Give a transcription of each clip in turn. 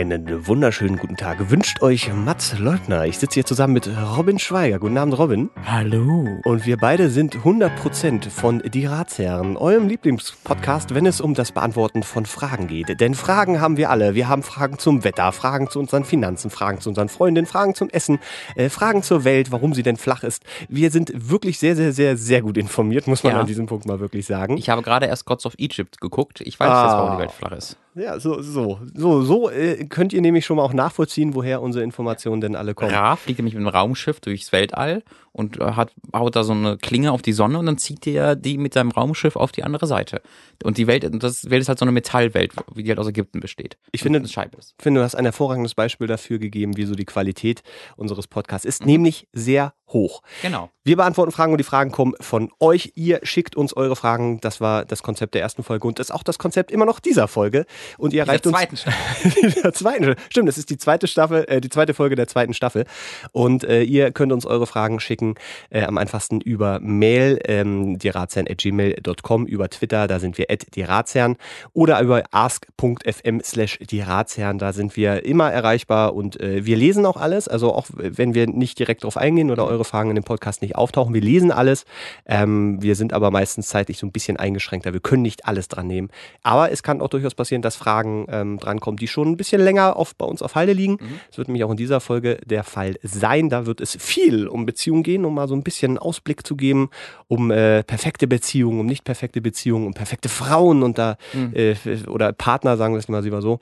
Einen wunderschönen guten Tag wünscht euch Mats Leutner. Ich sitze hier zusammen mit Robin Schweiger. Guten Abend, Robin. Hallo. Und wir beide sind 100% von Die Ratsherren, eurem Lieblingspodcast, wenn es um das Beantworten von Fragen geht. Denn Fragen haben wir alle. Wir haben Fragen zum Wetter, Fragen zu unseren Finanzen, Fragen zu unseren Freundinnen, Fragen zum Essen, äh, Fragen zur Welt, warum sie denn flach ist. Wir sind wirklich sehr, sehr, sehr, sehr gut informiert, muss man Ja. an diesem Punkt mal wirklich sagen. Ich habe gerade erst Gods of Egypt geguckt. Ich weiß Ah. jetzt, warum die Welt flach ist. Ja, so, so, so, so äh, könnt ihr nämlich schon mal auch nachvollziehen, woher unsere Informationen denn alle kommen. Ra fliegt nämlich mit einem Raumschiff durchs Weltall und äh, hat, baut da so eine Klinge auf die Sonne und dann zieht er die mit seinem Raumschiff auf die andere Seite. Und die Welt, und das Welt ist halt so eine Metallwelt, wie die halt aus Ägypten besteht. Ich finde- finde, du hast ein hervorragendes Beispiel dafür gegeben, wie so die Qualität unseres Podcasts ist, nämlich sehr hoch. Genau. Wir beantworten Fragen und die Fragen kommen von euch. Ihr schickt uns eure Fragen. Das war das Konzept der ersten Folge und das ist auch das Konzept immer noch dieser Folge. Und ihr erreicht uns zweiten Staffel. der zweiten. Stimmt, das ist die zweite Staffel, äh, die zweite Folge der zweiten Staffel. Und äh, ihr könnt uns eure Fragen schicken äh, am einfachsten über Mail, ähm, dieratsherren.gmail.com, über Twitter, da sind wir at dieratsherren oder über ask.fm slash dieratsherren, da sind wir immer erreichbar und äh, wir lesen auch alles, also auch wenn wir nicht direkt drauf eingehen oder eure Fragen in dem Podcast nicht auftauchen, wir lesen alles. Ähm, wir sind aber meistens zeitlich so ein bisschen eingeschränkter, wir können nicht alles dran nehmen. Aber es kann auch durchaus passieren, dass Fragen ähm, drankommen, die schon ein bisschen länger auf, bei uns auf Halde liegen. Das wird nämlich auch in dieser Folge der Fall sein. Da wird es viel um Beziehungen gehen, um mal so ein bisschen einen Ausblick zu geben, um äh, perfekte Beziehungen, um nicht perfekte Beziehungen, um perfekte Frauen und da äh, oder Partner, sagen wir es mal lieber so.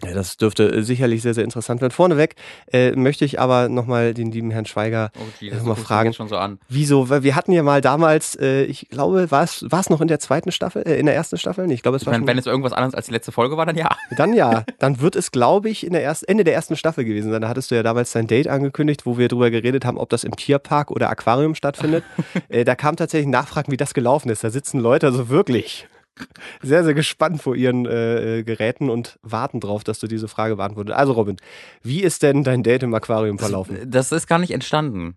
Das dürfte äh, sicherlich sehr, sehr interessant werden. Vorneweg äh, möchte ich aber nochmal den lieben Herrn Schweiger Oh, die, Mal das guckst du fragen. schon so an. Wieso? Weil wir hatten ja mal damals, äh, ich glaube, war es, war es noch in der zweiten Staffel, äh, in der ersten Staffel? Nee, ich glaube, es Ich war meine, schon, wenn es irgendwas anderes als die letzte Folge war, dann ja. dann ja. Dann wird es, glaube ich, in der ersten, Ende der ersten Staffel gewesen sein. Da hattest du ja damals dein Date angekündigt, wo wir drüber geredet haben, ob das im Tierpark oder Aquarium stattfindet. äh, da kam tatsächlich Nachfragen, wie das gelaufen ist. Da sitzen Leute also wirklich sehr, sehr gespannt vor ihren äh, äh, Geräten und warten drauf, dass du diese Frage beantwortest. Also Robin, wie ist denn dein Date im Aquarium verlaufen? Das ist gar nicht entstanden.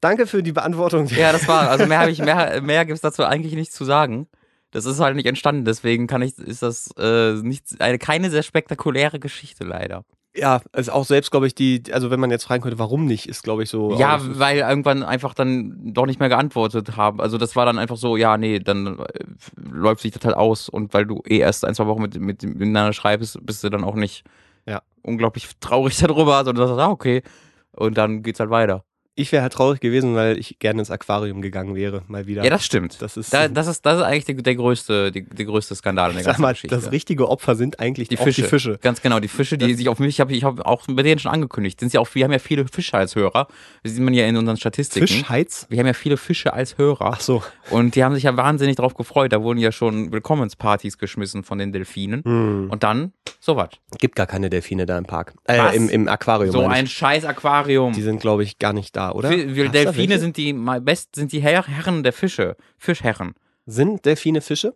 Danke für die Beantwortung. Ja, das war, also mehr habe ich, mehr, mehr gibt's dazu eigentlich nicht zu sagen. Das ist halt nicht entstanden, deswegen kann ich, ist das äh, nicht, eine, keine sehr spektakuläre Geschichte leider. Ja, also auch selbst, glaube ich, die, also wenn man jetzt fragen könnte, warum nicht, ist, glaube ich, so. ja, nicht- weil irgendwann einfach dann doch nicht mehr geantwortet haben. Also das war dann einfach so, ja, nee, dann äh, läuft sich das halt aus. Und weil du eh erst ein, zwei Wochen mit, mit, miteinander schreibst, bist du dann auch nicht Ja. unglaublich traurig darüber, sondern sagst, ah, okay. Und dann geht's halt weiter. Ich wäre halt traurig gewesen, weil ich gerne ins Aquarium gegangen wäre, mal wieder. Ja, das stimmt. Das ist- da, das ist, das ist eigentlich der, der größte, die, der größte Skandal in der Sag ganzen mal, Geschichte. das richtige Opfer sind eigentlich Die Fische. die Fische. Ganz genau, die Fische, die sich auf mich, ich habe ich hab auch bei denen schon angekündigt. Sind ja auch, wir haben ja viele Fische als Hörer. Das sieht man ja in unseren Statistiken. Fischheiz? Wir haben ja viele Fische als Hörer. Ach so. Und die haben sich ja wahnsinnig drauf gefreut. Da wurden ja schon Willkommenspartys geschmissen von den Delfinen. Hm. Und dann, sowas. Gibt gar keine Delfine da im Park. Äh, Was? im, im Aquarium. So ein scheiß Aquarium. Die sind, glaube ich, gar nicht da, oder? Gab's da Delfine sind die best, sind die Herr, Herren der Fische. Fischherren. Sind Delfine Fische?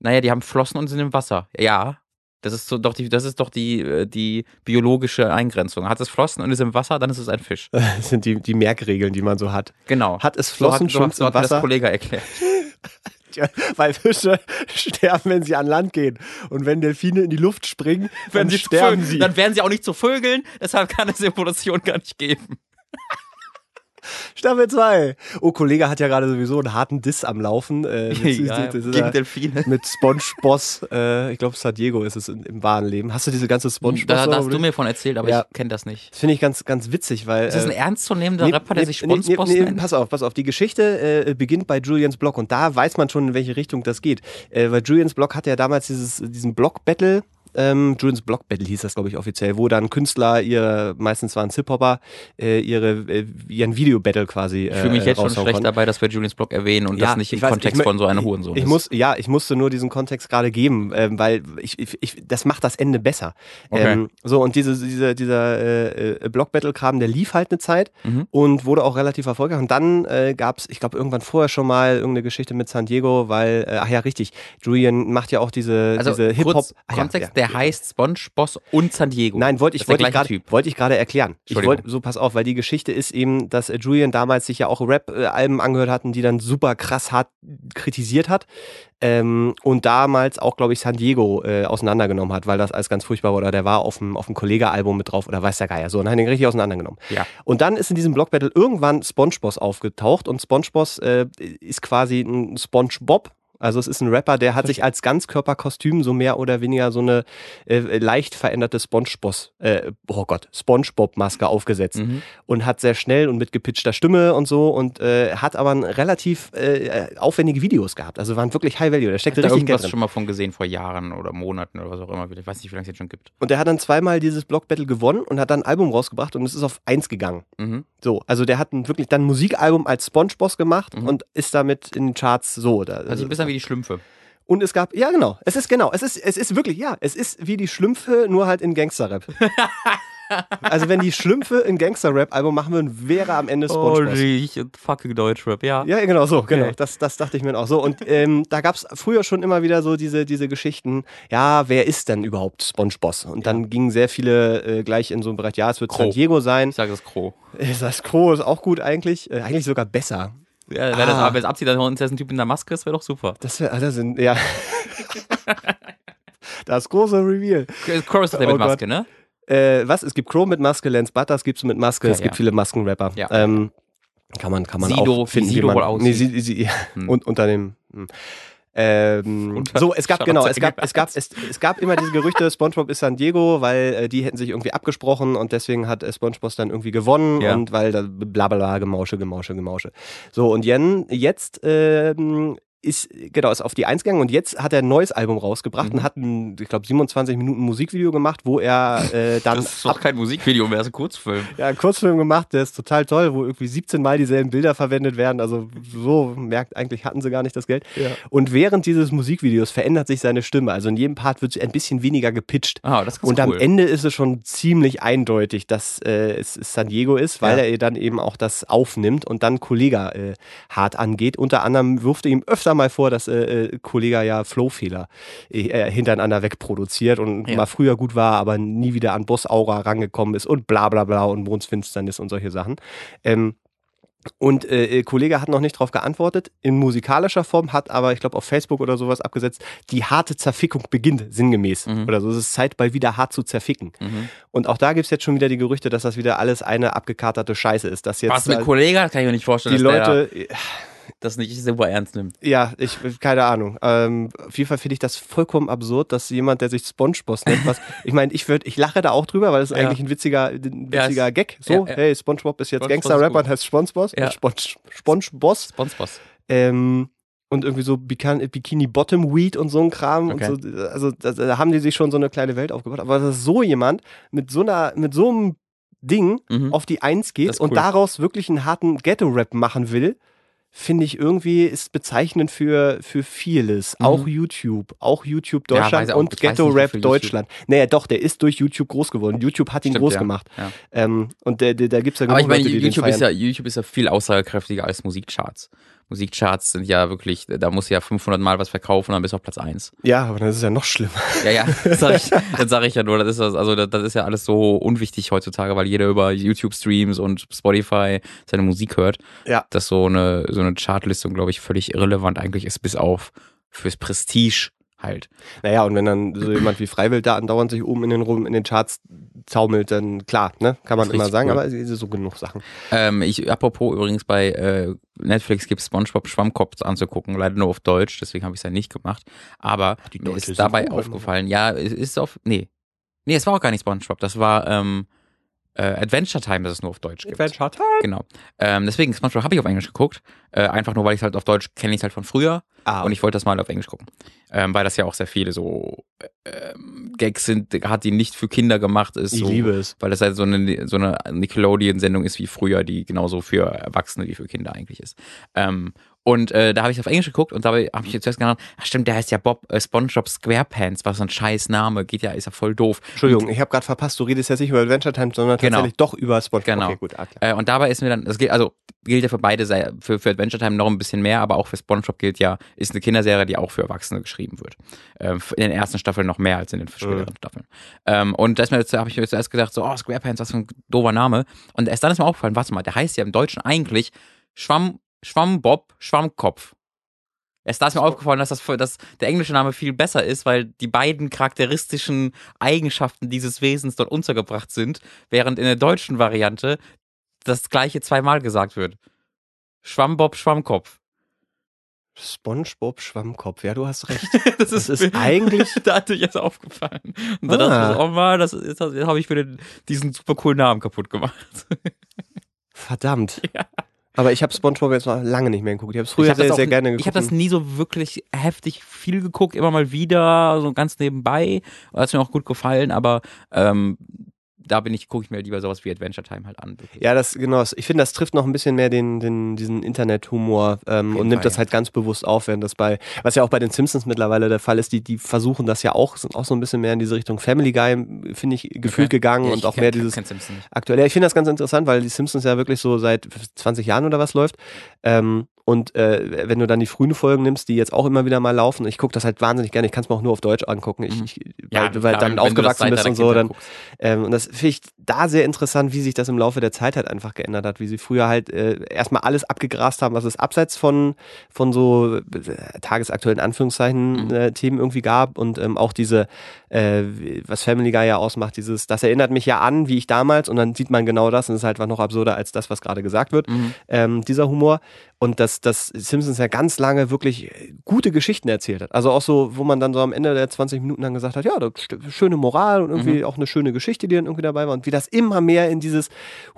Naja, die haben Flossen und sind im Wasser. Ja. Das ist so doch die, das ist doch die, äh, die biologische Eingrenzung. Hat es Flossen und ist im Wasser, dann ist es ein Fisch. Das sind die, die Merkregel, die man so hat. Genau. Hat es so Flossen, hat, so, so hat mir das? Kollege erklärt. Tja, weil Fische sterben, wenn sie an Land gehen. Und wenn Delfine in die Luft springen, dann zu sterben Vögeln- sie. Dann werden sie auch nicht zu Vögeln, deshalb kann es Evolution gar nicht geben. Staffel 2. Oh, Kollege hat ja gerade sowieso einen harten Diss am Laufen. Äh, mit, Ja, das gegen ja- Delfine. mit SpongeBoss. Äh, ich glaube, San Diego ist es im, im wahren Leben. Hast du diese ganze SpongeBoss? Da, da hast du mir von erzählt, aber Ja. ich kenne das nicht. Das finde ich ganz, ganz witzig, weil. Ist das ein äh, ernstzunehmender nee, Rapper, der nee, sich nee, nee, nee, nennt? Pass auf, pass auf. Die Geschichte äh, beginnt bei Julians Blog und da weiß man schon, in welche Richtung das geht. Äh, weil Julians Blog hat ja damals dieses, diesen Blog-Battle. Ähm, Julians Blog Battle hieß das, glaube ich, offiziell, wo dann Künstler ihre, meistens waren es Hip-Hopper, äh, ihre, äh, ihren Video-Battle quasi. Äh, Ich fühle mich jetzt schon schlecht konnten. dabei, dass wir Julians Blog erwähnen und das nicht ich im weiß, Kontext ich von so einer ich- Hurensohn ich ist. muss, Ja, ich musste nur diesen Kontext gerade geben, ähm, weil ich, ich, ich, das macht das Ende besser. Okay. Ähm, so, und diese, diese, dieser äh, äh, Block-Battle-Kram, der lief halt eine Zeit Mhm. und wurde auch relativ erfolgreich. Und dann äh, gab es, ich glaube, irgendwann vorher schon mal irgendeine Geschichte mit San Diego, weil, äh, ach ja, richtig, Julian macht ja auch diese, also diese Hip-Hop. Ah ja, Kontext, ja. Der heißt SpongeBoss und San Diego. Nein, wollte ich, wollte ich Typ. wollte ich gerade erklären. Ich wollte, so pass auf, weil die Geschichte ist eben, dass äh, Julian damals sich ja auch Rap-Alben angehört hatten, die dann super krass hart kritisiert hat. Ähm, und damals auch, glaube ich, San Diego äh, auseinandergenommen hat, weil das alles ganz furchtbar war. Oder der war auf dem, auf dem Kollega-Album mit drauf oder weiß der Geier. So, und hat ihn richtig auseinandergenommen. Ja. Und dann ist in diesem Block Battle irgendwann SpongeBoss aufgetaucht und SpongeBoss äh, ist quasi ein SpongeBob. Also es ist ein Rapper, der hat sich als Ganzkörperkostüm so mehr oder weniger so eine äh, leicht veränderte SpongeBoss, äh, oh Gott, SpongeBob-Maske aufgesetzt Mhm. und hat sehr schnell und mit gepitchter Stimme und so und äh, hat aber ein relativ äh, aufwendige Videos gehabt. Also waren wirklich High Value. Da steckte richtig Geld drin. schon mal von gesehen vor Jahren oder Monaten oder was auch immer. Ich weiß nicht, wie lange es jetzt schon gibt. Und der hat dann zweimal dieses Block Battle gewonnen und hat dann ein Album rausgebracht und es ist auf eins gegangen. Mhm. So, also der hat ein, wirklich dann ein Musikalbum als SpongeBoss gemacht Mhm. und ist damit in den Charts so. Da, Also ein bisschen wie die Schlümpfe. und es gab, ja genau, es ist genau, es ist, es ist wirklich, ja, es ist wie die Schlümpfe, nur halt in Gangsterrap. also wenn die Schlümpfe ein Gangsterrap-Album machen würden, wäre am Ende SpongeBoss. ich fucking Deutschrap, ja. Ja, genau so, genau. Okay. Das, das dachte ich mir auch so. Und ähm, da gab es früher schon immer wieder so diese, diese Geschichten, ja, wer ist denn überhaupt SpongeBoss? Und dann gingen sehr viele äh, gleich in so einen Bereich, ja, es wird Crow. San Diego sein. Ich sage das Crow. Äh, Das Crow ist auch gut eigentlich, äh, eigentlich sogar besser. Ja, wenn das Ah. aber jetzt abzieht, dass uns jetzt ein Typ in der Maske ist, wäre doch super. Das wäre, das sind, ja. das große Reveal. Crow ist doch der Oh mit Gott. Maske, ne? Äh, was? Es gibt Crow mit Maske, Lance Butters gibt's mit Maske, Okay, es gibt ja. viele Maskenrapper. Ja. Ähm, kann man, kann man Sido, auch finden, wie Sido man, wohl aussieht. Nee, sie, sie, ja, Hm. und unter dem. hm. Ähm, so, es gab genau, es gab, es gab, es, es gab immer diese Gerüchte, SpongeBob ist San Diego, weil äh, die hätten sich irgendwie abgesprochen und deswegen hat äh, SpongeBob dann irgendwie gewonnen Ja. und weil da bla bla bla Gemausche, Gemausche, Gemausche. So und Jen, jetzt ähm, ist genau ist auf die Eins gegangen und jetzt hat er ein neues Album rausgebracht Mhm. und hat ein, ich glaube 27 Minuten Musikvideo gemacht, wo er äh, dann Das ist doch kein Musikvideo mehr, ist ein Kurzfilm. ja, einen Kurzfilm gemacht, der ist total toll, wo irgendwie 17 Mal dieselben Bilder verwendet werden. Also so merkt, eigentlich hatten sie gar nicht das Geld. Ja. Und während dieses Musikvideos verändert sich seine Stimme. Also in jedem Part wird sie ein bisschen weniger gepitcht. Ah, das ist Und am cool. Ende ist es schon ziemlich eindeutig, dass äh, es San Diego ist, weil Ja. er dann eben auch das aufnimmt und dann Kollega äh, hart angeht. Unter anderem wirfte ihm öfter mal vor, dass äh, äh, Kollega ja Flowfehler äh, hintereinander wegproduziert und Ja. mal früher gut war, aber nie wieder an Boss-Aura rangekommen ist und bla bla bla und Mondfinsternis und solche Sachen. Ähm, und äh, Kollege hat noch nicht darauf geantwortet, in musikalischer Form, hat aber, ich glaube, auf Facebook oder sowas abgesetzt, die harte Zerfickung beginnt sinngemäß. Mhm. Oder so, es ist Zeit, bald wieder hart zu zerficken. Mhm. Und auch da gibt es jetzt schon wieder die Gerüchte, dass das wieder alles eine abgekaterte Scheiße ist. Dass jetzt Was mit äh, Kollegen? Das kann ich mir nicht vorstellen, die Leute, das nicht super ernst nimmt. ja, ich, keine Ahnung. Ähm, auf jeden Fall finde ich das vollkommen absurd, dass jemand, der sich SpongeBoss nennt, was, ich meine, ich würde, ich lache da auch drüber, weil es ist Ja. eigentlich ein witziger, ein Ja, witziger es- Gag. So, ja, ja. hey, SpongeBob ist jetzt Gangster-Rapper und heißt SpongeBoss, Ja. Sponge, SpongeBoss. SpongeBoss. Ähm, und irgendwie so Bikini Bottom Weed und so ein Kram Okay. und so. Also da, haben die sich schon so eine kleine Welt aufgebaut. Aber dass so jemand mit so einer, mit so einem Ding Mhm. auf die Eins geht ist und cool. daraus wirklich einen harten Ghetto-Rap machen will, finde ich irgendwie ist bezeichnend für, für vieles. Mhm. Auch YouTube, auch YouTube Ja, Deutschland ich auch, und wofür YouTube. Deutschland. Naja, doch, der ist durch YouTube groß geworden. YouTube hat ihn Stimmt, groß ja. gemacht. Ja. Ähm, und da gibt es ja Aber ich meine, Leute, YouTube ist, ja, YouTube ist ja viel aussagekräftiger als Musikcharts. Musikcharts sind ja wirklich, da muss ja 500 Mal was verkaufen, dann bist du auf Platz 1. Ja, aber das ist ja noch schlimmer. Ja, ja, das sag ich, das sag ich ja nur. Das ist, also, das, das ist ja alles so unwichtig heutzutage, weil jeder über YouTube-Streams und Spotify seine Musik hört. Ja. Dass so eine, so eine Chartlistung, glaube ich, völlig irrelevant eigentlich ist, bis auf fürs Prestige halt. Naja, und wenn dann so jemand wie Freiwild da andauernd sich oben in den, Rum- in den Charts zaumelt, dann klar, ne? Kann man immer sagen, cool. aber es ist so genug Sachen. Ähm, ich, apropos übrigens bei äh, Netflix gibt SpongeBob Schwammkopf anzugucken, leider nur auf Deutsch, deswegen habe ich es ja nicht gemacht. Aber Die mir ist dabei aufgefallen, ja, es ist auf, nee, nee, es war auch gar nicht SpongeBob, das war ähm, äh, Adventure Time, das es nur auf Deutsch gibt. Genau. Ähm, deswegen, SpongeBob habe ich auf Englisch geguckt, äh, einfach nur, weil ich halt auf Deutsch kenne ich es halt von früher Ah, und ich wollte das mal auf Englisch gucken. Ähm, weil das ja auch sehr viele so äh, ähm, Gags sind, hat die nicht für Kinder gemacht ist. ich so, liebe es. weil das halt so eine, so eine Nickelodeon-Sendung ist wie früher, die genauso für Erwachsene wie für Kinder eigentlich ist. Ähm, Und äh, da habe ich auf Englisch geguckt und dabei habe ich jetzt zuerst gedacht, ach stimmt, der heißt ja Bob äh, SpongeBob SquarePants, was so ein scheiß Name, geht ja, ist ja voll doof. Entschuldigung, ich habe gerade verpasst, du redest jetzt nicht über Adventure Time, sondern genau. tatsächlich doch über SpongeBob. Genau. Okay, gut, ah, äh, und dabei ist mir dann, das gilt, also gilt ja für beide, für, für Adventure Time noch ein bisschen mehr, aber auch für SpongeBob gilt ja, ist eine Kinderserie, die auch für Erwachsene geschrieben wird. Ähm, in den ersten Staffeln noch mehr als in den späteren mhm. Staffeln. Ähm, und da habe ich mir zuerst gedacht, so, oh, SquarePants, was für ein doofer Name. Und erst dann ist mir aufgefallen, warte mal, der heißt ja im Deutschen eigentlich Schwamm, Schwammbob, Schwammkopf. Erst da ist mir aufgefallen, dass, das, dass der englische Name viel besser ist, weil die beiden charakteristischen Eigenschaften dieses Wesens dort untergebracht sind, während in der deutschen Variante das gleiche zweimal gesagt wird. Schwammbob, Schwammkopf. SpongeBob Schwammkopf, ja, du hast recht. das, ist, das ist eigentlich. da hatte ich jetzt aufgefallen. Und dann ah. dachte ich, oh man, das, habe ich mir diesen super coolen Namen kaputt gemacht. Verdammt. Ja. Aber ich habe SpongeBob jetzt noch lange nicht mehr geguckt. Ich habe es früher sehr, sehr gerne geguckt. Ich habe das nie so wirklich heftig viel geguckt, immer mal wieder, so ganz nebenbei. Hat mir auch gut gefallen, aber ähm, da bin ich, gucke ich mir lieber sowas wie Adventure Time halt an. Wirklich. Ja, das genau. Ich finde, das trifft noch ein bisschen mehr den, den diesen Internethumor ähm, und nimmt Fall, das halt ganz bewusst auf, während das bei, was ja auch bei den Simpsons mittlerweile der Fall ist, die, die versuchen das ja auch, sind auch so ein bisschen mehr in diese Richtung Family Guy, finde ich, gefühlt okay. gegangen ja, und auch kenn, mehr dieses aktuelle. Ich finde das ganz interessant, weil die Simpsons ja wirklich so seit 20 Jahren oder was läuft. Ähm, und äh, wenn du dann die frühen Folgen nimmst, die jetzt auch immer wieder mal laufen, ich gucke das halt wahnsinnig gerne, ich kann es mir auch nur auf Deutsch angucken, ich, mhm. ich ja, weil, weil klar, damit aufgewachsen bist und so. Dann, ähm, und das finde ich da sehr interessant, wie sich das im Laufe der Zeit halt einfach geändert hat, wie sie früher halt äh, erstmal alles abgegrast haben, was es abseits von, von so äh, tagesaktuellen Anführungszeichen mhm. äh, Themen irgendwie gab und ähm, auch diese, äh, was Family Guy ja ausmacht, dieses, das erinnert mich ja an, wie ich damals und dann sieht man genau das und es ist halt noch absurder als das, was gerade gesagt wird, mhm. ähm, dieser Humor und dass, dass Simpsons ja ganz lange wirklich gute Geschichten erzählt hat. Also auch so, wo man dann so am Ende der 20 Minuten dann gesagt hat, ja, das schöne Moral und irgendwie mhm. auch eine schöne Geschichte, die dann irgendwie dabei war. Und wie das immer mehr in dieses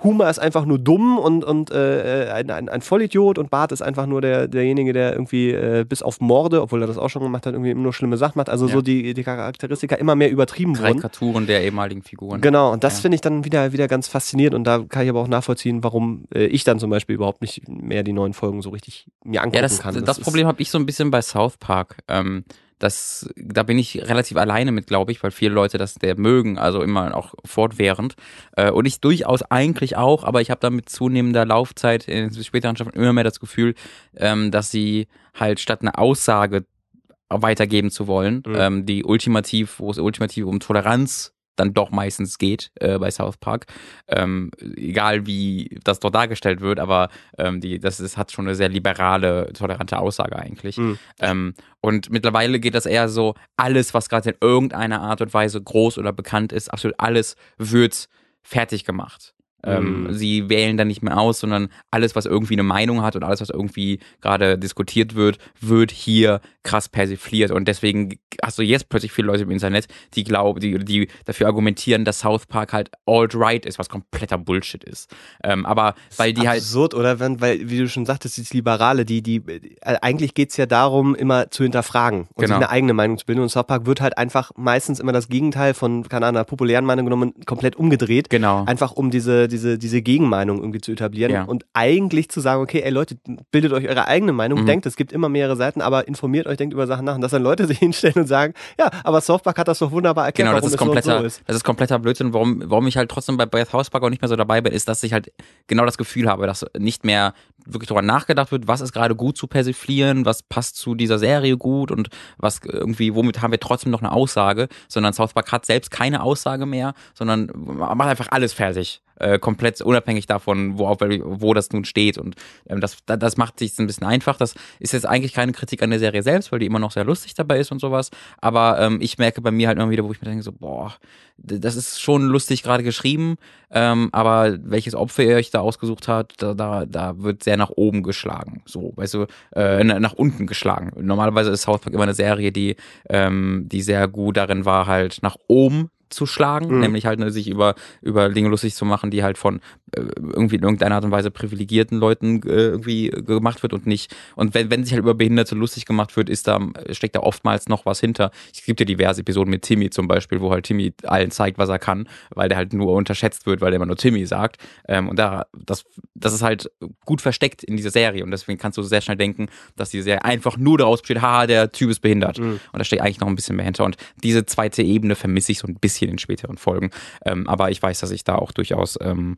Humor ist einfach nur dumm und, und äh, ein, ein, ein Vollidiot und Bart ist einfach nur der, derjenige, der irgendwie äh, bis auf Morde, obwohl er das auch schon gemacht hat, irgendwie nur schlimme Sachen macht. Also ja. so die, die Charakteristika immer mehr übertrieben wurden. Karikaturen der ehemaligen Figuren. Genau, und das ja. finde ich dann wieder, wieder ganz faszinierend und da kann ich aber auch nachvollziehen, warum äh, ich dann zum Beispiel überhaupt nicht mehr die neuen Folgen Folgen so richtig mir angucken ja, das, kann. Das, das Problem habe ich so ein bisschen bei South Park. Ähm, das, da bin ich relativ alleine mit, glaube ich, weil viele Leute das der mögen, also immer auch fortwährend. Äh, und ich durchaus eigentlich auch, aber ich habe da mit zunehmender Laufzeit in späteren Staffeln immer mehr das Gefühl, ähm, dass sie halt statt eine Aussage weitergeben zu wollen, mhm. ähm, die ultimativ, wo es ultimativ um Toleranz dann doch meistens geht äh, bei South Park. Ähm, egal wie das dort dargestellt wird, aber ähm, die, das ist, hat schon eine sehr liberale, tolerante Aussage eigentlich. Mhm. Ähm, und mittlerweile geht das eher so, alles, was gerade in irgendeiner Art und Weise groß oder bekannt ist, absolut alles wird fertig gemacht. Ähm, mhm. Sie wählen dann nicht mehr aus, sondern alles, was irgendwie eine Meinung hat und alles, was irgendwie gerade diskutiert wird, wird hier krass persifliert. Und deswegen hast du jetzt plötzlich viele Leute im Internet, die glauben, die, die dafür argumentieren, dass South Park halt alt-right ist, was kompletter Bullshit ist. Ähm, aber weil die absurd, halt. Absurd, oder? Wenn, weil, wie du schon sagtest, die Liberale, die, die, äh, eigentlich geht's ja darum, immer zu hinterfragen und genau. sich eine eigene Meinung zu bilden. Und South Park wird halt einfach meistens immer das Gegenteil von, keine Ahnung, einer populären Meinung genommen, komplett umgedreht. Genau. Einfach um diese, diese, diese Gegenmeinung irgendwie zu etablieren ja. und eigentlich zu sagen, okay, ey Leute, bildet euch eure eigene Meinung, mhm. denkt, es gibt immer mehrere Seiten, aber informiert euch, denkt über Sachen nach und dass dann Leute sich hinstellen und sagen, ja, aber Softpark hat das doch wunderbar erklärt, genau, das ist kompletter, so, ist. Das ist kompletter Blödsinn. Warum, warum ich halt trotzdem bei Breath Housepark auch nicht mehr so dabei bin, ist, dass ich halt genau das Gefühl habe, dass nicht mehr wirklich darüber nachgedacht wird, was ist gerade gut zu persiflieren, was passt zu dieser Serie gut und was irgendwie, womit haben wir trotzdem noch eine Aussage, sondern South Park hat selbst keine Aussage mehr, sondern macht einfach alles fertig äh, komplett unabhängig davon, wo, auf, wo das nun steht. Und ähm, das, das macht sich ein bisschen einfach. Das ist jetzt eigentlich keine Kritik an der Serie selbst, weil die immer noch sehr lustig dabei ist und sowas. Aber ähm, ich merke bei mir halt immer wieder, wo ich mir denke, so, boah, das ist schon lustig gerade geschrieben, ähm, aber welches Opfer ihr euch da ausgesucht habt, da, da, da wird sehr nach oben geschlagen. So, weißt du, äh, nach unten geschlagen. Normalerweise ist South Park immer eine Serie, die, ähm, die sehr gut darin war, halt nach oben zu schlagen, mhm. nämlich halt ne, sich über, über Dinge lustig zu machen, die halt von irgendwie in irgendeiner Art und Weise privilegierten Leuten äh, irgendwie gemacht wird und nicht. Und wenn, wenn sich halt über Behinderte lustig gemacht wird, ist da, steckt da oftmals noch was hinter. Es gibt ja diverse Episoden mit Timmy zum Beispiel, wo halt Timmy allen zeigt, was er kann, weil der halt nur unterschätzt wird, weil der immer nur Timmy sagt. Ähm, und da, das, das ist halt gut versteckt in dieser Serie. Und deswegen kannst du sehr schnell denken, dass die Serie einfach nur daraus besteht, haha, der Typ ist behindert. Mhm. Und da steckt eigentlich noch ein bisschen mehr hinter. Und diese zweite Ebene vermisse ich so ein bisschen in späteren Folgen. Ähm, aber ich weiß, dass ich da auch durchaus, ähm,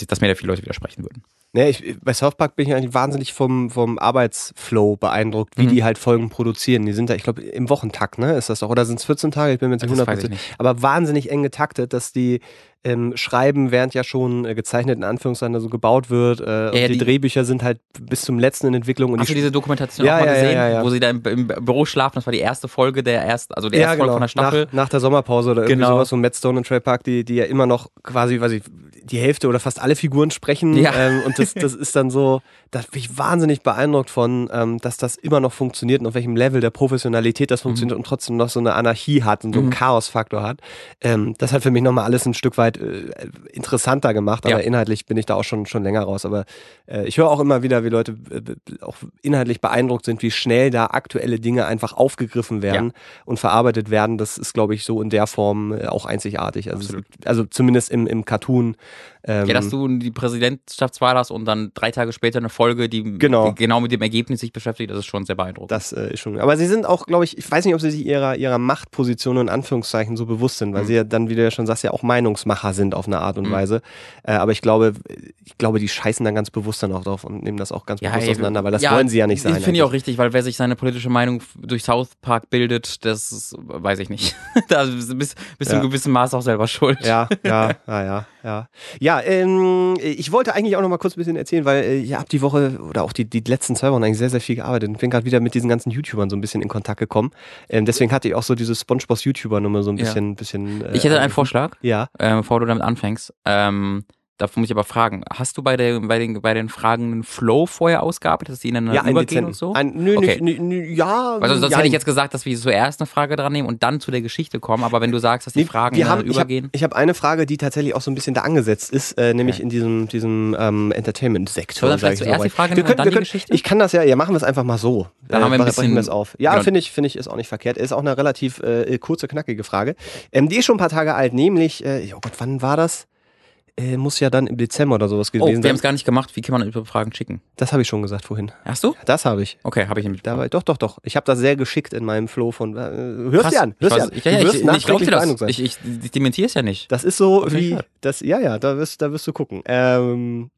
dass, dass mir da viele Leute widersprechen würden. Nee, ich, bei South Park bin ich eigentlich wahnsinnig vom, vom Arbeitsflow beeindruckt, wie mhm. die halt Folgen produzieren. Die sind da, ich glaube, im Wochentakt, ne? Ist das doch? Oder sind es 14 Tage? Ich bin mir jetzt nicht 100%. Aber wahnsinnig eng getaktet, dass die ähm, schreiben, während ja schon äh, gezeichnet in Anführungszeichen so gebaut wird. Äh, ja, ja, die, die, Drehbücher sind halt bis zum letzten in Entwicklung. Und Hast die du diese Dokumentation ja, auch mal gesehen, wo sie da im, im, Büro schlafen? Das war die erste Folge der ersten, also der erste genau. Folge von der Staffel. Nach, nach der Sommerpause oder irgendwie genau. sowas, so Matt Stone und Trey Park, die, die ja immer noch quasi, weiß ich, die Hälfte oder fast alle Figuren sprechen. Ähm, und das, das ist dann so, da bin ich wahnsinnig beeindruckt von, ähm, dass das immer noch funktioniert und auf welchem Level der Professionalität das funktioniert mhm. und trotzdem noch so eine Anarchie hat und so einen mhm. Chaosfaktor hat. Ähm, das hat für mich nochmal alles ein Stück weit äh, interessanter gemacht, aber ja. inhaltlich bin ich da auch schon, schon länger raus. Aber äh, ich höre auch immer wieder, wie Leute äh, auch inhaltlich beeindruckt sind, wie schnell da aktuelle Dinge einfach aufgegriffen werden ja. und verarbeitet werden. Das ist, glaube ich, so in der Form äh, auch einzigartig. Also, also zumindest im, im Cartoon ähm, ja, dass du die Präsidentschaftswahl hast und dann drei Tage später eine Folge, die genau, genau mit dem Ergebnis sich beschäftigt, das ist schon sehr beeindruckend. Das äh, ist schon. Aber sie sind auch, glaube ich, ich weiß nicht, ob sie sich ihrer, ihrer Machtposition in Anführungszeichen so bewusst sind, weil mhm. sie ja dann, wie du ja schon sagst, ja auch Meinungsmacher sind auf eine Art und mhm. Weise. Äh, aber ich glaube, ich glaube, die scheißen dann ganz bewusst dann auch drauf und nehmen das auch ganz ja, bewusst ey, auseinander, weil das ja, wollen sie ja nicht sein. Finde ich auch richtig, weil wer sich seine politische Meinung durch South Park bildet, das ist, weiß ich nicht. da bist, bist du ja. in gewissem Maß auch selber schuld. Ja, ja, ja, ja. Ja, ja ähm, ich wollte eigentlich auch noch mal kurz ein bisschen erzählen, weil äh, ich habe die Woche oder auch die, die letzten zwei Wochen eigentlich sehr, sehr viel gearbeitet und bin gerade wieder mit diesen ganzen YouTubern so ein bisschen in Kontakt gekommen. Ähm, deswegen hatte ich auch so diese SpongeBob YouTuber-Nummer so ein bisschen. Ja. bisschen äh, ich hätte einen Vorschlag, ja. äh, bevor du damit anfängst. Ähm, Dafür muss ich aber fragen, hast du bei, der, bei, den, bei den Fragen einen Flow vorher ausgearbeitet, dass die ihnen ja, übergehen und so? Ein, nö, okay. nicht, nö, ja. Also sonst ja, hätte ich jetzt gesagt, dass wir zuerst eine Frage dran nehmen und dann zu der Geschichte kommen, aber wenn du sagst, dass die Fragen wir haben, übergehen. Ich habe hab eine Frage, die tatsächlich auch so ein bisschen da angesetzt ist, äh, nämlich okay. in diesem, diesem ähm, Entertainment-Sektor. Soll vielleicht zuerst so die Frage wir können, dann wir können, die Geschichte? Ich kann das ja, ja, machen wir es einfach mal so. Dann äh, haben wir ein bisschen, wir auf. Ja, genau. finde ich, finde ich, ist auch nicht verkehrt. Ist auch eine relativ äh, kurze, knackige Frage. Ähm, die ist schon ein paar Tage alt, nämlich, äh, oh Gott, wann war das? Äh, muss ja dann im Dezember oder sowas gewesen sein. Oh, wir haben es gar nicht gemacht. Wie kann man über Fragen schicken? Das habe ich schon gesagt vorhin. Hast du? Das habe ich. Okay, habe ich nämlich. Dabei, doch, doch, doch. Ich habe das sehr geschickt in meinem Flow von. Äh, hörst dir an. Hörst dir an. Ich, ja, ja, ich, ich glaube dir das. Ich, ich, ich dementiere es ja nicht. Das ist so okay, wie. Das, ja, ja, da wirst, da wirst du gucken. Ähm,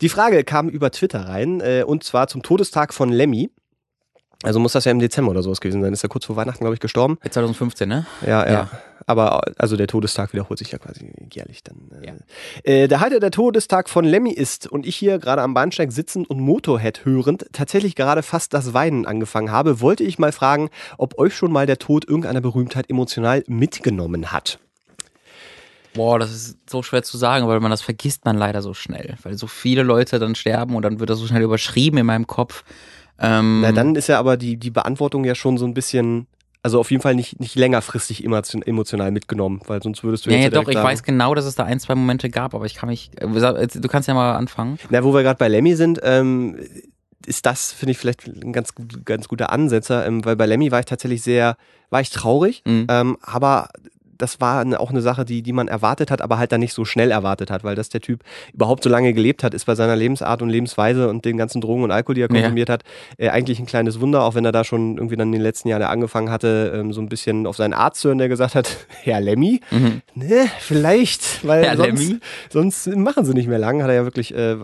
die Frage kam über Twitter rein äh, und zwar zum Todestag von Lemmy. Also muss das ja im Dezember oder sowas gewesen sein. Ist ja kurz vor Weihnachten, glaube ich, gestorben. 2015, ne? Ja, ja, ja. Aber also der Todestag wiederholt sich ja quasi jährlich dann. Äh. Ja. Äh, der heute der Todestag von Lemmy ist und ich hier gerade am Bahnsteig sitzend und Motorhead hörend tatsächlich gerade fast das Weinen angefangen habe, wollte ich mal fragen, ob euch schon mal der Tod irgendeiner Berühmtheit emotional mitgenommen hat. Boah, das ist so schwer zu sagen, weil man das vergisst man leider so schnell, weil so viele Leute dann sterben und dann wird das so schnell überschrieben in meinem Kopf. Ähm, Na, dann ist ja aber die, die Beantwortung ja schon so ein bisschen, also auf jeden Fall nicht, nicht längerfristig emotional mitgenommen, weil sonst würdest du ja, jetzt. Ja, ja doch, ich weiß genau, dass es da ein, zwei Momente gab, aber ich kann mich. Äh, du kannst ja mal anfangen. Na, wo wir gerade bei Lemmy sind, ähm, ist das, finde ich, vielleicht ein ganz, ganz guter Ansetzer, ähm, weil bei Lemmy war ich tatsächlich sehr, war ich traurig, mhm. ähm, aber das war auch eine Sache, die, die man erwartet hat, aber halt dann nicht so schnell erwartet hat, weil dass der Typ überhaupt so lange gelebt hat, ist bei seiner Lebensart und Lebensweise und den ganzen Drogen und Alkohol, die er konsumiert ja. hat, äh, eigentlich ein kleines Wunder, auch wenn er da schon irgendwie dann in den letzten Jahren angefangen hatte, ähm, so ein bisschen auf seinen Arzt zu hören, der gesagt hat, Herr Lemmy, mhm. ne, vielleicht, weil Herr sonst, Lemmy? sonst machen sie nicht mehr lang, hat er ja wirklich äh,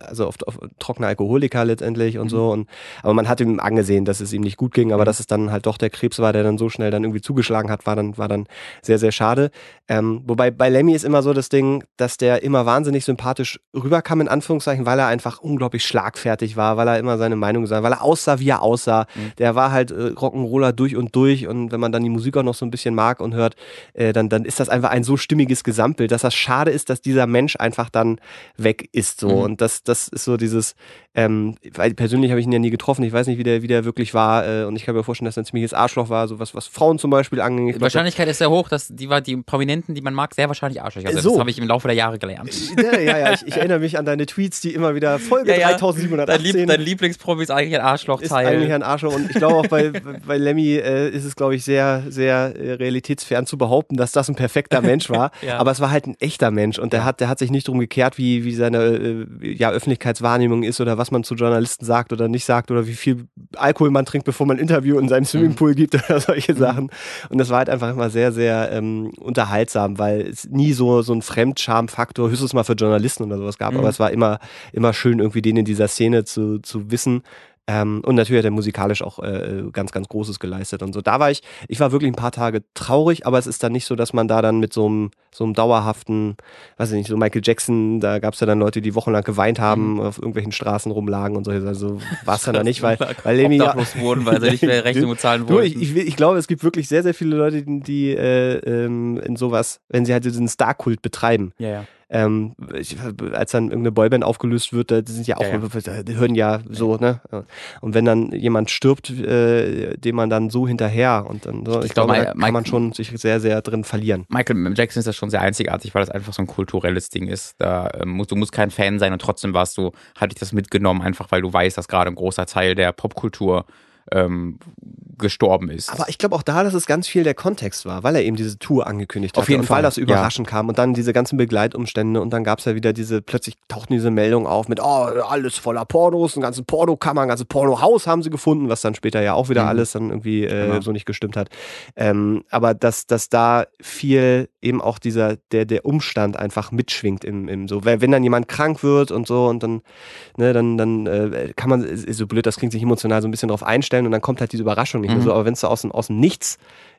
also oft auf trockener Alkoholiker letztendlich und mhm. so. Und, aber man hat ihm angesehen, dass es ihm nicht gut ging, aber mhm. dass es dann halt doch der Krebs war, der dann so schnell dann irgendwie zugeschlagen hat, war dann, war dann sehr, sehr schade. Ähm, wobei bei Lemmy ist immer so das Ding, dass der immer wahnsinnig sympathisch rüberkam, in Anführungszeichen, weil er einfach unglaublich schlagfertig war, weil er immer seine Meinung gesagt weil er aussah, wie er aussah. Mhm. Der war halt äh, Rock'n'Roller durch und durch und wenn man dann die Musik auch noch so ein bisschen mag und hört, äh, dann, dann ist das einfach ein so stimmiges Gesamtbild, dass das schade ist, dass dieser Mensch einfach dann weg ist so. Mhm. Und das, das ist so dieses, ähm, weil persönlich habe ich ihn ja nie getroffen, ich weiß nicht, wie der, wie der wirklich war äh, und ich kann mir vorstellen, dass er ein ziemliches Arschloch war, so was, was Frauen zum Beispiel anging. Die Wahrscheinlichkeit ist sehr hoch, dass die, die Prominenten, die man mag, sehr wahrscheinlich Arschlöcher sind. So. Das habe ich im Laufe der Jahre gelernt. Ja, ja, ja ich, ich, erinnere mich an deine Tweets, die immer wieder Folge ja, ja. 3718. Dein, Lieb, dein Lieblingspromi ist eigentlich ein Arschloch. Ist eigentlich ein Arschloch und ich glaube auch bei, bei Lemmy äh, ist es, glaube ich, sehr, sehr äh, realitätsfern zu behaupten, dass das ein perfekter Mensch war. ja. Aber es war halt ein echter Mensch und der hat, der hat sich nicht darum gekehrt, wie, wie seine äh, ja, Öffentlichkeitswahrnehmung ist oder was man zu Journalisten sagt oder nicht sagt oder wie viel Alkohol man trinkt, bevor man ein Interview in seinem mhm. Swimmingpool gibt oder solche mhm. Sachen. Und das war halt einfach immer sehr, sehr ähm, unterhaltsam, weil es nie so, so ein Fremdscham-Faktor, höchstens mal für Journalisten oder sowas gab, mhm. aber es war immer, immer schön, irgendwie den in dieser Szene zu, zu wissen, ähm, und natürlich hat er musikalisch auch äh, ganz, ganz Großes geleistet und so. Da war ich, ich war wirklich ein paar Tage traurig, aber es ist dann nicht so, dass man da dann mit so einem, so einem dauerhaften, weiß ich nicht, so Michael Jackson, da gab es ja dann Leute, die wochenlang geweint haben, mhm. auf irgendwelchen Straßen rumlagen und so. Also war es dann da nicht, weil, weil Lemmy ja, wurden, weil sie nicht mehr Rechnung bezahlen wollten. Ich, ich, ich, glaube, es gibt wirklich sehr, sehr viele Leute, die äh, ähm, in sowas, wenn sie halt diesen Star-Kult betreiben. Ja, ja ähm, ich, als dann irgendeine Boyband aufgelöst wird, da sind ja auch, ja, ja. die hören ja so, ne? Und wenn dann jemand stirbt, äh, dem man dann so hinterher und dann so, ich, ich glaube, glaub, da kann man schon sich sehr, sehr drin verlieren. Michael Jackson ist das schon sehr einzigartig, weil das einfach so ein kulturelles Ding ist. Da ähm, musst, du musst kein Fan sein und trotzdem warst du, hatte ich das mitgenommen, einfach weil du weißt, dass gerade ein großer Teil der Popkultur ähm, gestorben ist. Aber ich glaube auch da, dass es ganz viel der Kontext war, weil er eben diese Tour angekündigt hat. Auf jeden und Fall. weil das überraschend ja. kam und dann diese ganzen Begleitumstände und dann gab es ja wieder diese, plötzlich tauchten diese Meldungen auf mit, oh, alles voller Pornos, ein ganzes Pornokammer, ein ganzes Pornohaus haben sie gefunden, was dann später ja auch wieder mhm. alles dann irgendwie äh, genau. so nicht gestimmt hat. Ähm, aber dass, dass da viel eben auch dieser, der, der Umstand einfach mitschwingt im, im so, wenn dann jemand krank wird und so und dann, ne, dann, dann äh, kann man, so blöd, das klingt sich emotional so ein bisschen drauf einstellen und dann kommt halt diese Überraschung nicht mehr so. Mhm. Aber wenn es so aus, aus dem Nichts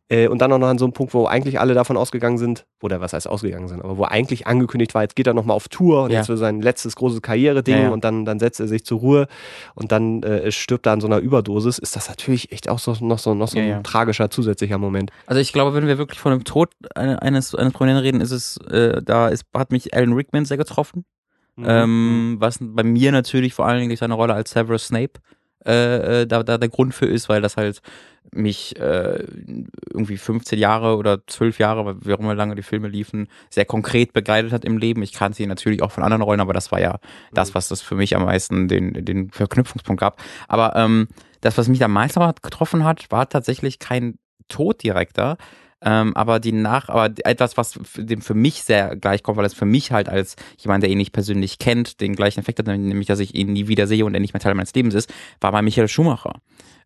äh, und dann auch noch an so einem Punkt, wo eigentlich alle davon ausgegangen sind, oder was heißt ausgegangen sind, aber wo eigentlich angekündigt war, jetzt geht er nochmal auf Tour und ja. jetzt für sein letztes großes Karriere-Ding ja, ja. und dann, dann setzt er sich zur Ruhe und dann äh, stirbt er an so einer Überdosis, ist das natürlich echt auch so, noch so, noch so ein tragischer zusätzlicher Moment. Also ich glaube, wenn wir wirklich von dem Tod eines, eines Prominenten reden, ist es, äh, da ist, hat mich Alan Rickman sehr getroffen. Mhm. Ähm, mhm. was bei mir natürlich vor allen Dingen durch seine Rolle als Severus Snape äh, äh, da, da der Grund für ist, weil das halt mich äh, irgendwie 15 Jahre oder 12 Jahre, wie auch immer lange die Filme liefen, sehr konkret begleitet hat im Leben. Ich kannte sie natürlich auch von anderen Rollen, aber das war ja das, mhm. was das für mich am meisten den, den Verknüpfungspunkt gab. Aber ähm, das, was mich am meisten getroffen hat, war tatsächlich kein Tod direkter, ähm, aber die nach, aber etwas, was dem für mich sehr gleichkommt, weil es für mich halt als jemand, der ihn nicht persönlich kennt, den gleichen Effekt hat, nämlich, dass ich ihn nie wieder sehe und er nicht mehr Teil meines Lebens ist, war bei Michael Schumacher.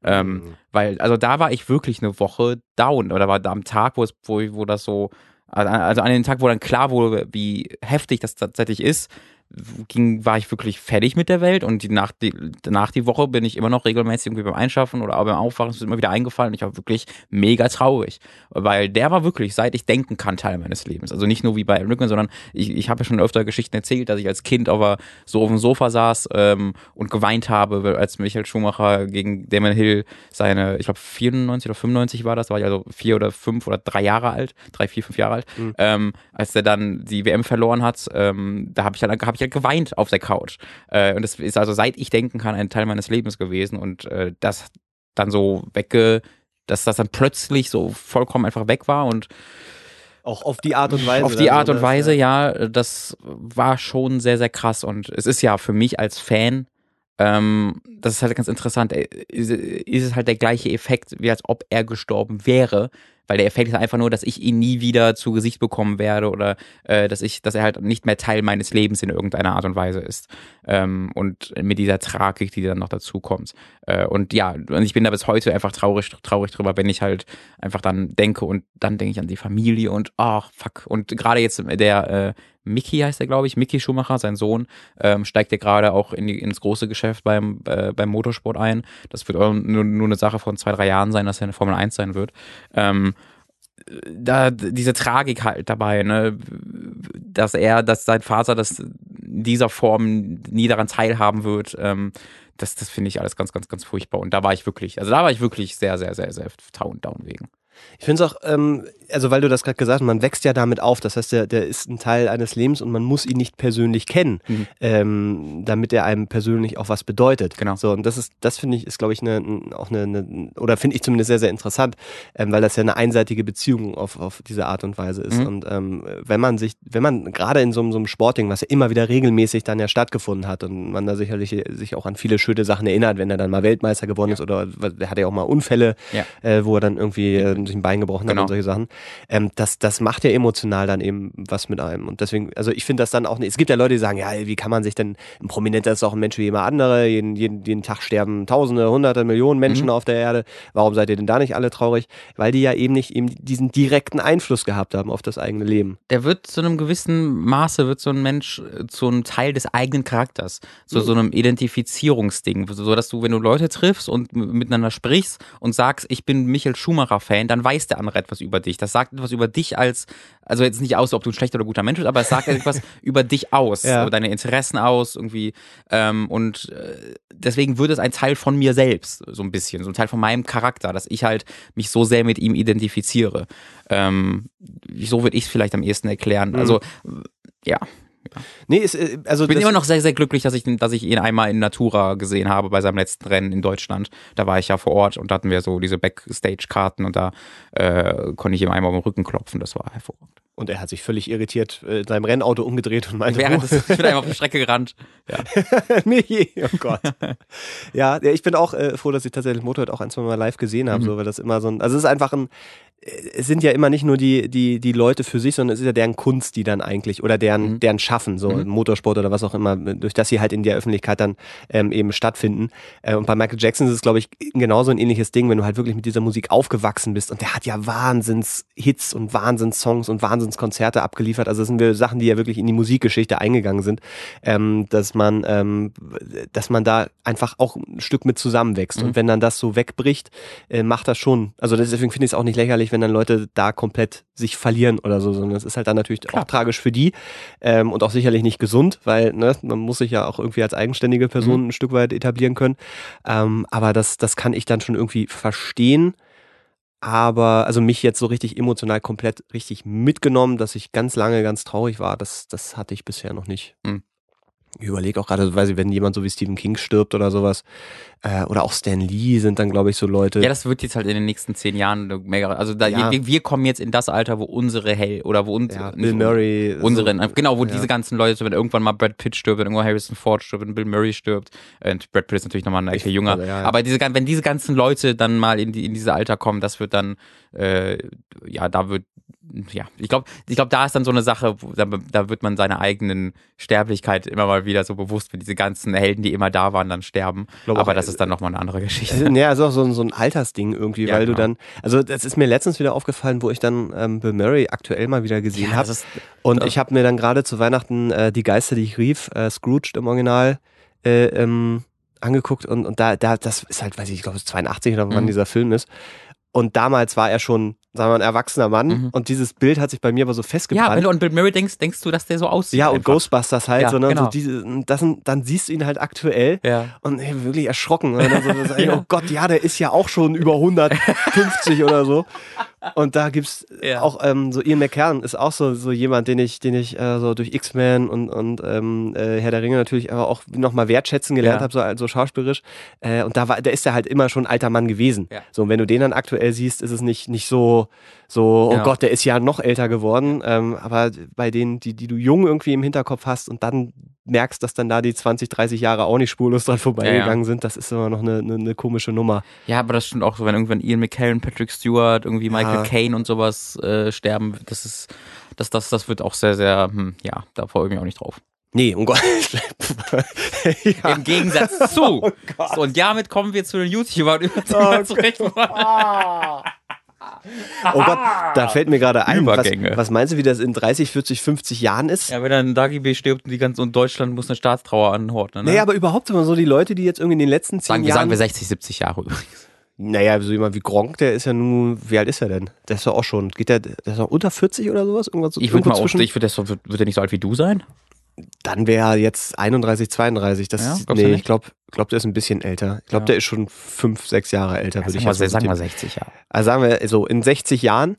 Ähm, mhm. Weil, also da war ich wirklich eine Woche down. Oder war da am Tag, wo es, wo, wo das so, also an dem Tag, wo dann klar wurde, wie heftig das tatsächlich ist, ging, war ich wirklich fertig mit der Welt und die, nach, die, nach die Woche bin ich immer noch regelmäßig irgendwie beim Einschaffen oder beim Aufwachen ist immer wieder eingefallen. Ich war wirklich mega traurig, weil der war wirklich, seit ich denken kann, Teil meines Lebens. Also nicht nur wie bei Rickman, sondern ich, ich habe ja schon öfter Geschichten erzählt, dass ich als Kind aber so auf dem Sofa saß ähm, und geweint habe, als Michael Schumacher gegen Damon Hill seine, ich glaube 94 oder 95 war das, war ich also vier oder fünf oder drei Jahre alt, drei, vier, fünf Jahre alt, mhm. ähm, als der dann die WM verloren hat, ähm, da habe ich dann hab ich halt geweint auf der Couch. Äh, und das ist also seit ich denken kann ein Teil meines Lebens gewesen und äh, das dann so wegge, dass das dann plötzlich so vollkommen einfach weg war und auch auf die Art und Weise. Auf die Art und Weise, ja, das war schon sehr, sehr krass. Und es ist ja für mich als Fan, ähm, das ist halt ganz interessant, äh, ist, ist es halt der gleiche Effekt, wie als ob er gestorben wäre weil der Effekt ist einfach nur, dass ich ihn nie wieder zu Gesicht bekommen werde oder äh, dass ich, dass er halt nicht mehr Teil meines Lebens in irgendeiner Art und Weise ist. Ähm, und mit dieser Tragik, die dann noch dazu kommt. Äh, und ja, und ich bin da bis heute einfach traurig, traurig drüber, wenn ich halt einfach dann denke und dann denke ich an die Familie und ach, fuck. Und gerade jetzt der äh, Mickey heißt er, glaube ich, Mickey Schumacher, sein Sohn, ähm, steigt ja gerade auch in die, ins große Geschäft beim, äh, beim Motorsport ein. Das wird nur, nur eine Sache von zwei, drei Jahren sein, dass er eine Formel 1 sein wird. Ähm, da diese Tragik halt dabei, ne, dass er, dass sein Vater das in dieser Form nie daran teilhaben wird, ähm, das, das finde ich alles ganz, ganz, ganz furchtbar. Und da war ich wirklich, also da war ich wirklich sehr, sehr, sehr, sehr down, down wegen. Ich finde es auch, ähm, also weil du das gerade gesagt hast, man wächst ja damit auf. Das heißt, der, der ist ein Teil eines Lebens und man muss ihn nicht persönlich kennen, mhm. ähm, damit er einem persönlich auch was bedeutet. Genau. So, und das ist, das finde ich, ist, glaube ich, eine, auch eine, eine oder finde ich zumindest sehr, sehr interessant, ähm, weil das ja eine einseitige Beziehung auf, auf diese Art und Weise ist. Mhm. Und ähm, wenn man sich, wenn man gerade in so, so einem Sportding, was ja immer wieder regelmäßig dann ja stattgefunden hat und man da sicherlich sich auch an viele schöne Sachen erinnert, wenn er dann mal Weltmeister geworden ja. ist oder der hatte ja auch mal Unfälle, ja. äh, wo er dann irgendwie sich ein Bein gebrochen genau. hat und solche Sachen. Ähm, das, das macht ja emotional dann eben was mit einem. Und deswegen, also ich finde das dann auch nicht. Es gibt ja Leute, die sagen, ja, wie kann man sich denn, ein Prominenter ist auch ein Mensch wie jemand andere, jeden, jeden, jeden Tag sterben Tausende, Hunderte, Millionen Menschen mhm. auf der Erde. Warum seid ihr denn da nicht alle traurig? Weil die ja eben nicht eben diesen direkten Einfluss gehabt haben auf das eigene Leben. Der wird zu einem gewissen Maße, wird so ein Mensch äh, zu einem Teil des eigenen Charakters, zu mhm. so einem Identifizierungsding, so dass du, wenn du Leute triffst und miteinander sprichst und sagst, ich bin Michael Schumacher-Fan, dann weiß der andere etwas über dich. Das sagt etwas über dich als, also jetzt nicht aus, ob du ein schlechter oder guter Mensch bist, aber es sagt etwas über dich aus, ja. über deine Interessen aus, irgendwie. Ähm, und äh, deswegen wird es ein Teil von mir selbst, so ein bisschen, so ein Teil von meinem Charakter, dass ich halt mich so sehr mit ihm identifiziere. Ähm, so würde ich es vielleicht am ehesten erklären. Mhm. Also, ja. Ja. Nee, ist, äh, also ich bin immer noch sehr, sehr glücklich, dass ich, dass ich ihn einmal in Natura gesehen habe bei seinem letzten Rennen in Deutschland. Da war ich ja vor Ort und da hatten wir so diese Backstage-Karten und da äh, konnte ich ihm einmal auf den Rücken klopfen. Das war hervorragend. Und er hat sich völlig irritiert in seinem Rennauto umgedreht und meinte, Während ich bin einfach auf die Strecke gerannt. Ja. nee, oh Gott. ja, ich bin auch äh, froh, dass ich tatsächlich Motorhead auch ein, zwei Mal live gesehen habe, mhm. so, weil das immer so ein, also es ist einfach ein, es sind ja immer nicht nur die, die, die Leute für sich, sondern es ist ja deren Kunst, die dann eigentlich, oder deren, mhm. deren Schaffen, so mhm. Motorsport oder was auch immer, durch das sie halt in der Öffentlichkeit dann ähm, eben stattfinden. Äh, und bei Michael Jackson ist es, glaube ich, genauso ein ähnliches Ding, wenn du halt wirklich mit dieser Musik aufgewachsen bist. Und der hat ja Wahnsinns-Hits und Wahnsinns-Songs und Wahnsinns-Konzerte abgeliefert. Also das sind wir Sachen, die ja wirklich in die Musikgeschichte eingegangen sind, ähm, dass man, ähm, dass man da einfach auch ein Stück mit zusammenwächst. Mhm. Und wenn dann das so wegbricht, äh, macht das schon, also deswegen finde ich es auch nicht lächerlich, wenn dann Leute da komplett sich verlieren oder so, sondern es ist halt dann natürlich Klar. auch tragisch für die ähm, und auch sicherlich nicht gesund, weil ne, man muss sich ja auch irgendwie als eigenständige Person mhm. ein Stück weit etablieren können. Ähm, aber das, das kann ich dann schon irgendwie verstehen. Aber also mich jetzt so richtig emotional komplett richtig mitgenommen, dass ich ganz lange ganz traurig war, das, das hatte ich bisher noch nicht. Mhm. Ich überlege auch gerade, weiß ich, wenn jemand so wie Stephen King stirbt oder sowas, äh, oder auch Stan Lee sind dann, glaube ich, so Leute. Ja, das wird jetzt halt in den nächsten zehn Jahren mega. Also da, ja. wir, wir, kommen jetzt in das Alter, wo unsere Hell oder wo uns ja, Bill Murray, unsere, so, genau, wo ja. diese ganzen Leute, wenn irgendwann mal Brad Pitt stirbt, wenn irgendwann Harrison Ford stirbt, wenn Bill Murray stirbt, und Brad Pitt ist natürlich nochmal eine Ecke jünger. Also, aber diese, wenn diese ganzen Leute dann mal in die in diese Alter kommen, das wird dann, äh, ja, da wird ja, ich glaube, ich glaube, da ist dann so eine Sache, da, da, wird man seiner eigenen Sterblichkeit immer mal wieder so bewusst, wenn diese ganzen Helden, die immer da waren, dann sterben. Aber auch, das ist dann nochmal eine andere Geschichte. Ja, also auch so, so ein Altersding irgendwie, ja, weil genau. du dann, also das ist mir letztens wieder aufgefallen, wo ich dann ähm, Bill Murray aktuell mal wieder gesehen ja, habe. Und ich habe mir dann gerade zu Weihnachten äh, die Geister, die ich rief, äh, Scrooged im Original, äh, ähm, angeguckt und, und da, da, das ist halt, weiß ich, ich glaube, es ist 82 oder wann mhm. dieser Film ist. Und damals war er schon, sagen wir mal, ein erwachsener Mann. Mhm. Und dieses Bild hat sich bei mir aber so festgebrannt. Ja, wenn du an Bill Murray denkst, denkst du, dass der so aussieht. Ja, und einfach. Ghostbusters halt. Ja, so, ne? genau. so diese, das, dann siehst du ihn halt aktuell ja. und ey, wirklich erschrocken. Ne? So, ja. Oh Gott, ja, der ist ja auch schon über 150 oder so. Und da gibt's ja. auch ähm, so Ian McKern ist auch so, so jemand, den ich, den ich äh, so durch X-Men und, und ähm, äh, Herr der Ringe natürlich aber auch nochmal wertschätzen gelernt ja. habe, so also schauspielerisch. Äh, und da war, da ist er halt immer schon ein alter Mann gewesen. Ja. So, und wenn du den dann aktuell siehst, ist es nicht, nicht so, so, oh Gott, der ist ja noch älter geworden. Ähm, aber bei denen, die, die du jung irgendwie im Hinterkopf hast und dann merkst, dass dann da die 20, 30 Jahre auch nicht spurlos dran vorbeigegangen ja, sind, das ist immer noch eine, eine, eine, komische Nummer. Ja, aber das stimmt auch so, wenn irgendwann Ian McKellen, Patrick Stewart, irgendwie Michael. Caine und sowas äh, sterben, das ist, das, das, das wird auch sehr, sehr, hm, ja, da freue ich mich auch nicht drauf. Nee, um Gott. ja. Im Gegensatz zu. Oh so, und damit kommen wir zu den YouTubern, über die oh wir zurecht wollen. Oh Gott, da fällt mir gerade ein, was, was, meinst du, wie das in 30, 40, 50 Jahren ist? Ja, wenn dann Dagi B stirbt und die ganze und Deutschland muss eine Staatstrauer anhorten. Ne? Nee, aber überhaupt immer so die Leute, die jetzt irgendwie in den letzten zehn sagen, Jahren... Sagen wir 60, 70 Jahre übrigens. Naja, so jemand wie Gronk, der ist ja nun, wie alt ist er denn? Der ist ja auch schon, geht der, der ist auch unter 40 oder sowas? Irgendwas, ich würde mal auch, ich würde, wird, wird er nicht so alt wie du sein? Dann wäre er jetzt 31, 32. Das, Ja, nee, ich glaube, glaub, der ist ein bisschen älter. Ich glaube, Ja. der ist schon fünf, sechs Jahre älter, würde ich mal, jetzt mal so sag mal tippen. 60 Jahre. Also sagen wir so, in 60 Jahren,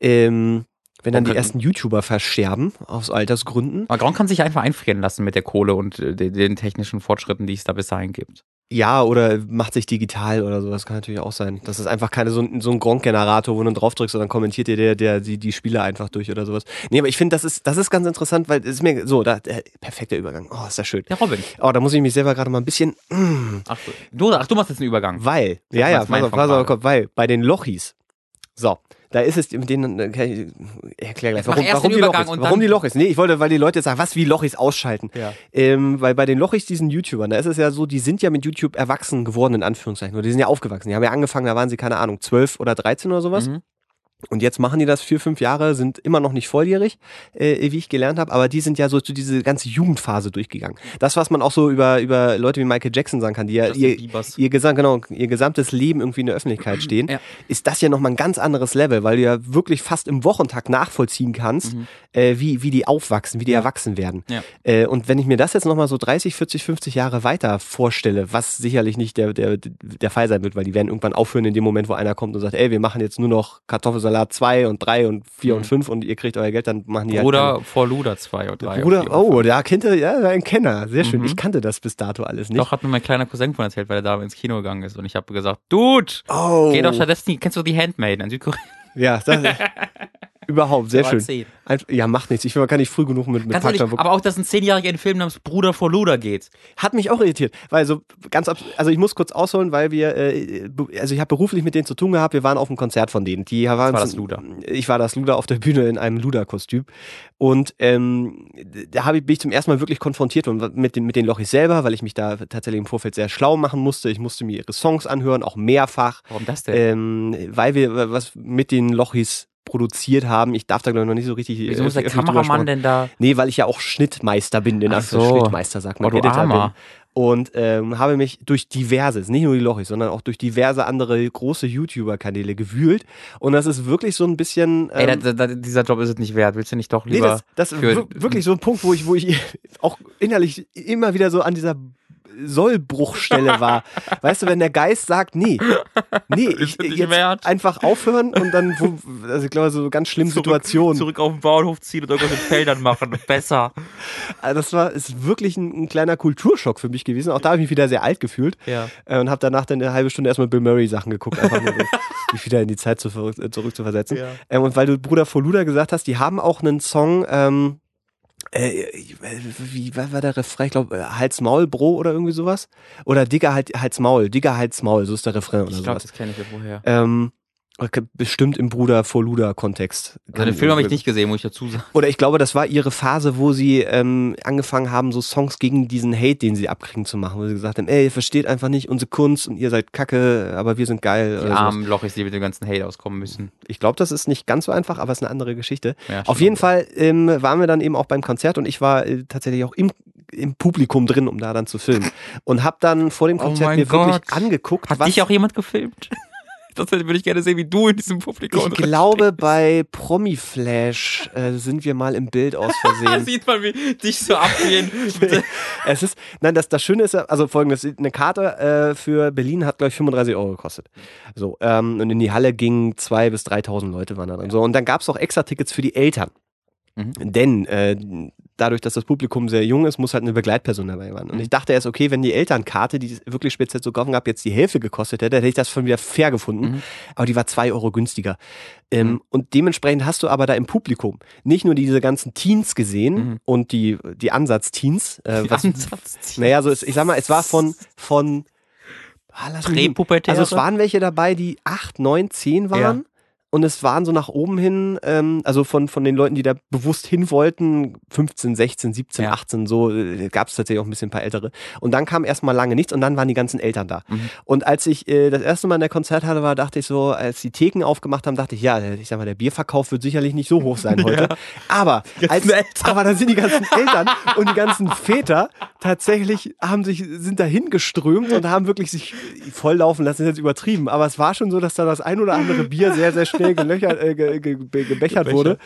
ähm, wenn dann die ersten YouTuber versterben, aus Altersgründen, Aber Gronk kann sich einfach einfrieren lassen mit der Kohle und äh, den, den technischen Fortschritten, die es da bis dahin gibt. Ja, oder macht sich digital oder so, das kann natürlich auch sein. Das ist einfach keine so, ein- so ein Gronk-Generator, wo du dann draufdrückst und dann kommentiert dir der, der die, die Spiele einfach durch oder sowas. Nee, aber ich finde, das ist, das ist ganz interessant, weil es ist mir so, da, äh, perfekter Übergang. Oh, ist das schön. Der Robin. Oh, da muss ich mich selber gerade mal ein bisschen, mm, Ach, du, ach, du machst jetzt einen Übergang. weil, ja, ja, pass auf, pass auf, weil, bei den Lochis, so, da ist es, mit denen, ich, ich erklär gleich, warum, warum die Übergang Lochis, warum die Lochis, nee, ich wollte, weil die Leute jetzt sagen, was, wie Lochis ausschalten, Ja. ähm, weil bei den Lochis, diesen YouTubern, da ist es ja so, die sind ja mit YouTube erwachsen geworden, in Anführungszeichen, oder die sind ja aufgewachsen, die haben ja angefangen, da waren sie, keine Ahnung, 12 oder 13 oder sowas, Mhm. Und jetzt machen die das vier, fünf Jahre, sind immer noch nicht volljährig, äh, wie ich gelernt habe, aber die sind ja so zu diese ganze Jugendphase durchgegangen. Das, was man auch so über, über Leute wie Michael Jackson sagen kann, die ja ihr, ihr, gesam genau, ihr gesamtes Leben irgendwie in der Öffentlichkeit stehen, Ja. ist das ja nochmal ein ganz anderes Level, weil du ja wirklich fast im Wochentag nachvollziehen kannst, Mhm. äh, wie, wie die aufwachsen, wie die Ja. erwachsen werden. Ja. Äh, und wenn ich mir das jetzt nochmal so 30, 40, 50 Jahre weiter vorstelle, was sicherlich nicht der, der, der Fall sein wird, weil die werden irgendwann aufhören in dem Moment, wo einer kommt und sagt, ey, wir machen jetzt nur noch Kartoffelsalat 2 und 3 und 4 Mhm. und 5 und ihr kriegt euer Geld, dann machen die halt Bruder vor Luda 2 oder 3. keine- Bruder, oh, der kennt er, ja, ein Kenner, sehr schön. Mhm. Ich kannte das bis dato alles nicht. Doch, hat mir mein kleiner Cousin von erzählt, weil er da ins Kino gegangen ist. Und ich habe gesagt, Dude, Oh, geh doch stattdessen, kennst du die Handmaid in Südkorea? ja, das, überhaupt, sehr schön. 10. Einfach, ja, macht nichts. Ich gar nicht früh genug mit, mit Park aber auch, dass ein Zehnjähriger in einen Film namens Bruder vor Luda geht. Hat mich auch irritiert, weil so ganz abs also ich muss kurz ausholen, weil wir äh, also ich habe beruflich mit denen zu tun gehabt. Wir waren auf einem Konzert von denen. Die waren war das Luda. Ich war das Luda auf der Bühne in einem Luda-Kostüm und ähm, da habe ich bin ich zum ersten Mal wirklich konfrontiert worden mit den mit den Lochis selber, weil ich mich da tatsächlich im Vorfeld sehr schlau machen musste. Ich musste mir ihre Songs anhören, auch mehrfach, Warum das denn? ähm, weil wir was mit den Lochis produziert haben. Ich darf da glaube ich noch nicht so richtig. Wieso äh, muss der Kameramann denn da? Nee, weil ich ja auch Schnittmeister bin, in Ach so. Schnittmeister sagt man, Oh, Editor Armer. bin. Und ähm, habe mich durch diverse, nicht nur die Lochis, sondern auch durch diverse andere große YouTuber-Kanäle gewühlt. Und das ist wirklich so ein bisschen. Ey, Ähm, da, da, dieser Job ist es nicht wert. Willst du nicht doch nee, lieber das, das ist wirklich so ein Punkt, wo ich, wo ich auch innerlich immer wieder so an dieser Sollbruchstelle war. weißt du, wenn der Geist sagt, nee, nee, ich, jetzt wert? einfach aufhören und dann, wo, also ich glaube, so ganz schlimme Situationen. zurück auf den Bauernhof ziehen und irgendwas mit Feldern machen? Besser. Also das war ist wirklich ein, ein kleiner Kulturschock für mich gewesen. Auch da habe ich mich wieder sehr alt gefühlt Ja. äh, und habe danach dann eine halbe Stunde erstmal Bill Murray Sachen geguckt, einfach nur, um mich wieder in die Zeit zurück zu versetzen. Ja. Ähm, und weil du Bruder Voluda gesagt hast, die haben auch einen Song, ähm, äh, wie was war der Refrain? Ich glaube, Hals Maul Bro oder irgendwie sowas. Oder Digger halt, Hals Maul, Digger Hals Maul, so ist der Refrain oder Ich glaube, sowas. das kenne ich ja woher. Ähm, bestimmt im Bruder Voluda Kontext. Also den Film habe ich nicht gesehen, muss ich dazu sagen. Oder ich glaube, das war ihre Phase, wo sie ähm, angefangen haben, so Songs gegen diesen Hate, den sie abkriegen, zu machen. Wo sie gesagt haben, ey, ihr versteht einfach nicht unsere Kunst und ihr seid kacke, aber wir sind geil. Die armen Lochis, die mit dem ganzen Hate auskommen müssen. Ich glaube, das ist nicht ganz so einfach, aber es ist eine andere Geschichte. Ja, Auf jeden Fall ähm, waren wir dann eben auch beim Konzert und ich war äh, tatsächlich auch im, im Publikum drin, um da dann zu filmen. Und habe dann vor dem Oh Konzert mein mir wirklich Gott. angeguckt, Hat was dich auch jemand gefilmt? Das würde ich gerne sehen, wie du in diesem Publikum ich glaube, bei Promiflash äh, sind wir mal im Bild aus Versehen. sieht man, wie dich so abgehen. es ist, nein, das, das Schöne ist, ja- also folgendes, eine Karte äh, für Berlin hat, glaube ich, 35 Euro gekostet. So, ähm, und in die Halle gingen 2.000 bis 3.000 Leute waren da drin. So, und dann gab es auch extra Tickets für die Eltern. Mhm. Denn äh, dadurch, dass das Publikum sehr jung ist, muss halt eine Begleitperson dabei sein. Und Mhm. ich dachte erst, okay, wenn die Elternkarte, die es wirklich speziell zu kaufen gab, jetzt die Hälfte gekostet hätte, hätte ich das schon wieder fair gefunden. Mhm. Aber die war zwei Euro günstiger. Ähm, Mhm. Und dementsprechend hast du aber da im Publikum nicht nur diese ganzen Teens gesehen Mhm. und die, die Ansatz-Teens. Äh, was, Ansatz. naja, so ist, ich sag mal, es war von, von ah. Präpubertäre. also es waren welche dabei, die acht, neun, zehn waren. Und es waren so nach oben hin, ähm, also von, von den Leuten, die da bewusst hin wollten, 15, 16, 17, Ja. 18, so äh, gab es tatsächlich auch ein bisschen ein paar ältere. Und dann kam erstmal lange nichts und dann waren die ganzen Eltern da. Mhm. Und als ich äh, das erste Mal in der Konzerthalle war, dachte ich so, als die Theken aufgemacht haben, dachte ich, ja, ich sag mal, der Bierverkauf wird sicherlich nicht so hoch sein heute. Aber, als, aber dann sind die ganzen Eltern und die ganzen Väter tatsächlich haben sich, sind dahin geströmt und haben wirklich sich volllaufen lassen, ist jetzt übertrieben. Aber es war schon so, dass da das ein oder andere Bier sehr, sehr schnell gelöchert, äh, ge, ge, ge, gebechert wurde.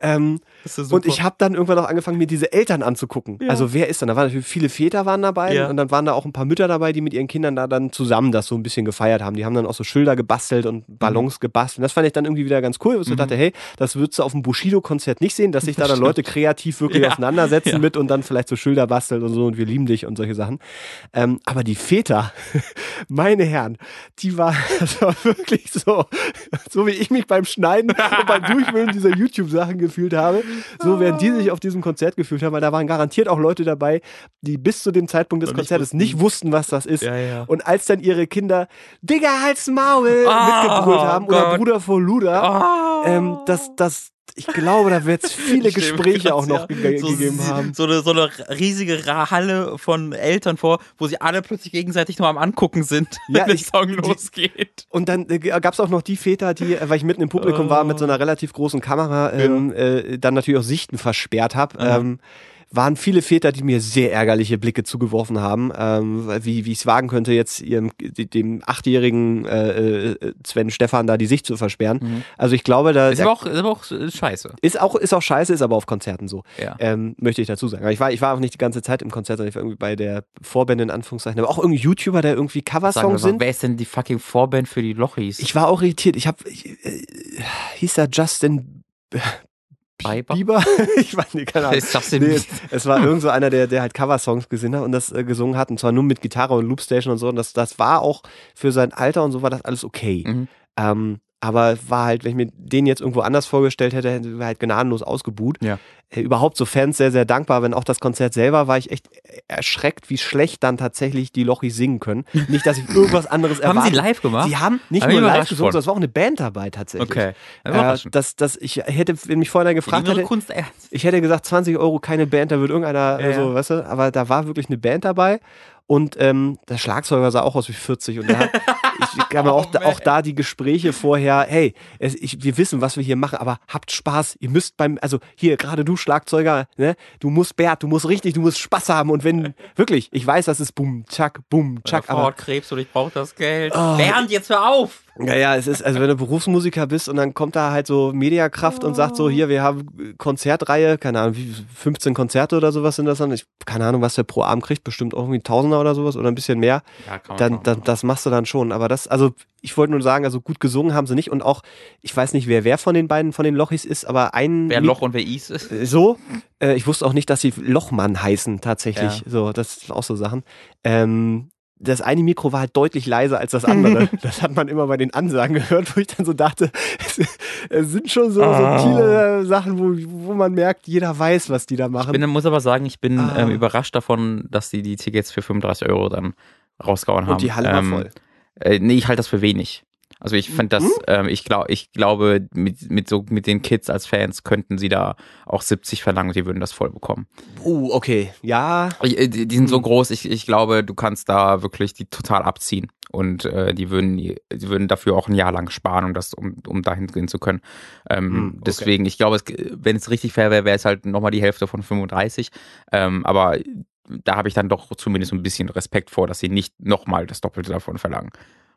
Ähm, Und ich habe dann irgendwann auch angefangen, mir diese Eltern anzugucken. Ja. Also wer ist dann? Da waren natürlich viele Väter waren dabei ja. und dann waren da auch ein paar Mütter dabei, die mit ihren Kindern da dann zusammen das so ein bisschen gefeiert haben. Die haben dann auch so Schilder gebastelt und Ballons mhm. gebastelt. Und das fand ich dann irgendwie wieder ganz cool, wo ich mhm. dachte, hey, das würdest du auf dem Bushido-Konzert nicht sehen, dass sich da dann Leute kreativ wirklich ja. auseinandersetzen mit und dann vielleicht so Schilder basteln und so und wir lieben dich und solche Sachen. Ähm, aber die Väter, meine Herren, die war, das war wirklich so, so wie ich mich beim Schneiden und beim Durchwühlen dieser YouTube-Sachen gefühlt habe, so werden die sich auf diesem Konzert gefühlt haben, weil da waren garantiert auch Leute dabei, die bis zu dem Zeitpunkt des Konzertes nicht wussten, was das ist. Ja, ja. Und als dann ihre Kinder Digga, halt's Maul oh, mitgebrüllt haben Gott. oder Bruder vor Luder, oh. ähm, das, das, ich glaube, da wird es viele Gespräche auch noch ge so, gegeben haben. So eine, so eine riesige Halle von Eltern vor, wo sie alle plötzlich gegenseitig nur am Angucken sind, ja, wenn der Song die, losgeht. Und dann äh, gab es auch noch die Väter, die, äh, weil ich mitten im Publikum oh. war, mit so einer relativ großen Kamera, ähm, ja. äh, dann natürlich auch Sichten versperrt habe. Ähm, waren viele Väter, die mir sehr ärgerliche Blicke zugeworfen haben, ähm, wie, wie ich es wagen könnte, jetzt ihrem, dem achtjährigen äh, äh, Sven Stefan da die Sicht zu versperren. Mhm. Also ich glaube, da. Ist aber auch, ist aber auch scheiße. Ist auch, ist auch scheiße, ist aber auf Konzerten so. Ja. Ähm, möchte ich dazu sagen. Aber ich war, ich war auch nicht die ganze Zeit im Konzert, sondern ich war irgendwie bei der Vorband in Anführungszeichen. Aber auch irgendwie YouTuber, der irgendwie Coversongs sind. Wer ist denn die fucking Vorband für die Lochis? Ich war auch irritiert. Ich habe, äh, hieß da Justin Bieber? Bieber? ich weiß nicht, keine Ahnung. Nee, es war irgend so einer, der, der halt Coversongs gesehen hat und das äh, gesungen hat und zwar nur mit Gitarre und Loopstation und so und das, das war auch für sein Alter und so war das alles okay. Mhm. Ähm, aber war halt, wenn ich mir den jetzt irgendwo anders vorgestellt hätte, hätte er halt gnadenlos ausgebuht. Ja. Äh, überhaupt so Fans sehr, sehr dankbar. Wenn auch das Konzert selber war ich echt erschreckt, wie schlecht dann tatsächlich die Lochis singen können. Nicht, dass ich irgendwas anderes erwarte. haben sie live gemacht? Sie haben nicht Aber nur live gesungen, sondern es war auch eine Band dabei tatsächlich. Okay. Das, äh, das, das, ich hätte, wenn mich vorher gefragt hätte, Kunst ernst. ich hätte gesagt, 20 Euro keine Band, da wird irgendeiner ja, so, weißt du, aber da war wirklich eine Band dabei und ähm, der Schlagzeuger sah auch aus wie 40 und der hat, ich kann mir oh, auch, auch da die Gespräche vorher, hey, es, ich, wir wissen, was wir hier machen, aber habt Spaß, ihr müsst beim, also hier, gerade du Schlagzeuger, ne, du musst Bert, du musst richtig, du musst Spaß haben und wenn, wirklich, ich weiß, das ist bumm, tschack, bumm, tschack, aber... Krebs und ich brauche das Geld. Oh, Bernd, jetzt hör auf! Ja, ja, es ist, also wenn du Berufsmusiker bist und dann kommt da halt so Mediakraft oh. und sagt so, hier, wir haben Konzertreihe, keine Ahnung, wie 15 Konzerte oder sowas sind das dann. Ich, keine Ahnung, was der pro Abend kriegt, bestimmt irgendwie ein Tausender oder sowas oder ein bisschen mehr. Ja, kann dann, dann, das machst du dann schon. Aber das, also ich wollte nur sagen, also gut gesungen haben sie nicht und auch, ich weiß nicht, wer wer von den beiden, von den Lochis ist, aber ein. Wer Loch und wer Is ist. So. Äh, ich wusste auch nicht, dass sie Lochmann heißen, tatsächlich. Ja. So, das sind auch so Sachen. Ähm, das eine Mikro war halt deutlich leiser als das andere. das hat man immer bei den Ansagen gehört, wo ich dann so dachte, es, sind schon so ah. subtile Sachen, wo, wo man merkt, jeder weiß, was die da machen. Ich bin, muss aber sagen, ich bin ah. ähm, überrascht davon, dass die die Tickets für 35 Euro dann rausgehauen haben. Und die Halle ähm, war voll. Äh, nee, ich halte das für wenig. Also ich das, mhm. ähm, ich glaube, ich glaube, mit, mit so mit den Kids als Fans könnten sie da auch 70 verlangen und die würden das voll bekommen. Uh, okay. Ja. Äh, die, die sind mhm. so groß, ich, ich glaube, du kannst da wirklich die total abziehen. Und äh, die würden, die würden dafür auch ein Jahr lang sparen, um das, um, um dahin gehen zu können. Ähm, mhm, okay. Deswegen, ich glaube, es, wenn es richtig fair wäre, wäre es halt nochmal die Hälfte von 35. Ähm, aber da habe ich dann doch zumindest ein bisschen Respekt vor, dass sie nicht nochmal das Doppelte davon verlangen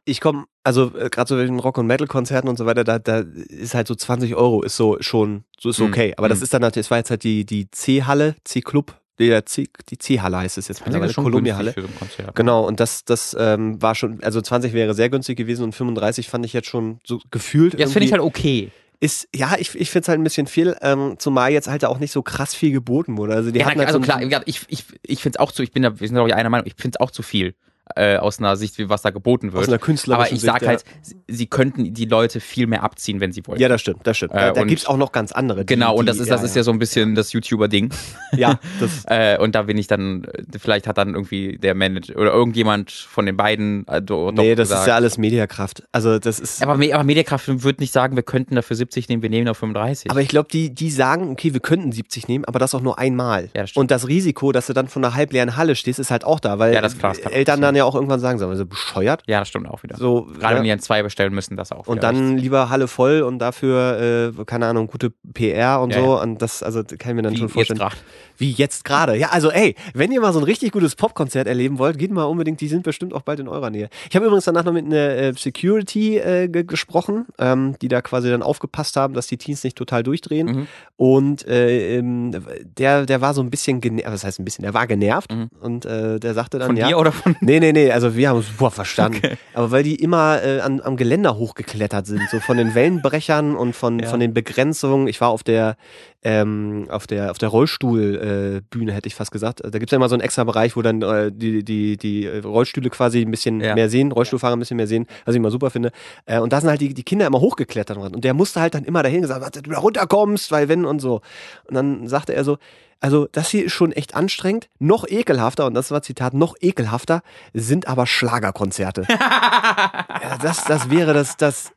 ich komme, also äh, gerade so in Rock- und Metal-Konzerten und so weiter, da, da ist halt so 20 Euro ist so schon, so ist mhm. okay. Mhm. Aber das ist dann natürlich, es war jetzt halt die, die C-Halle, C-Club, die, C, die C-Halle heißt es jetzt mittlerweile, Columbia-Halle. So genau, und das, das ähm, war schon, also 20 wäre sehr günstig gewesen und 35 fand ich jetzt schon so gefühlt. Ja, das finde ich halt okay ist, ja, ich, ich finde es halt ein bisschen viel, ähm, zumal jetzt halt auch nicht so krass viel geboten wurde. Also, die ja, hatten halt also so klar, ich, ich, ich finde es auch zu, ich bin da, wir sind glaube ich einer Meinung, ich finde es auch zu viel äh, aus einer Sicht, wie was da geboten wird. Aus einer künstlerischen Aber ich sage halt, sie könnten die Leute viel mehr abziehen, wenn sie wollen. Ja, das stimmt, das stimmt. Da, äh, da gibt es auch noch ganz andere. Die, genau, und das ist, das ja, ist ja so ein bisschen das YouTuber-Ding. Ja, das. äh, und da bin ich dann, vielleicht hat dann irgendwie der Manager oder irgendjemand von den beiden äh, Nee, das gesagt, ist ja alles Mediakraft. Also das ist. Aber, aber Mediakraft wird nicht sagen, wir könnten dafür 70 nehmen, wir nehmen auf 35. Aber ich glaube, die, die sagen, okay, wir könnten 70 nehmen, aber das auch nur einmal. Ja, das und das Risiko, dass du dann von einer halbleeren Halle stehst, ist halt auch da, weil ja, das klar, Eltern dann dann ja auch irgendwann sagen, sagen also bescheuert. Ja, das stimmt auch wieder. So, Gerade ja. wenn die dann zwei bestellen müssen, das auch. Und dann lieber Halle voll und dafür, äh, keine Ahnung, gute PR und Ja, so. Und das, also kann ich mir dann Wie schon jetzt vorstellen. grad. Wie jetzt gerade. Ja, also ey, wenn ihr mal so ein richtig gutes Popkonzert erleben wollt, geht mal unbedingt, die sind bestimmt auch bald in eurer Nähe. Ich habe übrigens danach noch mit einer äh, Security äh, ge gesprochen, ähm, die da quasi dann aufgepasst haben, dass die Teens nicht total durchdrehen. Mhm. Und äh, ähm, der, der war so ein bisschen genervt, was heißt ein bisschen, der war genervt Mhm. und äh, der sagte dann, Von ja. dir oder von. Nee, nee, nee, also wir haben es super verstanden. Aber weil die immer äh, an, am Geländer hochgeklettert sind, so von den Wellenbrechern und von, Ja. von den Begrenzungen. Ich war auf der, ähm, auf der, auf der Rollstuhlbühne, äh, hätte ich fast gesagt. Da gibt's ja immer so einen extra Bereich, wo dann äh, die, die, die Rollstühle quasi ein bisschen Ja. mehr sehen, Rollstuhlfahrer ein bisschen mehr sehen, was ich immer super finde. Äh, und da sind halt die, die Kinder immer hochgeklettert worden. Und der musste halt dann immer dahin gesagt, warte, du da runterkommst, weil wenn und so. Und dann sagte er so, also das hier ist schon echt anstrengend. Noch ekelhafter, und das war Zitat, noch ekelhafter sind aber Schlagerkonzerte. ja, das, das wäre das, das,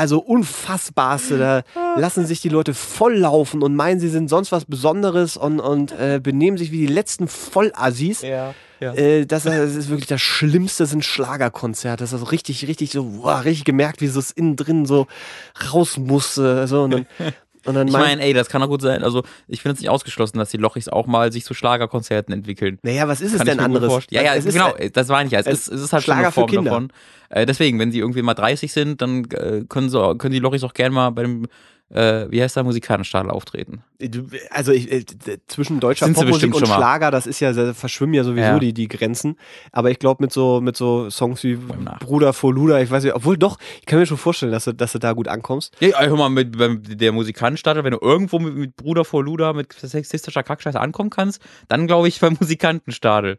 also unfassbarste. Da lassen sich die Leute volllaufen und meinen, sie sind sonst was Besonderes und, und äh, benehmen sich wie die letzten Vollassis. Ja. ja. Äh, das, das ist wirklich das Schlimmste, sind Schlagerkonzerte. Das ist richtig, richtig so, boah, richtig gemerkt, wie so es innen drin so raus musste. So, und dann, und dann Ich mein- meine, ey, das kann doch gut sein. Also, ich finde es nicht ausgeschlossen, dass die Lochis auch mal sich zu Schlagerkonzerten entwickeln. naja, was ist es Kann denn mir gut anderes? Ja, ja, es ist, genau, äh, das war nicht. Es es ist, es ist halt Schlager für schon eine Form Kinder. davon. Äh, deswegen, wenn sie irgendwie mal 30 sind, dann äh, können, sie, können die Lochis auch gerne mal bei dem, äh, wie heißt der, Musikantenstadel auftreten. Du- Also ich, äh, zwischen deutscher Sind Popmusik und. Schlager, das ist ja, da verschwimmen ja sowieso Ja. Die, die Grenzen. Aber ich glaube mit so mit so Songs wie Nach- Bruder vor Luda, ich weiß nicht, obwohl doch, ich kann mir schon vorstellen, dass du, dass du da gut ankommst. Ja, hör mal, mit, beim der Musikantenstadel, wenn du irgendwo mit, mit Bruder vor Luda mit sexistischer Kackscheiße ankommen kannst, dann glaube ich beim Musikantenstadel.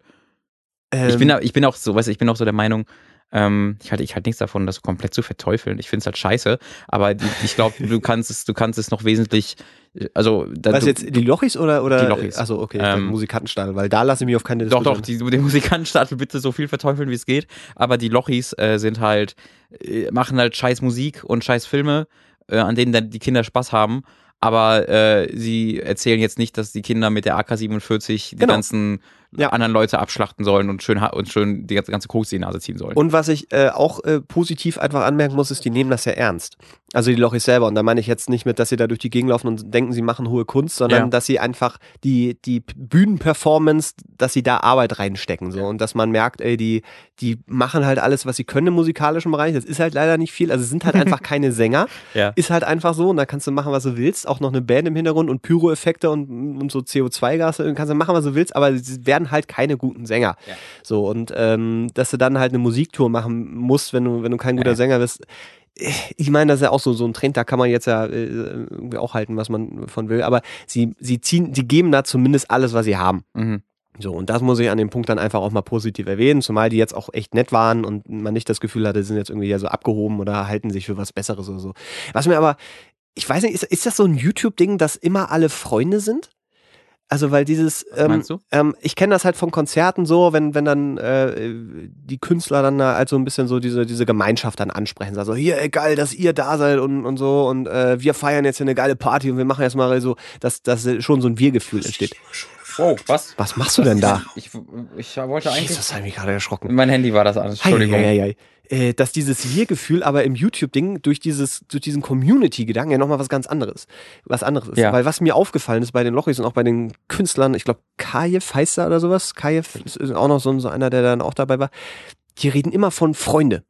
ich, Ähm, bin, da- ich bin auch so, weißt du, ich bin auch so der Meinung, ähm, ich halte ich halt nichts davon, das komplett zu verteufeln. Ich finde es halt scheiße, aber ich glaube, du kannst es, du kannst es noch wesentlich, äh, also da, was du, jetzt die Lochis oder oder Die Lochis. Also okay, Ähm, Musikantenstadel, weil da lasse ich mich auf keine Doch, Diskussion. doch, die, den Musikantenstadel bitte so viel verteufeln, wie es geht. Aber die Lochis äh, sind halt, äh, machen halt scheiß Musik und scheiß Filme, äh, an denen dann die Kinder Spaß haben. Aber äh, sie erzählen jetzt nicht, dass die Kinder mit der AK-47 die Genau. ganzen Ja. anderen Leute abschlachten sollen und schön, und schön die ganze, ganze Koks in die Nase ziehen sollen. Und was ich äh, auch äh, positiv einfach anmerken muss, ist, die nehmen das ja ernst. Also die Lochis selber. Und da meine ich jetzt nicht mit, dass sie da durch die Gegend laufen und denken, sie machen hohe Kunst, sondern Ja. dass sie einfach die, die Bühnenperformance, dass sie da Arbeit reinstecken. So. Und dass man merkt, ey, die, die machen halt alles, was sie können im musikalischen Bereich. Das ist halt leider nicht viel. Also sind halt einfach keine Sänger. Ja. Ist halt einfach so. Und da kannst du machen, was du willst. Auch noch eine Band im Hintergrund und Pyroeffekte und, und so CO2-Gase. Kannst du machen, was du willst. Aber sie werden halt keine guten Sänger. Ja. So. Und ähm, dass du dann halt eine Musiktour machen musst, wenn du, wenn du kein guter Ja. Sänger bist. Ich meine, das ist ja auch so, so ein Trend, da kann man jetzt ja äh, auch halten, was man von will. Aber sie, sie ziehen, sie geben da zumindest alles, was sie haben. Mhm. So, und das muss ich an dem Punkt dann einfach auch mal positiv erwähnen, zumal die jetzt auch echt nett waren und man nicht das Gefühl hatte, sie sind jetzt irgendwie ja so abgehoben oder halten sich für was Besseres oder so. Was mir aber, ich weiß nicht, ist, ist das so ein YouTube-Ding, dass immer alle Freunde sind? Also, weil dieses, Was ähm, meinst du? ähm, ich kenne das halt von Konzerten so, wenn, wenn dann äh, die Künstler dann da halt so ein bisschen so diese, diese Gemeinschaft dann ansprechen. Also, hier, ey, geil, dass ihr da seid und, und so und äh, wir feiern jetzt hier eine geile Party und wir machen jetzt mal so, dass, dass schon so ein Wir-Gefühl entsteht. Oh, was? Was machst du denn da? Ich, ich wollte eigentlich. Jesus, habe ich mich gerade erschrocken. Mein Handy war das an. Entschuldigung. Hei, hei, hei. Äh, dass dieses Wir-Gefühl aber im YouTube-Ding durch dieses, durch diesen Community-Gedanken ja nochmal was ganz anderes, was anderes ist. Ja. Weil was mir aufgefallen ist bei den Lochis und auch bei den Künstlern, ich glaube, Kajev heißt er oder sowas, Kajev ist auch noch so, so einer, der dann auch dabei war, die reden immer von Freunde.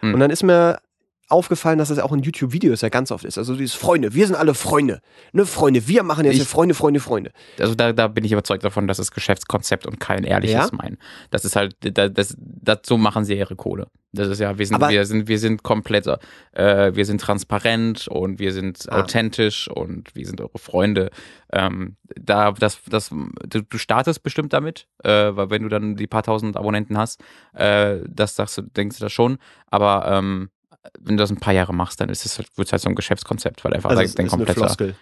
Hm. Und dann ist mir aufgefallen, dass das auch in YouTube-Videos ja ganz oft ist. Also dieses Freunde, wir sind alle Freunde. Ne, Freunde, wir machen jetzt Ich- Freunde, Freunde, Freunde. also da, da bin ich überzeugt davon, das ist Geschäftskonzept und kein ehrliches Ja? Meinen. Das ist halt, da- das, das, so machen sie ihre Kohle. Das ist ja, wir sind, Aber- wir sind, wir sind komplett, äh, wir sind transparent und wir sind Ah. authentisch und wir sind eure Freunde. Ähm, da, das, das, du, du startest bestimmt damit, äh, weil wenn du dann die paar tausend Abonnenten hast, äh, das sagst du, denkst du das schon. Aber ähm, wenn du das ein paar Jahre machst, dann ist es halt, wird halt so ein Geschäftskonzept, weil einfach Also ist eine kompletter, Floskel.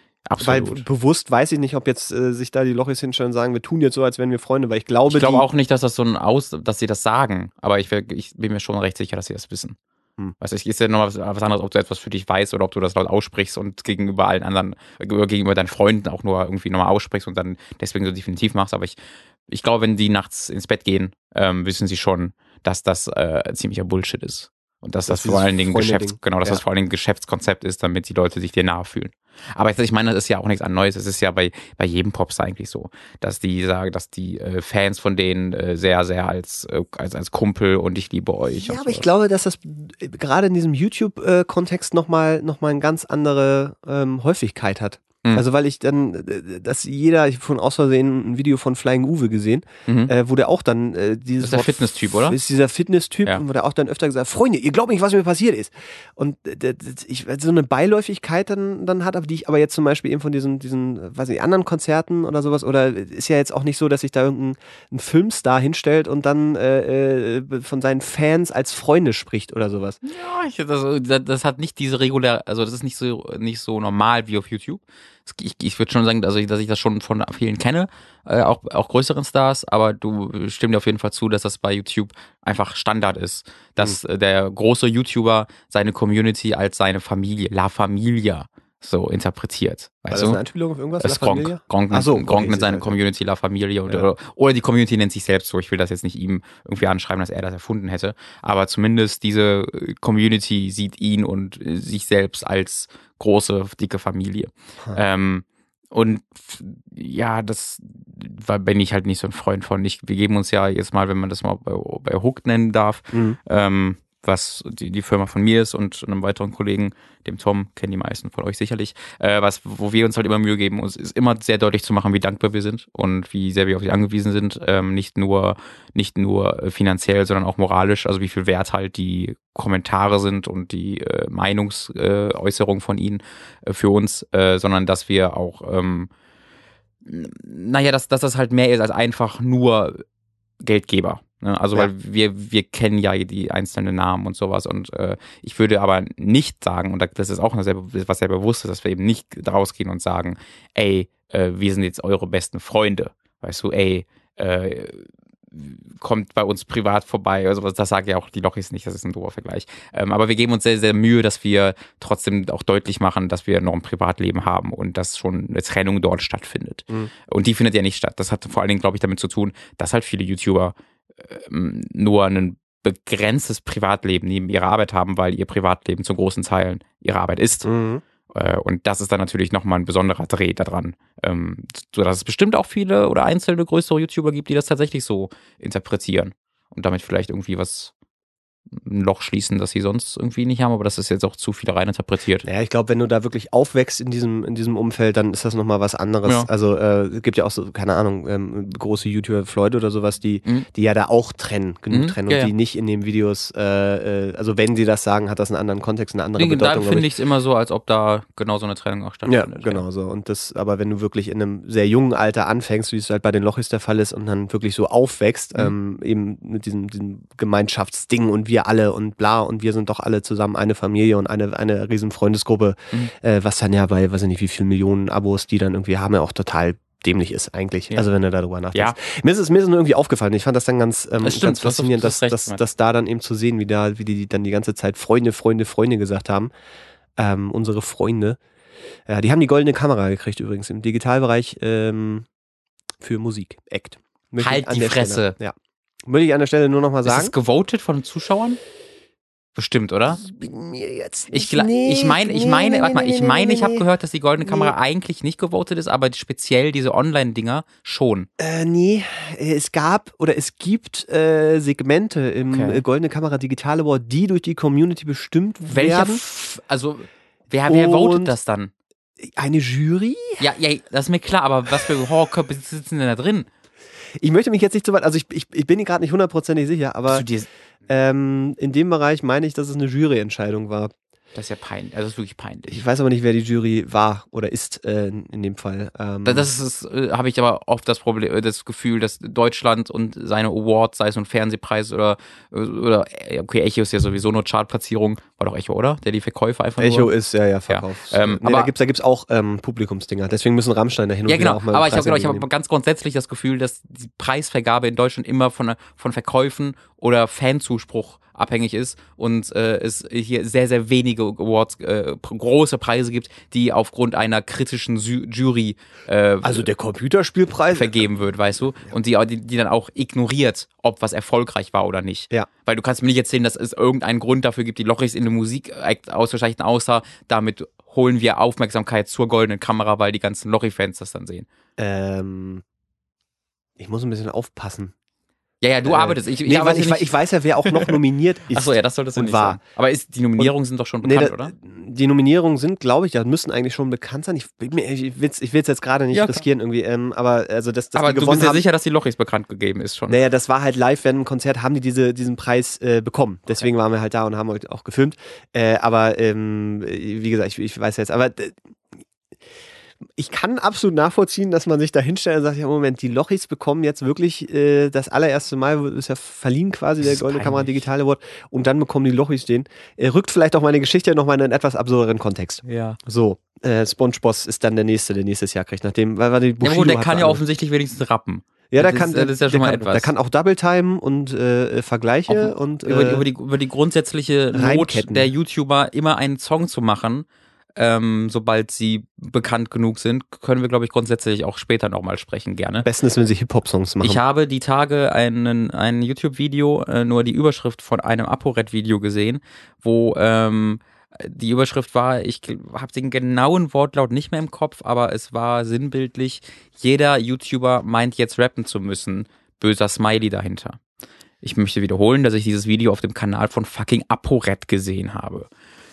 Weil absolut. bewusst weiß ich nicht, ob jetzt äh, sich da die Lochis hinstellen und sagen, wir tun jetzt so, als wären wir Freunde, weil ich glaube, Ich glaube auch nicht, dass das so ein Aus, dass sie das sagen, aber ich, ich bin mir schon recht sicher, dass sie das wissen. Hm. Weißt du, es ist ja noch was, was anderes, ob du etwas für dich weißt oder ob du das laut aussprichst und gegenüber allen anderen, gegenüber deinen Freunden auch nur irgendwie nochmal aussprichst und dann deswegen so definitiv machst. Aber ich ich glaube, wenn die nachts ins Bett gehen, ähm, wissen sie schon, dass das äh, ziemlicher Bullshit ist. Und dass das, das vor allen Dingen Geschäfts, genau, dass ja. das vor allen Dingen Geschäftskonzept ist, damit die Leute sich dir nahe fühlen. Aber ich meine, das ist ja auch nichts Neues. Es ist ja bei, bei jedem Popstar eigentlich so, dass die sagen, dass die äh, Fans von denen äh, sehr, sehr als, äh, als, als Kumpel und ich liebe euch. Ja, aber so. ich glaube, dass das äh, gerade in diesem YouTube-Kontext nochmal noch mal eine ganz andere ähm, Häufigkeit hat. Mhm. Also weil ich dann, äh, dass jeder, ich habe von aus Versehen ein Video von Flying Uwe gesehen, mhm. äh, wo der auch dann äh, dieses. Ist der Fitness-Typ, oder? Ist dieser Fitness-Typ, ja. wo der auch dann öfter gesagt Freunde, ihr glaubt nicht, was mir passiert ist. Und äh, ich, so eine Beiläufigkeit dann, dann hat, aber die ich aber jetzt zum Beispiel eben von diesen, diesen, weiß nicht, anderen Konzerten oder sowas, oder ist ja jetzt auch nicht so, dass sich da irgendein Filmstar hinstellt und dann äh, äh, von seinen Fans als Freunde spricht oder sowas. Ja, ich, das, das hat nicht diese regulär, also das ist nicht so, nicht so normal wie auf YouTube ich, ich würde schon sagen, also, dass ich das schon von vielen kenne, äh, auch, auch größeren Stars, aber du stimmst dir auf jeden Fall zu, dass das bei YouTube einfach Standard ist, dass mhm. der große YouTuber seine Community als seine Familie, La Familia, so interpretiert. Weißt War das du? eine Anspielung auf irgendwas? Das ist Gronk. Gronk, so, Gronk okay, nennt seine Community La Familia oder, ja. oder die Community nennt sich selbst so. Ich will das jetzt nicht ihm irgendwie anschreiben, dass er das erfunden hätte. Aber zumindest diese Community sieht ihn und sich selbst als große, dicke Familie. Hm. Ähm, und ja, das bin ich halt nicht so ein Freund von. Ich, wir geben uns ja jetzt mal, wenn man das mal bei, bei Hook nennen darf, mhm. ähm, was die, die Firma von mir ist und einem weiteren Kollegen, dem Tom, kennen die meisten von euch sicherlich, äh, was, wo wir uns halt immer Mühe geben, uns ist immer sehr deutlich zu machen, wie dankbar wir sind und wie sehr wir auf sie angewiesen sind, ähm, nicht nur, nicht nur finanziell, sondern auch moralisch, also wie viel Wert halt die Kommentare sind und die äh, Meinungsäußerung äh, von ihnen äh, für uns, äh, sondern dass wir auch, ähm, naja, dass, dass das halt mehr ist als einfach nur Geldgeber. Ne? Also ja. weil wir, wir kennen ja die einzelnen Namen und sowas. Und äh, ich würde aber nicht sagen, und das ist auch sehr, was sehr bewusst ist, dass wir eben nicht rausgehen und sagen, ey, äh, wir sind jetzt eure besten Freunde. Weißt du, ey, äh, kommt bei uns privat vorbei. Also das sagen ja auch die Lochis nicht, das ist ein doofer Vergleich. Ähm, aber wir geben uns sehr, sehr Mühe, dass wir trotzdem auch deutlich machen, dass wir noch ein Privatleben haben und dass schon eine Trennung dort stattfindet. Mhm. Und die findet ja nicht statt. Das hat vor allen Dingen, glaube ich, damit zu tun, dass halt viele YouTuber nur ein begrenztes Privatleben neben ihrer Arbeit haben, weil ihr Privatleben zu großen Teilen ihre Arbeit ist. Mhm. Äh, und das ist dann natürlich nochmal ein besonderer Dreh daran. Ähm, so dass es bestimmt auch viele oder einzelne größere YouTuber gibt, die das tatsächlich so interpretieren und damit vielleicht irgendwie was ein Loch schließen, das sie sonst irgendwie nicht haben, aber das ist jetzt auch zu viel reininterpretiert. Ja, ich glaube, wenn du da wirklich aufwächst in diesem, in diesem Umfeld, dann ist das nochmal was anderes. Ja. Also äh, gibt ja auch so, keine Ahnung, ähm, große YouTuber Floyd oder sowas, die, mhm. die ja da auch trennen, genug mhm. trennen ja, und die nicht in den Videos, äh, äh, also wenn sie das sagen, hat das einen anderen Kontext, eine andere nee, Bedeutung. Da finde ich es immer so, als ob da genau so eine Trennung auch stattfindet. Ja, genau so. Und das, aber wenn du wirklich in einem sehr jungen Alter anfängst, wie es halt bei den Lochis der Fall ist, und dann wirklich so aufwächst, mhm. ähm, eben mit diesem, diesem Gemeinschaftsding und wir alle und bla und wir sind doch alle zusammen eine Familie und eine, eine riesen Freundesgruppe, mhm. äh, was dann ja bei, weiß ich nicht, wie viele Millionen Abos die dann irgendwie haben, ja auch total dämlich ist eigentlich. Ja. Also wenn du darüber nachdenkst. Ja. Mir ist es mir ist nur irgendwie aufgefallen. Ich fand das dann ganz, ähm, das ganz faszinierend, dass, dass, dass da dann eben zu sehen, wie da, wie die dann die ganze Zeit Freunde, Freunde, Freunde gesagt haben. Ähm, unsere Freunde. Ja, die haben die goldene Kamera gekriegt übrigens im Digitalbereich ähm, für Musik. Act. Möchte halt die Fresse. Stelle, ja. Würde ich an der Stelle nur noch mal sagen. Ist es gewotet von den Zuschauern? Bestimmt, oder? Mir jetzt ich, nee, ich meine, ich meine, nee, warte mal, ich meine, ich habe gehört, dass die goldene Kamera eigentlich nicht gewotet ist, aber speziell diese Online-Dinger schon. Äh, nee, es gab oder es gibt äh, Segmente im okay. Äh, goldene Kamera Digital Award, die durch die Community bestimmt Welcher werden. also wer, wer votet das dann? Eine Jury? Ja, ja, das ist mir klar, aber was für Horrorköpfe sitzen denn da drin? Ich möchte mich jetzt nicht so weit, also ich, ich, ich bin gerade nicht hundertprozentig sicher, aber ähm, in dem Bereich meine ich, dass es eine Juryentscheidung war. Das ist ja peinlich, also das ist wirklich peinlich. Ich weiß aber nicht, wer die Jury war oder ist äh, in dem Fall. Ähm das ist, äh, habe ich aber oft das Problem, äh, das Gefühl, dass Deutschland und seine Awards, sei es ein Fernsehpreis oder, oder okay, Echo ist ja sowieso nur Chartplatzierung, War doch Echo, oder? Der die Verkäufe einfach Echo nur... ist ja, ja, Verkaufs. Ja, ähm, nee, aber- da gibt's da gibt's auch ähm, Publikumsdinger. Deswegen müssen Rammstein da hin und Ja, wieder genau. auch mal Aber ich habe genau, ich hab ganz grundsätzlich das Gefühl, dass die Preisvergabe in Deutschland immer von, von Verkäufen oder Fanzuspruch abhängig ist und äh, es hier sehr, sehr wenige Awards, äh, große Preise gibt, die aufgrund einer kritischen Sy Jury äh. Also der Computerspielpreis. vergeben wird, weißt du? Und die, die, die dann auch ignoriert, ob was erfolgreich war oder nicht. Ja. Weil du kannst mir nicht erzählen, dass es irgendeinen Grund dafür gibt, die Lochis in der Musik auszuzeichnen, außer damit holen wir Aufmerksamkeit zur goldenen Kamera, weil die ganzen Lochi-Fans das dann sehen. Ähm, ich muss ein bisschen aufpassen. Ja, ja, du Äh, arbeitest. Ich, ich, nee, arbeite ich, ich weiß ja, wer auch noch nominiert ist. Achso, ja, das solltest du und nicht war. sagen. Aber ist, die Nominierungen sind doch schon Nee, bekannt, da, oder? Die Nominierungen sind, glaube ich, ja, müssen eigentlich schon bekannt sein. Ich, ich will es jetzt gerade nicht Ja, riskieren irgendwie, ähm, aber also dass, dass Aber du bist ja haben. sicher, dass die Lochis bekannt gegeben ist schon. Naja, das war halt live während dem Konzert, haben die diese, diesen Preis äh, bekommen. Deswegen waren wir halt da und haben heute auch gefilmt. Äh, aber ähm, wie gesagt, ich, ich weiß jetzt, aber äh, ich kann absolut nachvollziehen, dass man sich da hinstellt und sagt, ja Moment, die Lochis bekommen jetzt wirklich äh, das allererste Mal, ist ja verliehen quasi der Goldene Kamera. Digital Award und dann bekommen die Lochis den. Äh, rückt vielleicht auch meine Geschichte nochmal in einen etwas absurderen Kontext. Ja. So, äh, SpongeBoss ist dann der nächste, der nächstes Jahr kriegt, nachdem, weil, weil die Ja, Bushido gut, der kann da ja offensichtlich wenigstens rappen. ja, der Das kann, ist- das ist ja der schon mal kann, etwas. Der kann auch Double Time und äh, Vergleiche Auch und über, die, äh, über, die, über die grundsätzliche Not der YouTuber, immer einen Song zu machen, ähm, sobald sie bekannt genug sind, können wir, glaube ich, grundsätzlich auch später nochmal sprechen, gerne. besten ist, wenn sie Hip-Hop-Songs machen. Ich habe die Tage einen, ein YouTube-Video, äh, nur die Überschrift von einem ApoRed-Video gesehen, wo ähm, die Überschrift war, ich habe den genauen Wortlaut nicht mehr im Kopf, aber es war sinnbildlich, jeder YouTuber meint jetzt rappen zu müssen. Böser Smiley dahinter. Ich möchte wiederholen, dass ich dieses Video auf dem Kanal von fucking ApoRed gesehen habe.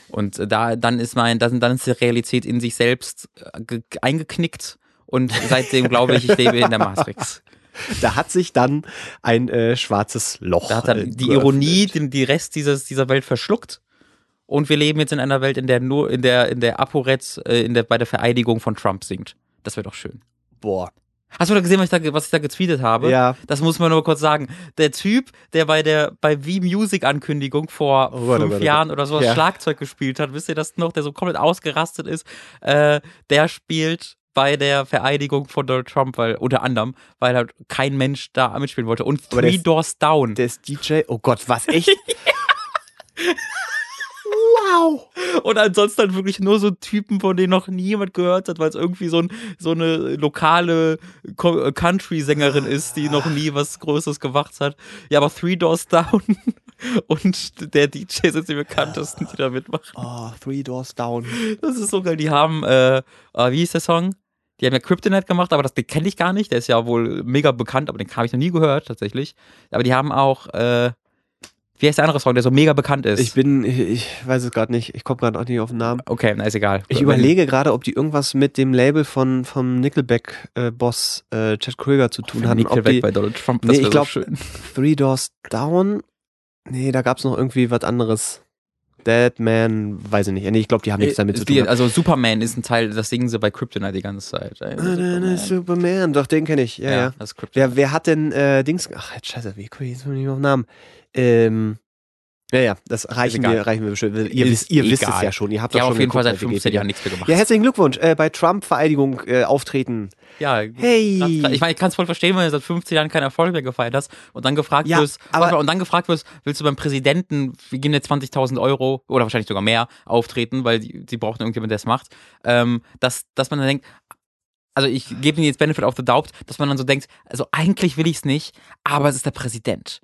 Und da dann ist mein, dann, dann ist die Realität in sich selbst äh, ge- eingeknickt und seitdem glaube ich, ich lebe in der Matrix. da hat sich dann ein äh, schwarzes Loch. Da hat dann äh, die geöffnet. Ironie den, die Rest dieses, dieser Welt verschluckt. Und wir leben jetzt in einer Welt, in der nur in der in der ApoRed äh, in der bei der Vereidigung von Trump singt. Das wäre doch schön. Boah. Hast du da gesehen, was ich da, was ich da getweetet habe? Ja. Das muss man nur kurz sagen. Der Typ, der bei der bei V-Music-Ankündigung vor Oh oh fünf Gott, oh Jahren oder so das Ja. Schlagzeug gespielt hat, wisst ihr das noch, der so komplett ausgerastet ist, äh, der spielt bei der Vereidigung von Donald Trump, weil unter anderem, weil halt kein Mensch da mitspielen wollte. Und Aber Three Doors Down. Der ist DJ. Oh Gott, was echt? wow. Und ansonsten halt wirklich nur so Typen, von denen noch nie jemand gehört hat, weil es irgendwie so, ein, so eine lokale äh, Country-Sängerin ist, die noch nie was Größeres gemacht hat. Ja, aber Three Doors Down und der DJ sind die bekanntesten, die da mitmachen. Oh, Three Doors Down. Das ist so geil. Die haben, äh, äh, wie hieß der Song? Die haben ja Kryptonite gemacht, aber das den kenne ich gar nicht. Der ist ja wohl mega bekannt, aber den habe ich noch nie gehört, tatsächlich. Aber die haben auch, äh, wie heißt der andere Song, der so mega bekannt ist? Ich bin, ich, ich weiß es gerade nicht. Ich komme gerade auch nicht auf den Namen. okay, na ist egal. Ich überlege gerade, ob die irgendwas mit dem Label von vom Nickelback-Boss äh, Chad Kröger zu tun hatten. Ob Nickelback die bei Donald Trump, Nee, das ich wäre so. Three Doors Down. Nee, da gab es noch irgendwie was anderes. Dead Man, weiß ich nicht. Nee, ich glaube, die haben nichts damit zu tun. Die, also Superman ist ein Teil, das singen sie bei Kryptonite die ganze Zeit. Ey, na, na, Superman, doch, den kenne ich. Ja, ja. das ist Kryptonite. Wer, wer hat denn äh, Dings. Ach, scheiße, wie ich jetzt nicht mehr auf den Namen? Ähm. Ja, ja, das reichen wir, reichen wir bestimmt. Ihr, wisst, ihr wisst es ja schon. Ihr habt doch haben schon auf jeden Fall seit bei 15 Wikipedia. Jahren nichts mehr gemacht. Ja, herzlichen Glückwunsch. Äh, bei Trump-Vereidigung äh, auftreten. Ja, Hey! Ich meine, ich kann es voll verstehen, wenn du seit 15 Jahren keinen Erfolg mehr gefeiert hast und dann gefragt Ja, wirst, aber- und dann gefragt wirst, willst du beim Präsidenten, wir gehen jetzt 20.000 Euro oder wahrscheinlich sogar mehr auftreten, weil sie brauchen irgendjemanden, der es macht, ähm, dass, dass man dann denkt, also ich gebe ihnen jetzt Benefit of the Doubt, dass man dann so denkt, also eigentlich will ich es nicht, aber es ist der Präsident.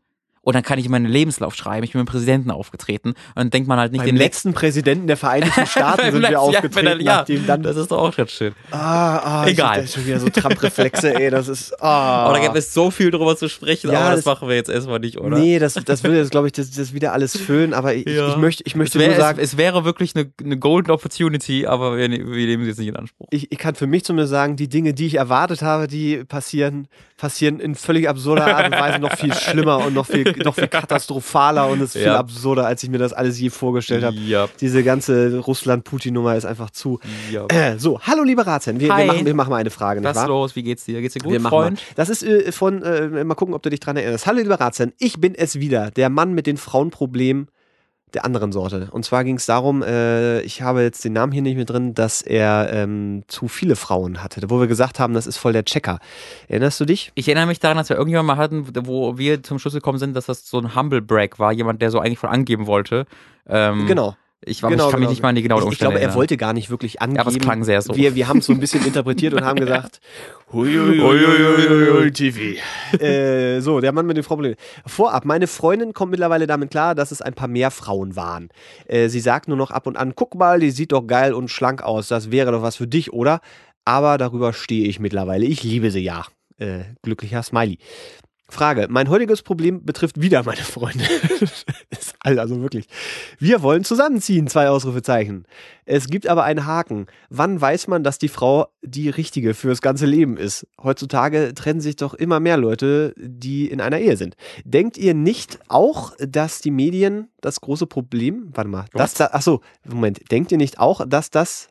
Und dann kann ich in meinen Lebenslauf schreiben, ich bin mit dem Präsidenten aufgetreten. Und dann denkt man halt nicht Beim den letzten Präsidenten der Vereinigten Staaten sind wir aufgetreten, ja, er- ja, nachdem dann. Das ist doch auch ganz schön. ah, ah, Egal. Ich, das schon wieder so Trump-Reflexe, ey, das ist. Ah. Aber da gibt es so viel drüber zu sprechen, Ja, aber das- das, machen wir jetzt erstmal nicht, oder? Nee, das, das würde jetzt, glaube ich, das, das wieder alles füllen, aber ich, Ja. ich möchte, ich möchte wär, nur sagen, es, es wäre wirklich eine, eine Golden Opportunity, aber wir, ne- wir nehmen sie jetzt nicht in Anspruch. ich, ich kann für mich zumindest sagen, die Dinge, die ich erwartet habe, die passieren, passieren in völlig absurder Art und Weise noch viel schlimmer und noch viel, noch viel katastrophaler und ist viel Ja. absurder, als ich mir das alles je vorgestellt habe. Ja. Diese ganze Russland-Putin-Nummer ist einfach zu. ja. Äh, so, hallo liebe Ratsherren, wir, wir, machen, wir machen mal eine Frage, nicht Was wahr? los? Wie geht's dir? Geht's dir gut, Wir machen Freund? Das ist äh, von, äh, mal gucken, ob du dich dran erinnerst. Hallo lieber Ratsherren, ich bin es wieder, der Mann mit den Frauenproblemen, der anderen Sorte. Und zwar ging es darum, äh, ich habe jetzt den Namen hier nicht mehr drin, dass er ähm, zu viele Frauen hatte, wo wir gesagt haben, das ist voll der Checker. Erinnerst du dich? Ich erinnere mich daran, dass wir irgendjemand mal hatten, wo wir zum Schluss gekommen sind, dass das so ein Humble Break war, jemand, der so eigentlich voll angeben wollte. Ähm, genau. Ich, war, genau, ich kann genau. mich nicht mal an die genaue Umstände Ich glaube, er wollte gar nicht wirklich angeben. Ja, aber es klang sehr so. Wir, wir haben es so ein bisschen interpretiert und haben gesagt, Huiuiuiui, TV. Äh, so, der Mann mit den Problemen. Vorab, meine Freundin kommt mittlerweile damit klar, dass es ein paar mehr Frauen waren. Äh, sie sagt nur noch ab und an, guck mal, die sieht doch geil und schlank aus. Das wäre doch was für dich, oder? Aber darüber stehe ich mittlerweile. Ich liebe sie ja. Äh, glücklicher Smiley. Frage. Mein heutiges Problem betrifft wieder meine Freunde. also wirklich. Wir wollen zusammenziehen, zwei Ausrufezeichen. Es gibt aber einen Haken. Wann weiß man, dass die Frau die richtige fürs ganze Leben ist? Heutzutage trennen sich doch immer mehr Leute, die in einer Ehe sind. Denkt ihr nicht auch, dass die Medien das große Problem, warte mal, dass da, achso, Moment, denkt ihr nicht auch, dass das,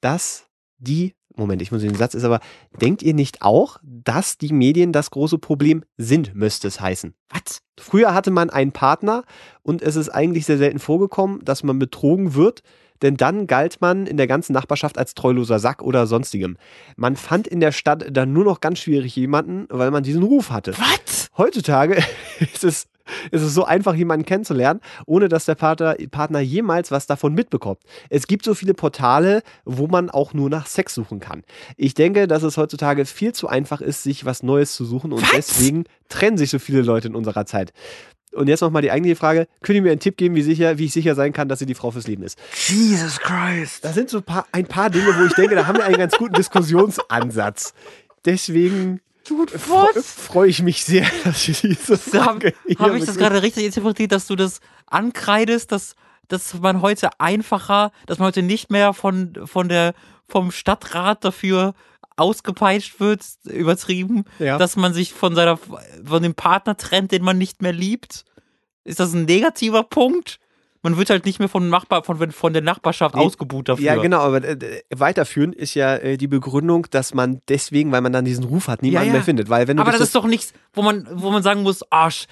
dass die Moment, ich muss den Satz ist aber, denkt ihr nicht auch, dass die Medien das große Problem sind, müsste es heißen? Was? Früher hatte man einen Partner und es ist eigentlich sehr selten vorgekommen, dass man betrogen wird, denn dann galt man in der ganzen Nachbarschaft als treuloser Sack oder sonstigem. Man fand in der Stadt dann nur noch ganz schwierig jemanden, weil man diesen Ruf hatte. Was? Heutzutage ist es ist es so einfach, jemanden kennenzulernen, ohne dass der Partner, Partner jemals was davon mitbekommt. Es gibt so viele Portale, wo man auch nur nach Sex suchen kann. Ich denke, dass es heutzutage viel zu einfach ist, sich was Neues zu suchen und was? deswegen trennen sich so viele Leute in unserer Zeit. Und jetzt nochmal die eigentliche Frage: Könnt ihr mir einen Tipp geben, wie, sicher, wie ich sicher sein kann, dass sie die Frau fürs Leben ist? Jesus Christ! Das sind so ein paar, ein paar Dinge, wo ich denke, da haben wir einen ganz guten Diskussionsansatz. Deswegen freue freu ich mich sehr, dass ich diese Frage Habe hab ich das gerade richtig interpretiert, dass du das ankreidest, dass, dass man heute einfacher, dass man heute nicht mehr von, von der, vom Stadtrat dafür ausgepeitscht wird, übertrieben, ja. dass man sich von seiner, von dem Partner trennt, den man nicht mehr liebt? Ist das ein negativer Punkt? Man wird halt nicht mehr von, Nachbar, von, von der Nachbarschaft nee, ausgebucht dafür. Ja, genau, aber äh, weiterführen ist ja äh, die Begründung, dass man deswegen, weil man dann diesen Ruf hat, niemanden ja, ja. mehr findet. Weil wenn aber das, das ist doch nichts, wo man, wo man sagen muss, Arsch,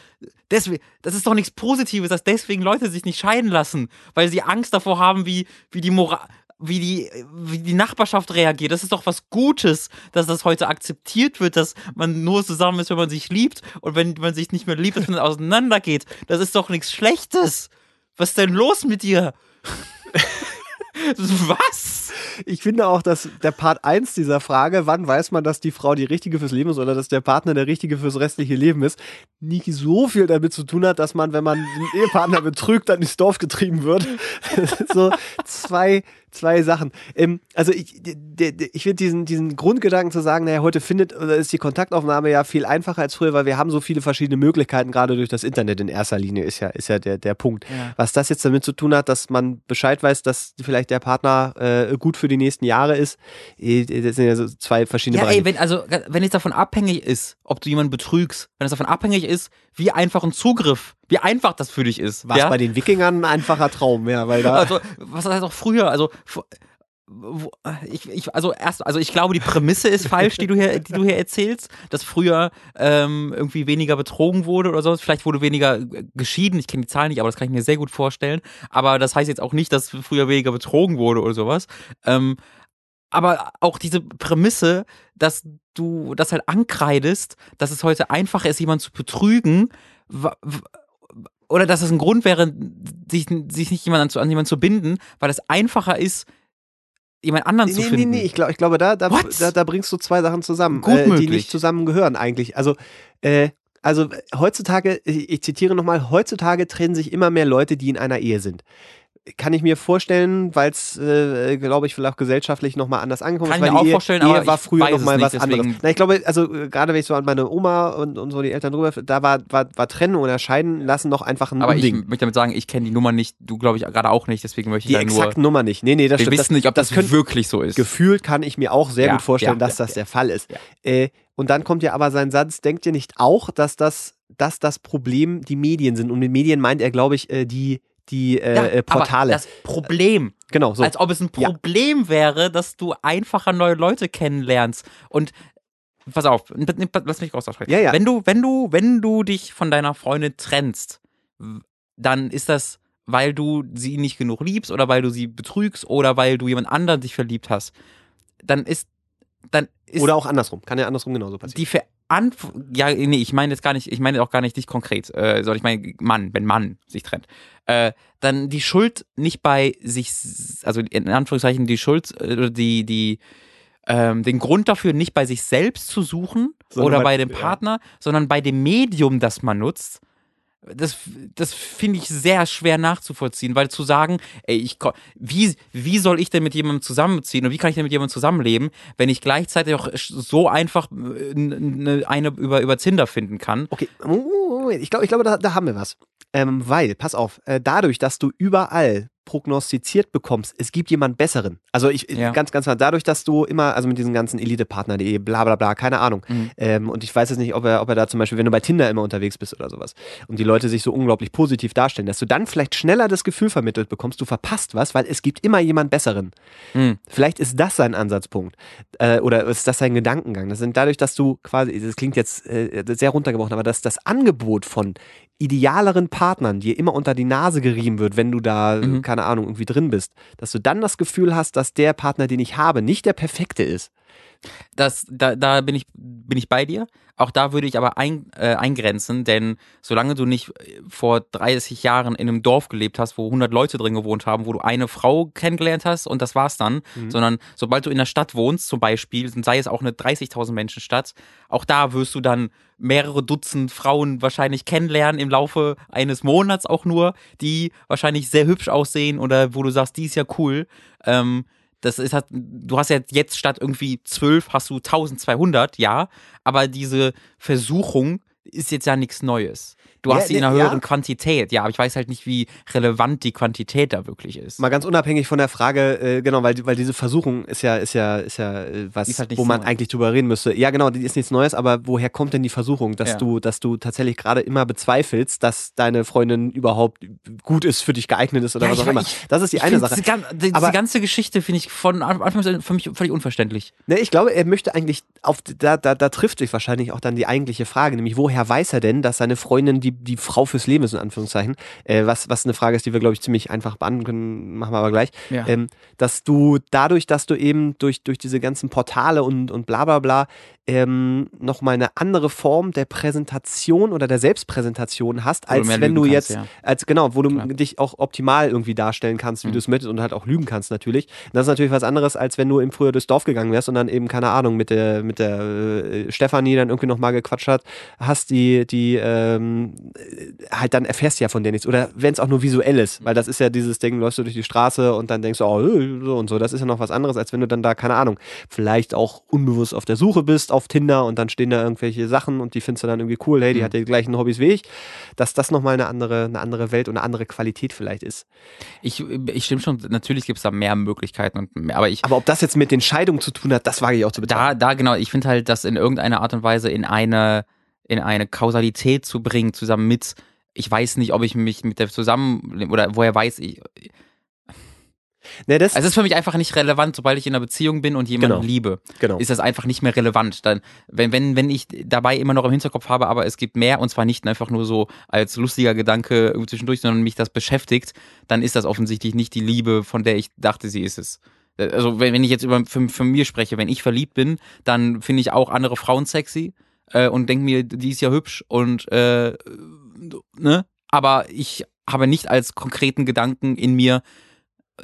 deswegen, das ist doch nichts Positives, dass deswegen Leute sich nicht scheiden lassen, weil sie Angst davor haben, wie, wie die Moral wie die, wie die Nachbarschaft reagiert. Das ist doch was Gutes, dass das heute akzeptiert wird, dass man nur zusammen ist, wenn man sich liebt und wenn man sich nicht mehr liebt, dass man auseinandergeht. Das ist doch nichts Schlechtes. Was ist denn los mit dir? Was? Ich finde auch, dass der Part 1 dieser Frage, wann weiß man, dass die Frau die richtige fürs Leben ist oder dass der Partner der richtige fürs restliche Leben ist, nicht so viel damit zu tun hat, dass man, wenn man den Ehepartner betrügt, dann ins Dorf getrieben wird. so zwei zwei Sachen. Ähm, also ich, ich finde diesen, diesen Grundgedanken zu sagen, naja, heute findet oder ist die Kontaktaufnahme ja viel einfacher als früher, weil wir haben so viele verschiedene Möglichkeiten, gerade durch das Internet in erster Linie ist ja, ist ja der, der Punkt. Ja. Was das jetzt damit zu tun hat, dass man Bescheid weiß, dass vielleicht der Partner äh, gut für die nächsten Jahre ist, äh, das sind ja so zwei verschiedene ja, Bereiche. Ey, wenn, also, wenn es davon abhängig ist, ob du jemanden betrügst, wenn es davon abhängig ist, wie einfach ein Zugriff, wie einfach das für dich ist. Was ja? bei den Wikingern ein einfacher Traum, ja, weil da. Also, was heißt auch früher, also, ich, ich, also erst, also ich glaube, die Prämisse ist falsch, die du hier, die du hier erzählst, dass früher ähm, irgendwie weniger betrogen wurde oder so. Vielleicht wurde weniger geschieden. Ich kenne die Zahlen nicht, aber das kann ich mir sehr gut vorstellen. Aber das heißt jetzt auch nicht, dass früher weniger betrogen wurde oder sowas. Ähm, aber auch diese Prämisse, dass du das halt ankreidest, dass es heute einfacher ist, jemanden zu betrügen, oder dass es ein Grund wäre, sich, sich nicht jemand an, an jemanden zu binden, weil es einfacher ist, jemand anderen nee, zu finden. Nee, nee, nee, ich, glaub, ich glaube, da, da, da, da, bringst du zwei Sachen zusammen, äh, die nicht zusammengehören eigentlich. Also, äh, also heutzutage, ich, ich zitiere nochmal, heutzutage trennen sich immer mehr Leute, die in einer Ehe sind kann ich mir vorstellen, weil es, äh, glaube ich, vielleicht auch gesellschaftlich nochmal anders angekommen ist. Kann ich mir auch Ehe, vorstellen, Ehe aber war früher nochmal was anderes. Na, ich glaube, also äh, gerade wenn ich so an meine Oma und, und so die Eltern drüber, da war, war, war Trennung oder Scheiden lassen noch einfach ein Aber Unding. ich möchte damit sagen, ich kenne die Nummer nicht, du glaube ich gerade auch nicht, deswegen möchte ich die da nur... Nummer nicht. Nee, nee, das wir stimmt. wissen das, nicht, ob das, das wirklich so ist. Gefühlt kann ich mir auch sehr ja, gut vorstellen, ja, dass ja, das der Fall ist. Äh, und dann kommt ja aber sein Satz, denkt ihr nicht auch, dass das, dass das Problem die Medien sind? Und mit Medien meint er, glaube ich, äh, die die äh, ja, äh, Portale. das Problem. Genau, so. Als ob es ein Problem ja. wäre, dass du einfacher neue Leute kennenlernst. Und pass auf, lass mich kurz aussprechen. Ja, ja. Wenn du, wenn du, wenn du dich von deiner Freundin trennst, dann ist das weil du sie nicht genug liebst oder weil du sie betrügst oder weil du jemand anderen dich verliebt hast, dann ist dann ist Oder auch andersrum. Kann ja andersrum genauso passieren. die Verantwortung, ja, nee, ich meine jetzt gar nicht, ich meine auch gar nicht dich konkret, äh, sondern ich meine Mann, wenn Mann sich trennt, äh, dann die Schuld nicht bei sich, also in Anführungszeichen die Schuld, äh, die, die, ähm, den Grund dafür nicht bei sich selbst zu suchen Sondern oder bei- bei dem ja. Partner, sondern bei dem Medium, das man nutzt. Das, das finde ich sehr schwer nachzuvollziehen, weil zu sagen, ey, ich, wie, wie soll ich denn mit jemandem zusammenziehen und wie kann ich denn mit jemandem zusammenleben, wenn ich gleichzeitig auch so einfach äh, n- eine über, über Tinder finden kann? Okay, ich glaube, ich glaube da, da haben wir was. Ähm, weil, pass auf, äh, dadurch, dass du überall prognostiziert bekommst, es gibt jemand Besseren. Also ich, Ja. ganz, ganz klar, dadurch, dass du immer, also mit diesen ganzen Elite-Partner.de, bla bla bla, keine Ahnung. Mhm. Ähm, und ich weiß jetzt nicht, ob er, ob er da zum Beispiel, wenn du bei Tinder immer unterwegs bist oder sowas und die Leute sich so unglaublich positiv darstellen, dass du dann vielleicht schneller das Gefühl vermittelt bekommst, du verpasst was, weil es gibt immer jemand Besseren. Mhm. Vielleicht ist das sein Ansatzpunkt. Äh, oder ist das sein Gedankengang? Das sind dadurch, dass du quasi, das klingt jetzt äh, sehr runtergebrochen, aber dass das Angebot von idealeren Partnern dir immer unter die Nase gerieben wird, wenn du da, Mhm. keine Ahnung, irgendwie drin bist, dass du dann das Gefühl hast, dass der Partner, den ich habe, nicht der perfekte ist. Das, da, da bin ich, bin ich bei dir. Auch da würde ich aber ein, äh, eingrenzen, denn solange du nicht äh, vor 30 Jahren in einem Dorf gelebt hast, wo 100 Leute drin gewohnt haben, wo du eine Frau kennengelernt hast und das war's dann, sondern sobald du in der Stadt wohnst, zum Beispiel, sei es auch eine 30.000 Menschen Stadt, auch da wirst du dann mehrere Dutzend Frauen wahrscheinlich kennenlernen im Laufe eines Monats auch nur, die wahrscheinlich sehr hübsch aussehen oder wo du sagst, die ist ja cool. Ähm, das ist halt, du hast ja jetzt statt irgendwie 12 hast du 1200, ja, aber diese Versuchung ist jetzt ja nichts Neues. Du Ja, hast sie in ne, einer ja. höheren Quantität, ja, aber ich weiß halt nicht, wie relevant die Quantität da wirklich ist. Mal ganz unabhängig von der Frage, äh, genau, weil, weil diese Versuchung ist ja, ist ja, ist ja äh, was, halt wo man Neues. eigentlich drüber reden müsste. Ja, genau, die ist nichts Neues, aber woher kommt denn die Versuchung, dass Ja. du, dass du tatsächlich gerade immer bezweifelst, dass deine Freundin überhaupt gut ist, für dich geeignet ist oder Ja, was auch immer. ich- Das ist die eine Sache. Diese, gan- die, Aber- diese ganze Geschichte finde ich von Anfang an für mich völlig unverständlich. Ne, ich glaube, er möchte eigentlich auf da, da, da trifft sich wahrscheinlich auch dann die eigentliche Frage, nämlich woher weiß er denn, dass seine Freundin die, die Frau fürs Leben ist, in Anführungszeichen, äh, was, was eine Frage ist, die wir, glaube ich, ziemlich einfach beantworten können, machen wir aber gleich, Ja. ähm, dass du dadurch, dass du eben durch, durch diese ganzen Portale und, und bla bla bla ähm, nochmal eine andere Form der Präsentation oder der Selbstpräsentation hast, du als mehr wenn du kannst, jetzt, ja. als genau, wo du Klar. dich auch optimal irgendwie darstellen kannst, wie Mhm. du es möchtest und halt auch lügen kannst natürlich. Das ist natürlich was anderes, als wenn du eben früher durchs Dorf gegangen wärst und dann eben, keine Ahnung, mit der, mit der äh, Stefanie dann irgendwie nochmal gequatscht hat, hast die, die, ähm, äh, halt dann erfährst du ja von der nichts. Oder wenn es auch nur visuell ist, weil das ist ja dieses Ding, läufst du durch die Straße und dann denkst du, oh, äh, so und so. Das ist ja noch was anderes, als wenn du dann da, keine Ahnung, vielleicht auch unbewusst auf der Suche bist auf Tinder und dann stehen da irgendwelche Sachen und die findest du dann irgendwie cool, hey, die Mhm. hat ja die gleichen Hobbys wie ich, dass das nochmal eine andere, eine andere Welt und eine andere Qualität vielleicht ist. Ich, ich stimme schon, natürlich gibt es da mehr Möglichkeiten und mehr, aber ich, Aber ob das jetzt mit den Scheidungen zu tun hat, das wage ich auch zu bezweifeln. da, da genau, ich finde halt, das in irgendeiner Art und Weise in eine, in eine Kausalität zu bringen, zusammen mit, ich weiß nicht, ob ich mich mit der zusammen, oder woher weiß ich. Ne, das, Also es ist für mich einfach nicht relevant, sobald ich in einer Beziehung bin und jemanden Genau. liebe, genau. ist das einfach nicht mehr relevant. Dann, wenn, wenn, wenn ich dabei immer noch im Hinterkopf habe, aber es gibt mehr und zwar nicht einfach nur so als lustiger Gedanke zwischendurch, sondern mich das beschäftigt, dann ist das offensichtlich nicht die Liebe, von der ich dachte, sie ist es. Also wenn, wenn ich jetzt über von, von mir spreche, wenn ich verliebt bin, dann finde ich auch andere Frauen sexy äh, und denke mir, die ist ja hübsch und äh, ne? Aber ich habe nicht als konkreten Gedanken in mir,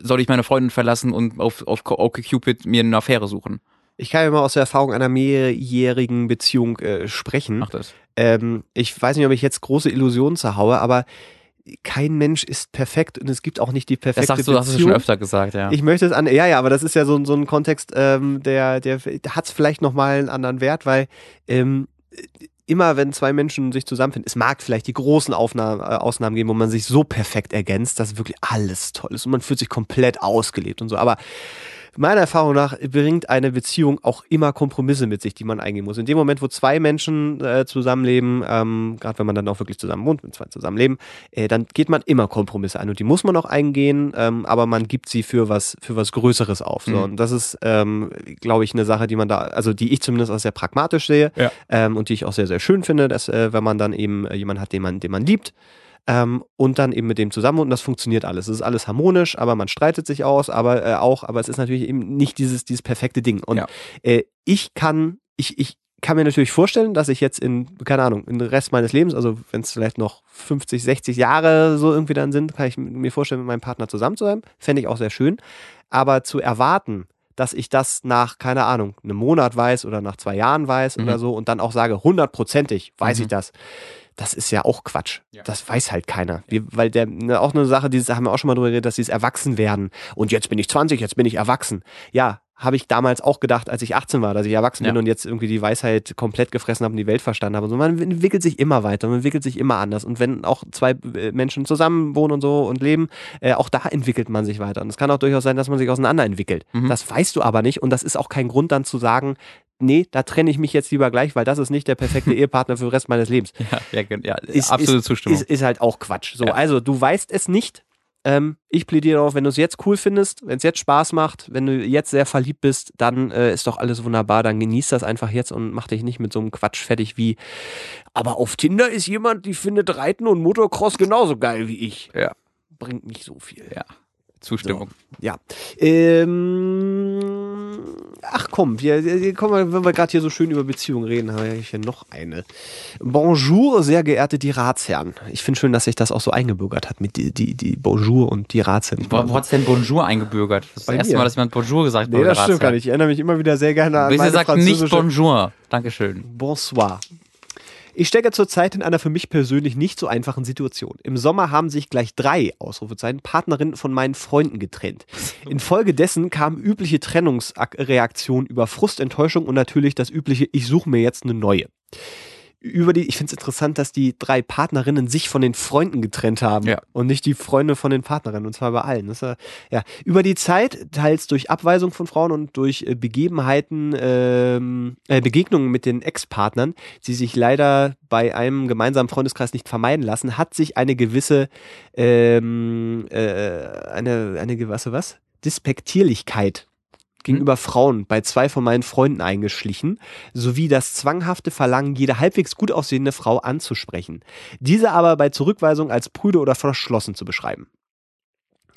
soll ich meine Freundin verlassen und auf, auf OkCupid mir eine Affäre suchen. Ich kann ja mal aus der Erfahrung einer mehrjährigen Beziehung äh, sprechen. Mach das. Ähm, ich weiß nicht, ob ich jetzt große Illusionen zerhaue, aber kein Mensch ist perfekt und es gibt auch nicht die Das perfekte sagst du, hast du Beziehung. schon öfter gesagt, ja. Ich möchte es an, ja, ja, aber das ist ja so, so ein Kontext, ähm, der, der, der hat es vielleicht nochmal einen anderen Wert, weil ähm, immer wenn zwei Menschen sich zusammenfinden, es mag vielleicht die großen Aufnahmen, äh, Ausnahmen geben, wo man sich so perfekt ergänzt, dass wirklich alles toll ist und man fühlt sich komplett ausgelebt und so, aber meiner Erfahrung nach bringt eine Beziehung auch immer Kompromisse mit sich, die man eingehen muss. In dem Moment, wo zwei Menschen äh, zusammenleben, ähm, gerade wenn man dann auch wirklich zusammen wohnt, wenn zwei zusammenleben, äh, dann geht man immer Kompromisse ein und die muss man auch eingehen, ähm, aber man gibt sie für was für was Größeres auf. So. Mhm. Und das ist, ähm, glaube ich, eine Sache, die man da, also die ich zumindest auch sehr pragmatisch sehe Ja. ähm, und die ich auch sehr sehr schön finde, dass äh, wenn man dann eben äh, jemanden hat, den man den man liebt ähm, und dann eben mit dem zusammen und das funktioniert alles. Es ist alles harmonisch, aber man streitet sich aus, aber äh, auch, aber es ist natürlich eben nicht dieses, dieses perfekte Ding. Und ja. äh, ich kann, ich, ich kann mir natürlich vorstellen, dass ich jetzt in, keine Ahnung, in den Rest meines Lebens, also wenn es vielleicht noch 50, 60 Jahre so irgendwie dann sind, kann ich mir vorstellen, mit meinem Partner zusammen zu sein. Fände ich auch sehr schön. Aber zu erwarten, dass ich das nach, keine Ahnung, einem Monat weiß oder nach zwei Jahren weiß mhm. oder so und dann auch sage, hundertprozentig weiß mhm. ich das. Das ist ja auch Quatsch. Ja. Das weiß halt keiner. Wir, weil der, ne, auch eine Sache, die haben wir auch schon mal drüber geredet, dass sie es erwachsen werden. Und jetzt bin ich 20, jetzt bin ich erwachsen. Ja, habe ich damals auch gedacht, als ich 18 war, dass ich erwachsen ja. bin und jetzt irgendwie die Weisheit komplett gefressen habe und die Welt verstanden habe. Und so, man entwickelt sich immer weiter, man entwickelt sich immer anders. Und wenn auch zwei äh, Menschen zusammen wohnen und so und leben, äh, auch da entwickelt man sich weiter. Und es kann auch durchaus sein, dass man sich auseinander entwickelt. Mhm. Das weißt du aber nicht und das ist auch kein Grund dann zu sagen, nee, da trenne ich mich jetzt lieber gleich, weil das ist nicht der perfekte Ehepartner für den Rest meines Lebens. Ja, ja, ja ist, absolute ist, Zustimmung. Ist, ist, halt auch Quatsch. So, ja. also du weißt es nicht, ähm, ich plädiere darauf, wenn du es jetzt cool findest, wenn es jetzt Spaß macht, wenn du jetzt sehr verliebt bist, dann äh, ist doch alles wunderbar. Dann genieß das einfach jetzt und mach dich nicht mit so einem Quatsch fertig wie. Aber auf Tinder ist jemand, die findet Reiten und Motocross genauso geil wie ich. Ja. Bringt nicht so viel. Ja. Zustimmung. So, ja. Ähm, ach komm, wir, komm, wenn wir gerade hier so schön über Beziehungen reden, habe ich hier noch eine. Bonjour, sehr geehrte die Ratsherren. Ich finde schön, dass sich das auch so eingebürgert hat mit die, die, die Bonjour und die Ratsherren. Wo, wo hat es denn Bonjour eingebürgert? Das ist das erste Mal, dass jemand Bonjour gesagt hat. Nee, das stimmt gar nicht. Ich erinnere mich immer wieder sehr gerne an Bitte meine sagt nicht Bonjour. Dankeschön. Bonsoir. Ich stecke zurzeit in einer für mich persönlich nicht so einfachen Situation. Im Sommer haben sich gleich drei Ausrufezeichen Partnerinnen von meinen Freunden getrennt. Infolgedessen kam übliche Trennungsreaktion über Frust, Enttäuschung und natürlich das übliche Ich suche mir jetzt eine neue über die, ich finde es interessant, dass die drei Partnerinnen sich von den Freunden getrennt haben ja. und nicht die Freunde von den Partnerinnen, und zwar bei allen. Das ist, ja, über die Zeit, teils durch Abweisung von Frauen und durch äh, Begebenheiten, ähm, äh, Begegnungen mit den Ex-Partnern, die sich leider bei einem gemeinsamen Freundeskreis nicht vermeiden lassen, hat sich eine gewisse, ähm, äh, eine, eine gewisse, was? Dispektierlichkeit gegenüber Frauen bei zwei von meinen Freunden eingeschlichen, sowie das zwanghafte Verlangen, jede halbwegs gut aussehende Frau anzusprechen. Diese aber bei Zurückweisung als prüde oder verschlossen zu beschreiben.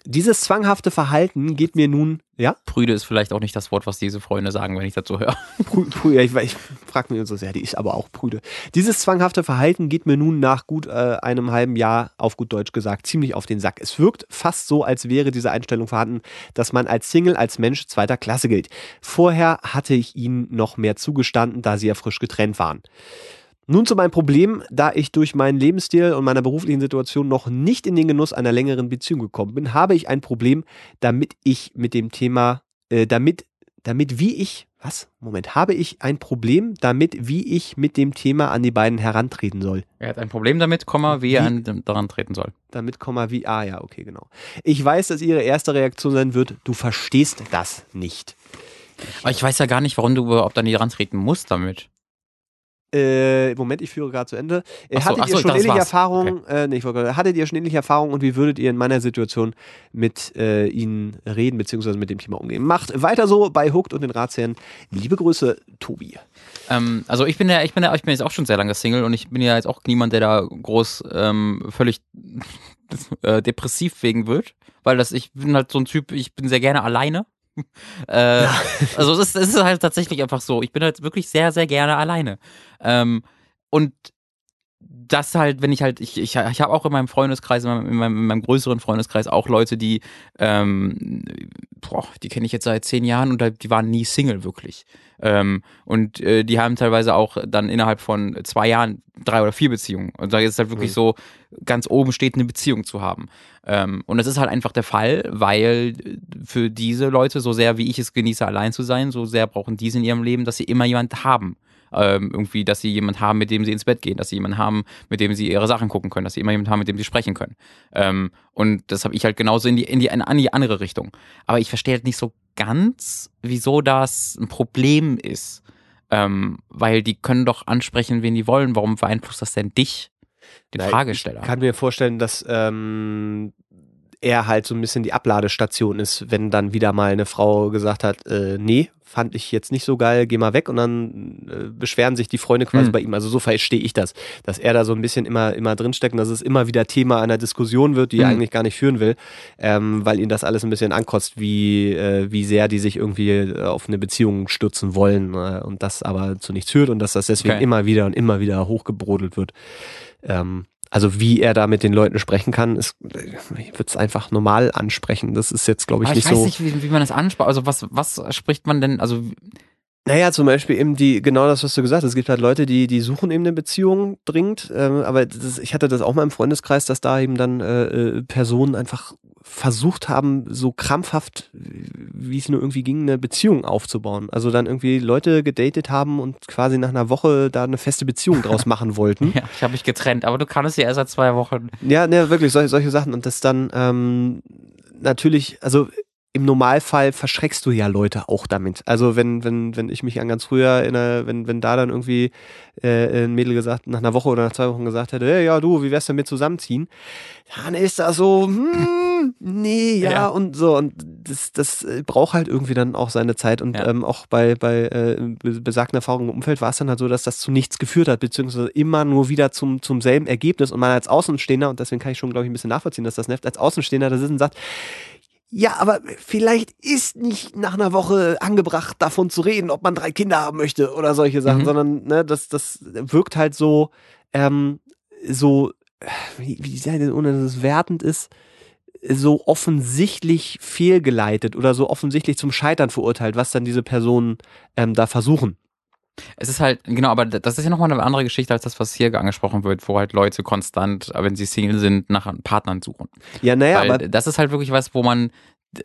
Dieses zwanghafte Verhalten geht mir nun, ja? Prüde ist vielleicht auch nicht das Wort, was diese Freunde sagen, wenn ich dazu höre. Prüde, ich, ich frage mich so sehr, die ist aber auch prüde. Dieses zwanghafte Verhalten geht mir nun nach gut äh, einem halben Jahr, auf gut Deutsch gesagt, ziemlich auf den Sack. Es wirkt fast so, als wäre diese Einstellung vorhanden, dass man als Single, als Mensch zweiter Klasse gilt. Vorher hatte ich ihnen noch mehr zugestanden, da sie ja frisch getrennt waren. Nun zu meinem Problem, da ich durch meinen Lebensstil und meiner beruflichen Situation noch nicht in den Genuss einer längeren Beziehung gekommen bin, habe ich ein Problem, damit ich mit dem Thema, äh, damit, damit wie ich, was? Moment, habe ich ein Problem damit, wie ich mit dem Thema an die beiden herantreten soll? Er hat ein Problem damit, Komma, wie, wie er an, daran treten soll. Damit, Komma, wie, ah ja, okay, genau. Ich weiß, dass ihre erste Reaktion sein wird, du verstehst das nicht. Aber ich weiß ja gar nicht, warum du überhaupt an die herantreten musst damit. Äh, Moment, ich führe gerade zu Ende. Äh, so, hattet ihr so, schon ähnliche Erfahrungen? Okay. Äh, nee, hattet ihr schon ähnliche Erfahrungen und wie würdet ihr in meiner Situation mit äh, ihnen reden bzw. mit dem Thema umgehen? Macht weiter so bei Hooked und den Ratsherren. Liebe Grüße, Tobi. Ähm, also ich bin ja, ich bin ja, ich bin jetzt auch schon sehr lange Single und ich bin ja jetzt auch niemand, der da groß ähm, völlig äh, depressiv wegen wird, weil das ich bin halt so ein Typ, ich bin sehr gerne alleine äh, ja. Also es ist, es ist halt tatsächlich einfach so. Ich bin halt wirklich sehr, sehr gerne alleine. Ähm, und das halt, wenn ich halt, ich, ich, ich habe auch in meinem Freundeskreis, in meinem, in meinem, in meinem größeren Freundeskreis auch Leute, die, ähm, boah, die kenne ich jetzt seit zehn Jahren und die waren nie Single wirklich. Ähm, und äh, die haben teilweise auch dann innerhalb von zwei Jahren drei oder vier Beziehungen. Und da ist es halt wirklich mhm. so, ganz oben steht, eine Beziehung zu haben. Ähm, und das ist halt einfach der Fall, weil für diese Leute, so sehr wie ich es genieße, allein zu sein, so sehr brauchen die es in ihrem Leben, dass sie immer jemanden haben ähm, irgendwie, dass sie jemanden haben, mit dem sie ins Bett gehen, dass sie jemanden haben, mit dem sie ihre Sachen gucken können, dass sie immer jemanden haben, mit dem sie sprechen können. Ähm, und das habe ich halt genauso in die, in die, in die andere Richtung. Aber ich verstehe halt nicht so ganz, wieso das ein Problem ist. Ähm, weil die können doch ansprechen, wen die wollen. Warum beeinflusst das denn dich, den Nein, Fragesteller? Ich kann mir vorstellen, dass ähm, er halt so ein bisschen die Abladestation ist, wenn dann wieder mal eine Frau gesagt hat, äh, nee, fand ich jetzt nicht so geil, geh mal weg und dann äh, beschweren sich die Freunde quasi mhm. bei ihm. Also so verstehe ich das, dass er da so ein bisschen immer, immer drinsteckt und dass es immer wieder Thema einer Diskussion wird, die mhm. er eigentlich gar nicht führen will, ähm, weil ihn das alles ein bisschen ankotzt, wie, äh, wie sehr die sich irgendwie äh, auf eine Beziehung stürzen wollen äh, und das aber zu nichts führt und dass das deswegen okay. immer wieder und immer wieder hochgebrodelt wird. Ähm, also wie er da mit den Leuten sprechen kann, ist, ich würde es einfach normal ansprechen. Das ist jetzt, glaube ich, Aber nicht so. Ich weiß nicht, wie, wie man das anspricht. Also was, was spricht man denn, also naja, zum Beispiel eben die, genau das, was du gesagt hast. Es gibt halt Leute, die, die suchen eben eine Beziehung dringend. Ähm, aber das, ich hatte das auch mal im Freundeskreis, dass da eben dann äh, äh Personen einfach versucht haben, so krampfhaft, wie es nur irgendwie ging, eine Beziehung aufzubauen. Also dann irgendwie Leute gedatet haben und quasi nach einer Woche da eine feste Beziehung draus machen wollten. ja, ich habe mich getrennt, aber du kannst ja erst seit zwei Wochen. Ja, ne, wirklich, solche, solche Sachen. Und das dann ähm, natürlich, also im Normalfall verschreckst du ja Leute auch damit. Also wenn, wenn, wenn ich mich an ganz früher erinnere, wenn, wenn da dann irgendwie äh, ein Mädel gesagt, nach einer Woche oder nach zwei Wochen gesagt hätte, hey, ja du, wie wär's denn mit zusammenziehen? Dann ist das so, hm, nee, ja, ja, und so. Und das, das braucht halt irgendwie dann auch seine Zeit. Und ja. ähm, auch bei, bei äh, besagten Erfahrungen im Umfeld war es dann halt so, dass das zu nichts geführt hat, beziehungsweise immer nur wieder zum, zum selben Ergebnis. Und man als Außenstehender, und deswegen kann ich schon, glaube ich, ein bisschen nachvollziehen, dass das nervt, als Außenstehender da sitzt und sagt, ja, aber vielleicht ist nicht nach einer Woche angebracht, davon zu reden, ob man drei Kinder haben möchte oder solche Sachen, mhm. sondern ne, das, das wirkt halt so, ähm, so, wie, wie sei denn, ohne dass es wertend ist, so offensichtlich fehlgeleitet oder so offensichtlich zum Scheitern verurteilt, was dann diese Personen ähm, da versuchen. Es ist halt, genau, aber das ist ja nochmal eine andere Geschichte als das, was hier angesprochen wird, wo halt Leute konstant, wenn sie Single sind, nach Partnern suchen. Ja, naja, Weil aber. Das ist halt wirklich was, wo man,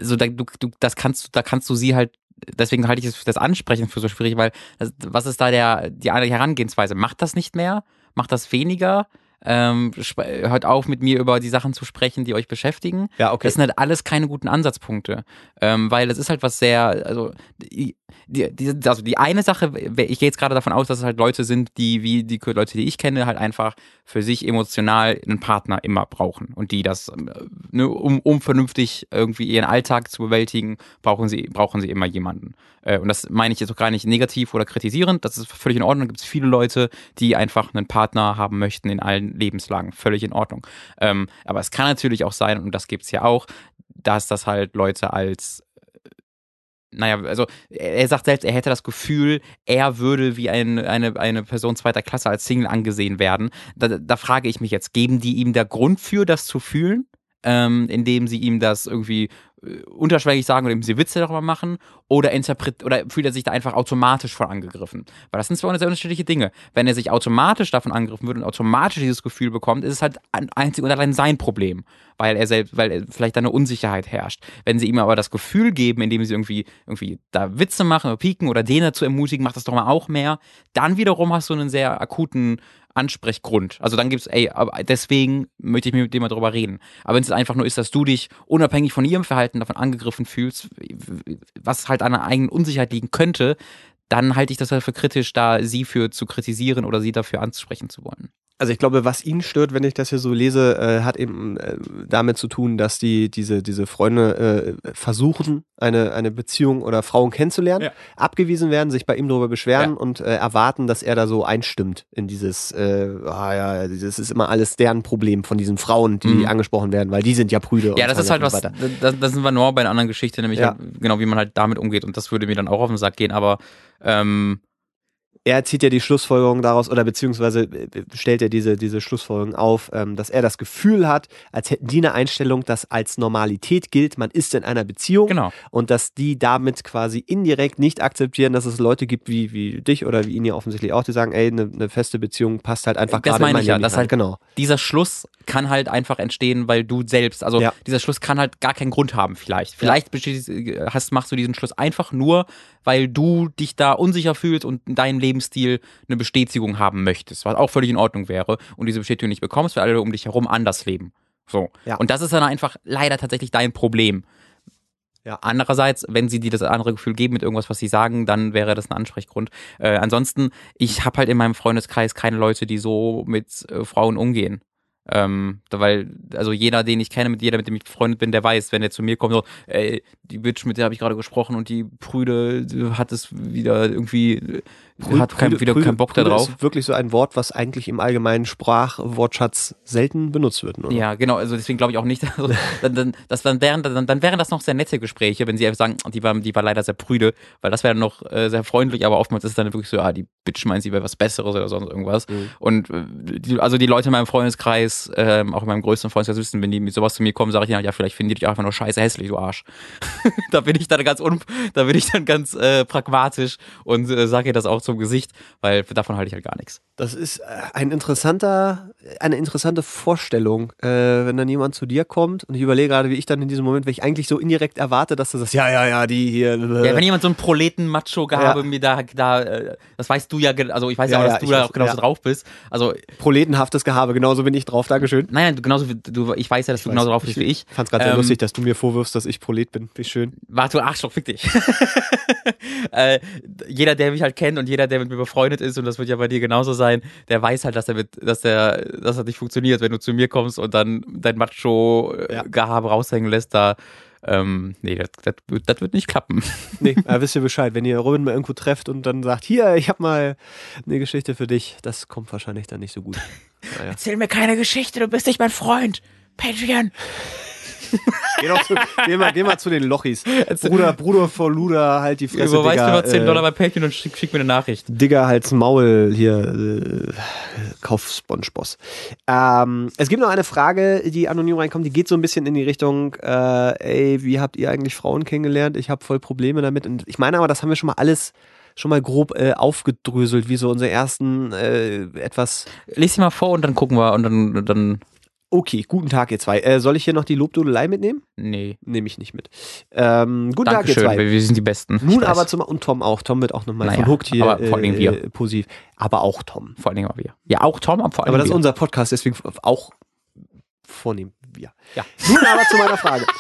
so da, du, du, das kannst, da kannst du sie halt deswegen halte ich das Ansprechen für so schwierig, weil das, was ist da der die Herangehensweise? Macht das nicht mehr? Macht das weniger? Ähm, hört auf, mit mir über die Sachen zu sprechen, die euch beschäftigen. Ja, okay. Das sind halt alles keine guten Ansatzpunkte. Ähm, weil das ist halt was sehr, also die, die, also die eine Sache, ich gehe jetzt gerade davon aus, dass es halt Leute sind, die, wie die Leute, die ich kenne, halt einfach für sich emotional einen Partner immer brauchen. Und die das, ähm, ne, um, um vernünftig irgendwie ihren Alltag zu bewältigen, brauchen sie, brauchen sie immer jemanden. Äh, und das meine ich jetzt auch gar nicht negativ oder kritisierend, das ist völlig in Ordnung. Da gibt es viele Leute, die einfach einen Partner haben möchten in allen Lebenslagen. Völlig in Ordnung. Ähm, aber es kann natürlich auch sein, und das gibt es ja auch, dass das halt Leute als äh, naja, also er sagt selbst, er hätte das Gefühl, er würde wie ein, eine, eine Person zweiter Klasse als Single angesehen werden. Da, da frage ich mich jetzt, geben die ihm der Grund für, das zu fühlen? Ähm, indem sie ihm das irgendwie äh, unterschwellig sagen oder eben sie Witze darüber machen oder interpret oder fühlt er sich da einfach automatisch von angegriffen. Weil das sind zwei sehr unterschiedliche Dinge. Wenn er sich automatisch davon angegriffen wird und automatisch dieses Gefühl bekommt, ist es halt einzig und allein sein Problem, weil er selbst, weil vielleicht da eine Unsicherheit herrscht. Wenn sie ihm aber das Gefühl geben, indem sie irgendwie irgendwie da Witze machen oder pieken oder den dazu ermutigen, macht das doch mal auch mehr, dann wiederum hast du einen sehr akuten Ansprechgrund. Also dann gibt's, ey, aber deswegen möchte ich mit dem mal drüber reden. Aber wenn es einfach nur ist, dass du dich unabhängig von ihrem Verhalten davon angegriffen fühlst, was halt an einer eigenen Unsicherheit liegen könnte, dann halte ich das halt für kritisch, da sie für zu kritisieren oder sie dafür anzusprechen zu wollen also ich glaube, was ihn stört, wenn ich das hier so lese, äh, hat eben äh, damit zu tun, dass die diese diese Freunde äh, versuchen, eine eine Beziehung oder Frauen kennenzulernen, ja. abgewiesen werden, sich bei ihm darüber beschweren ja. und äh, erwarten, dass er da so einstimmt in dieses, äh, ah ja, das ist immer alles deren Problem von diesen Frauen, die mhm. angesprochen werden, weil die sind ja prüde. Ja, das ist halt was. Das, das sind wir nur bei einer anderen Geschichte, nämlich ja. halt, genau wie man halt damit umgeht und das würde mir dann auch auf den Sack gehen, aber ähm, er zieht ja die Schlussfolgerung daraus, oder beziehungsweise äh, stellt er diese, diese Schlussfolgerung auf, ähm, dass er das Gefühl hat, als hätten die eine Einstellung, das als Normalität gilt, man ist in einer Beziehung genau. und dass die damit quasi indirekt nicht akzeptieren, dass es Leute gibt wie, wie dich oder wie ihn ja offensichtlich auch, die sagen, ey, eine, eine feste Beziehung passt halt einfach das gerade meine ich ja, das halt, genau. dieser Schluss kann halt einfach entstehen, weil du selbst, also ja. dieser Schluss kann halt gar keinen Grund haben vielleicht. Vielleicht ja. hast, machst du diesen Schluss einfach nur, weil du dich da unsicher fühlst und in deinem Lebensstil eine Bestätigung haben möchtest, was auch völlig in Ordnung wäre und diese Bestätigung nicht bekommst, weil alle um dich herum anders leben. So. Ja. Und das ist dann einfach leider tatsächlich dein Problem. Ja. Andererseits, wenn sie dir das andere Gefühl geben mit irgendwas, was sie sagen, dann wäre das ein Ansprechgrund. Äh, ansonsten, ich habe halt in meinem Freundeskreis keine Leute, die so mit äh, Frauen umgehen. Ähm, weil, also jeder, den ich kenne, mit jeder, mit dem ich befreundet bin, der weiß, wenn der zu mir kommt, so, ey, die Bitch, mit der habe ich gerade gesprochen und die Prüde hat es wieder irgendwie Prüde, hat kein, wieder Prüde, keinen Bock Prüde da drauf. ist wirklich so ein Wort, was eigentlich im allgemeinen Sprachwortschatz selten benutzt wird, oder? Ja, genau. Also deswegen glaube ich auch nicht, also, dann, dann, das, dann, wären, dann, dann wären das noch sehr nette Gespräche, wenn sie einfach sagen, die war, die war leider sehr prüde, weil das wäre noch äh, sehr freundlich, aber oftmals ist es dann wirklich so, ah, die Bitch meint, sie wäre was Besseres oder sonst irgendwas. Mhm. Und äh, die, also die Leute in meinem Freundeskreis, äh, auch in meinem größten Freundeskreis wissen, wenn die mit sowas zu mir kommen, sage ich ja, ja, vielleicht finden die dich einfach nur scheiße hässlich, du Arsch. da bin ich dann ganz un, da bin ich dann ganz äh, pragmatisch und äh, sage ihr das auch zum Gesicht, weil davon halte ich halt gar nichts. Das ist äh, ein interessanter, eine interessante Vorstellung, äh, wenn dann jemand zu dir kommt und ich überlege gerade, wie ich dann in diesem Moment, wenn ich eigentlich so indirekt erwarte, dass du sagst, ja, ja, ja, die hier. Äh. Ja, wenn jemand so einen Proleten-Macho-Gehabe ja. mir da, da, äh, das weißt du ja, also ich weiß ja, ja auch, dass ja, du da auch genauso ja. drauf bist. Also Proletenhaftes Gehabe, genauso bin ich drauf, Dankeschön. Nein, genauso wie du, ich weiß ja, dass ich du genauso drauf bist wie ich. Ich fand's gerade ähm, sehr lustig, dass du mir vorwirfst, dass ich Prolet bin. Wie schön. Warte, Arschloch, fick dich. äh, jeder, der mich halt kennt und jeder, der mit mir befreundet ist, und das wird ja bei dir genauso sein, der weiß halt, dass er mit, dass der, dass er nicht funktioniert, wenn du zu mir kommst und dann dein Macho-Gehabe ja. raushängen lässt, da ähm, nee, das, das, das, wird nicht klappen. Nee, aber wisst ihr Bescheid, wenn ihr Robin mal irgendwo trefft und dann sagt, hier, ich habe mal eine Geschichte für dich, das kommt wahrscheinlich dann nicht so gut. Naja. Erzähl mir keine Geschichte, du bist nicht mein Freund. Patreon. geh, doch zu, geh, mal, geh mal zu den Lochis. Bruder, Bruder vor Luder, halt die Fresse, Überweist Digga. mir mal 10 Dollar bei Patreon und schick, schick, mir eine Nachricht. Digga, halt's Maul, hier, äh, kauf Spongeboss. Ähm, es gibt noch eine Frage, die anonym reinkommt, die geht so ein bisschen in die Richtung, äh, ey, wie habt ihr eigentlich Frauen kennengelernt? Ich habe voll Probleme damit. Und ich meine aber, das haben wir schon mal alles schon mal grob äh, aufgedröselt, wie so unsere ersten äh, etwas. Lies sie mal vor und dann gucken wir und dann, dann Okay, guten Tag, ihr zwei. Äh, soll ich hier noch die Lobdudelei mitnehmen? Nee. Nehme ich nicht mit. Ähm, guten Dankeschön, Tag, ihr zwei. Wir sind die Besten. Nun aber zum, und Tom auch. Tom wird auch nochmal naja, von Hooked hier aber vor allem wir. Äh, positiv. Aber auch Tom. Vor allem wir. Ja, auch Tom, aber vor allem Aber das wir. ist unser Podcast, deswegen auch vornehmen wir. Ja. Nun aber zu meiner Frage.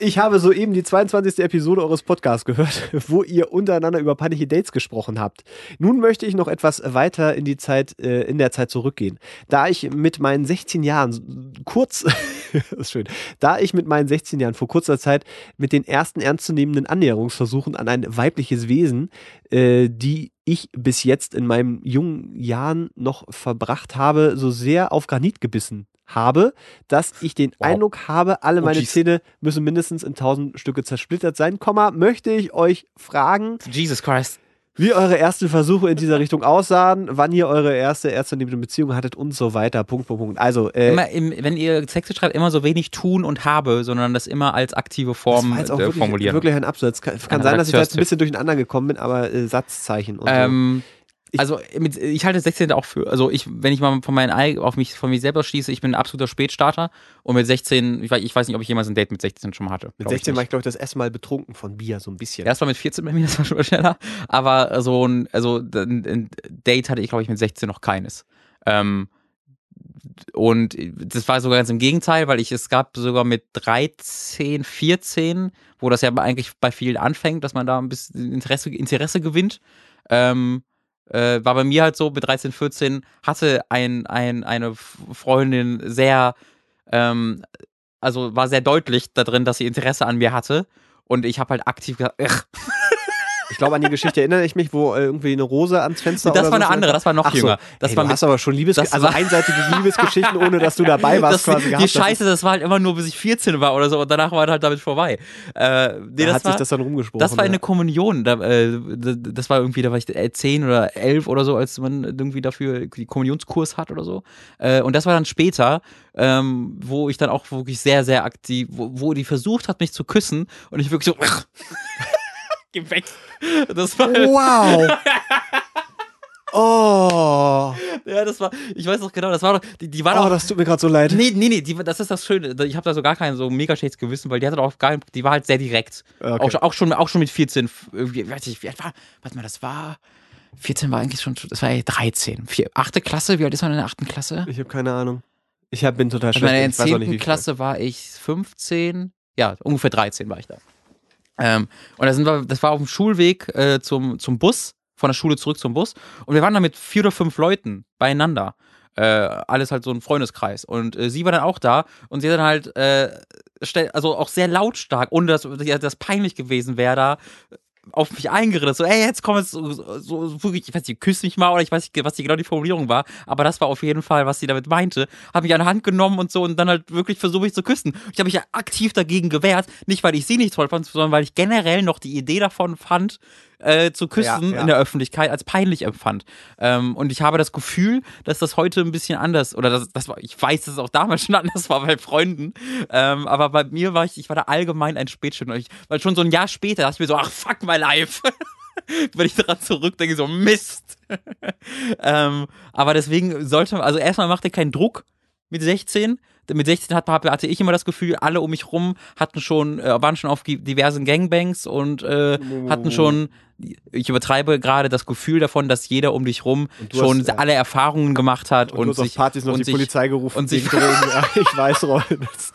Ich habe soeben die 22. Episode eures Podcasts gehört, wo ihr untereinander über peinliche Dates gesprochen habt. Nun möchte ich noch etwas weiter in die Zeit, äh, in der Zeit zurückgehen. Da ich mit meinen 16 Jahren kurz, ist schön, da ich mit meinen 16 Jahren vor kurzer Zeit mit den ersten ernstzunehmenden Annäherungsversuchen an ein weibliches Wesen, äh, die ich bis jetzt in meinen jungen Jahren noch verbracht habe, so sehr auf Granit gebissen habe, dass ich den wow. Eindruck habe, alle oh, meine geez. Zähne müssen mindestens in tausend Stücke zersplittert sein. Komma, möchte ich euch fragen, Jesus Christ. Wie eure ersten Versuche in dieser Richtung aussahen, wann ihr eure erste ernstzunehmende Beziehung hattet und so weiter. Punkt, Punkt, Punkt. Also, äh, immer im, wenn ihr Texte schreibt, immer so wenig tun und habe, sondern das immer als aktive Form das auch äh, wirklich, wirklich ein Absatz. Kann, kann sein, dass ich da jetzt ein bisschen durcheinander gekommen bin, aber äh, Satzzeichen und ähm, so. Ich, also mit, ich halte 16 auch für, also ich, wenn ich mal von meinen auf mich von mir selber schließe, ich bin ein absoluter Spätstarter und mit 16, ich weiß, ich weiß nicht, ob ich jemals ein Date mit 16 schon mal hatte. Mit 16 ich war ich glaube ich das erste Mal betrunken von Bier so ein bisschen. Erst mal mit 14 bei mir, das war schon mal schneller, aber so ein, also ein, ein Date hatte ich glaube ich mit 16 noch keines. Ähm, und das war sogar ganz im Gegenteil, weil ich es gab sogar mit 13, 14, wo das ja eigentlich bei vielen anfängt, dass man da ein bisschen Interesse, Interesse gewinnt. Ähm, äh, war bei mir halt so, mit 13, 14 hatte ein, ein, eine Freundin sehr, ähm, also war sehr deutlich da drin, dass sie Interesse an mir hatte. Und ich habe halt aktiv gesagt, ich glaube, an die Geschichte erinnere ich mich, wo äh, irgendwie eine Rose ans Fenster Das war eine so andere, das war noch Ach jünger. So. Das Ey, war du hast aber schon Liebes also einseitige Liebesgeschichten, ohne dass du dabei warst. Das, quasi die Scheiße, das war halt immer nur, bis ich 14 war oder so und danach war halt damit vorbei. Äh, nee, da hat war, sich das dann rumgesprochen. Das war eine Kommunion. Da, äh, das war irgendwie, da war ich 10 oder 11 oder so, als man irgendwie dafür die Kommunionskurs hat oder so. Äh, und das war dann später, ähm, wo ich dann auch wirklich sehr, sehr aktiv, wo, wo die versucht hat, mich zu küssen und ich wirklich so geh weg. Das war. Wow. Oh. Ja, das war, ich weiß noch genau, das war doch, die, die war doch. Oh, das tut mir gerade so leid. Nee, nee, nee, die, das ist das Schöne. Ich habe da so gar kein so mega schlechtes Gewissen, weil die hatte auch gar die war halt sehr direkt. Okay. Auch, auch, schon, auch schon mit 14, wie, weiß ich, wie alt war, warte mal, das war, 14 war eigentlich schon, das war ja 13. Vier, achte Klasse, wie alt ist man in der achten Klasse? Ich habe keine Ahnung. Ich hab, bin total schlecht. Also in der 10. Klasse war ich 15, ja, ungefähr 13 war ich da. Ähm, und da sind wir, das war auf dem Schulweg äh, zum, zum Bus, von der Schule zurück zum Bus. Und wir waren da mit vier oder fünf Leuten beieinander. Äh, alles halt so ein Freundeskreis. Und äh, sie war dann auch da und sie hat dann halt, äh, also auch sehr lautstark, ohne dass das peinlich gewesen wäre, da auf mich eingeredet, so, ey, jetzt komm jetzt so, so, so ich weiß nicht, küss mich mal oder ich weiß nicht, was die genau die Formulierung war, aber das war auf jeden Fall, was sie damit meinte. Habe mich an die Hand genommen und so und dann halt wirklich versucht, mich zu küssen. Ich habe mich ja aktiv dagegen gewehrt, nicht weil ich sie nicht toll fand, sondern weil ich generell noch die Idee davon fand, äh, zu küssen ja, ja. in der Öffentlichkeit als peinlich empfand. Ähm, und ich habe das Gefühl, dass das heute ein bisschen anders, oder das, das war, ich weiß, dass es auch damals schon anders war bei Freunden, ähm, aber bei mir war ich, ich war da allgemein ein Spätstünder. Weil schon so ein Jahr später dachte ich mir so, ach fuck my life. Wenn ich daran zurückdenke, so Mist. ähm, aber deswegen sollte man, also erstmal macht er keinen Druck mit 16, mit 16 hatte ich immer das Gefühl, alle um mich rum hatten schon, äh, waren schon auf diversen Gangbangs und äh, hatten schon ich übertreibe gerade das Gefühl davon, dass jeder um dich rum schon hast, alle Erfahrungen gemacht hat und, und sich auf Partys noch und die sich, Polizei gerufen und sich ja, ich weiß Roll. Das,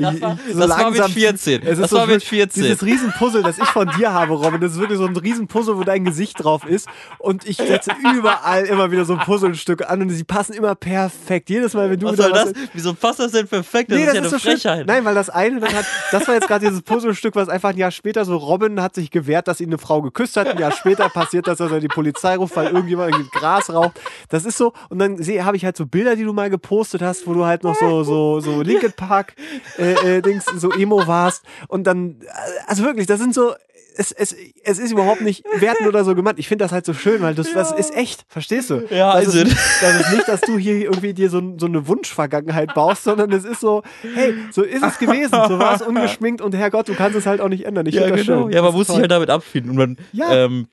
das, war, so das war mit 14. Es ist das so war mit 14. Dieses Riesenpuzzle, das ich von dir habe, Robin, das ist wirklich so ein Riesenpuzzle, wo dein Gesicht drauf ist und ich setze überall immer wieder so ein Puzzlestück an und sie passen immer perfekt. Jedes Mal, wenn du was soll das? Wieso passt das denn perfekt? Das nee, ist das ja ist eine so Frechheit. Schön. Nein, weil das eine dann hat, das war jetzt gerade dieses Puzzlestück, was einfach ein Jahr später so Robin hat sich gewehrt, dass ihn eine Frau geküsst hat, ein Jahr später passiert das, dass er die Polizei ruft, weil irgendjemand irgendwie Gras raucht. Das ist so. Und dann habe ich halt so Bilder, die du mal gepostet hast, wo du halt noch so, so, so Linkin Park äh, äh, Dings, so Emo warst. Und dann, also wirklich, das sind so, es, es, es ist überhaupt nicht wertend oder so gemeint. Ich finde das halt so schön, weil das, ja. das ist echt, verstehst du? Ja, das, also. ist, das ist nicht, dass du hier irgendwie dir so, so eine Wunschvergangenheit baust, sondern es ist so, hey, so ist es gewesen, so war es ungeschminkt und Herrgott, du kannst es halt auch nicht ändern. Ich ja, genau. Schön. Ja, man muss sich halt damit abfinden. Und man, ja. ähm,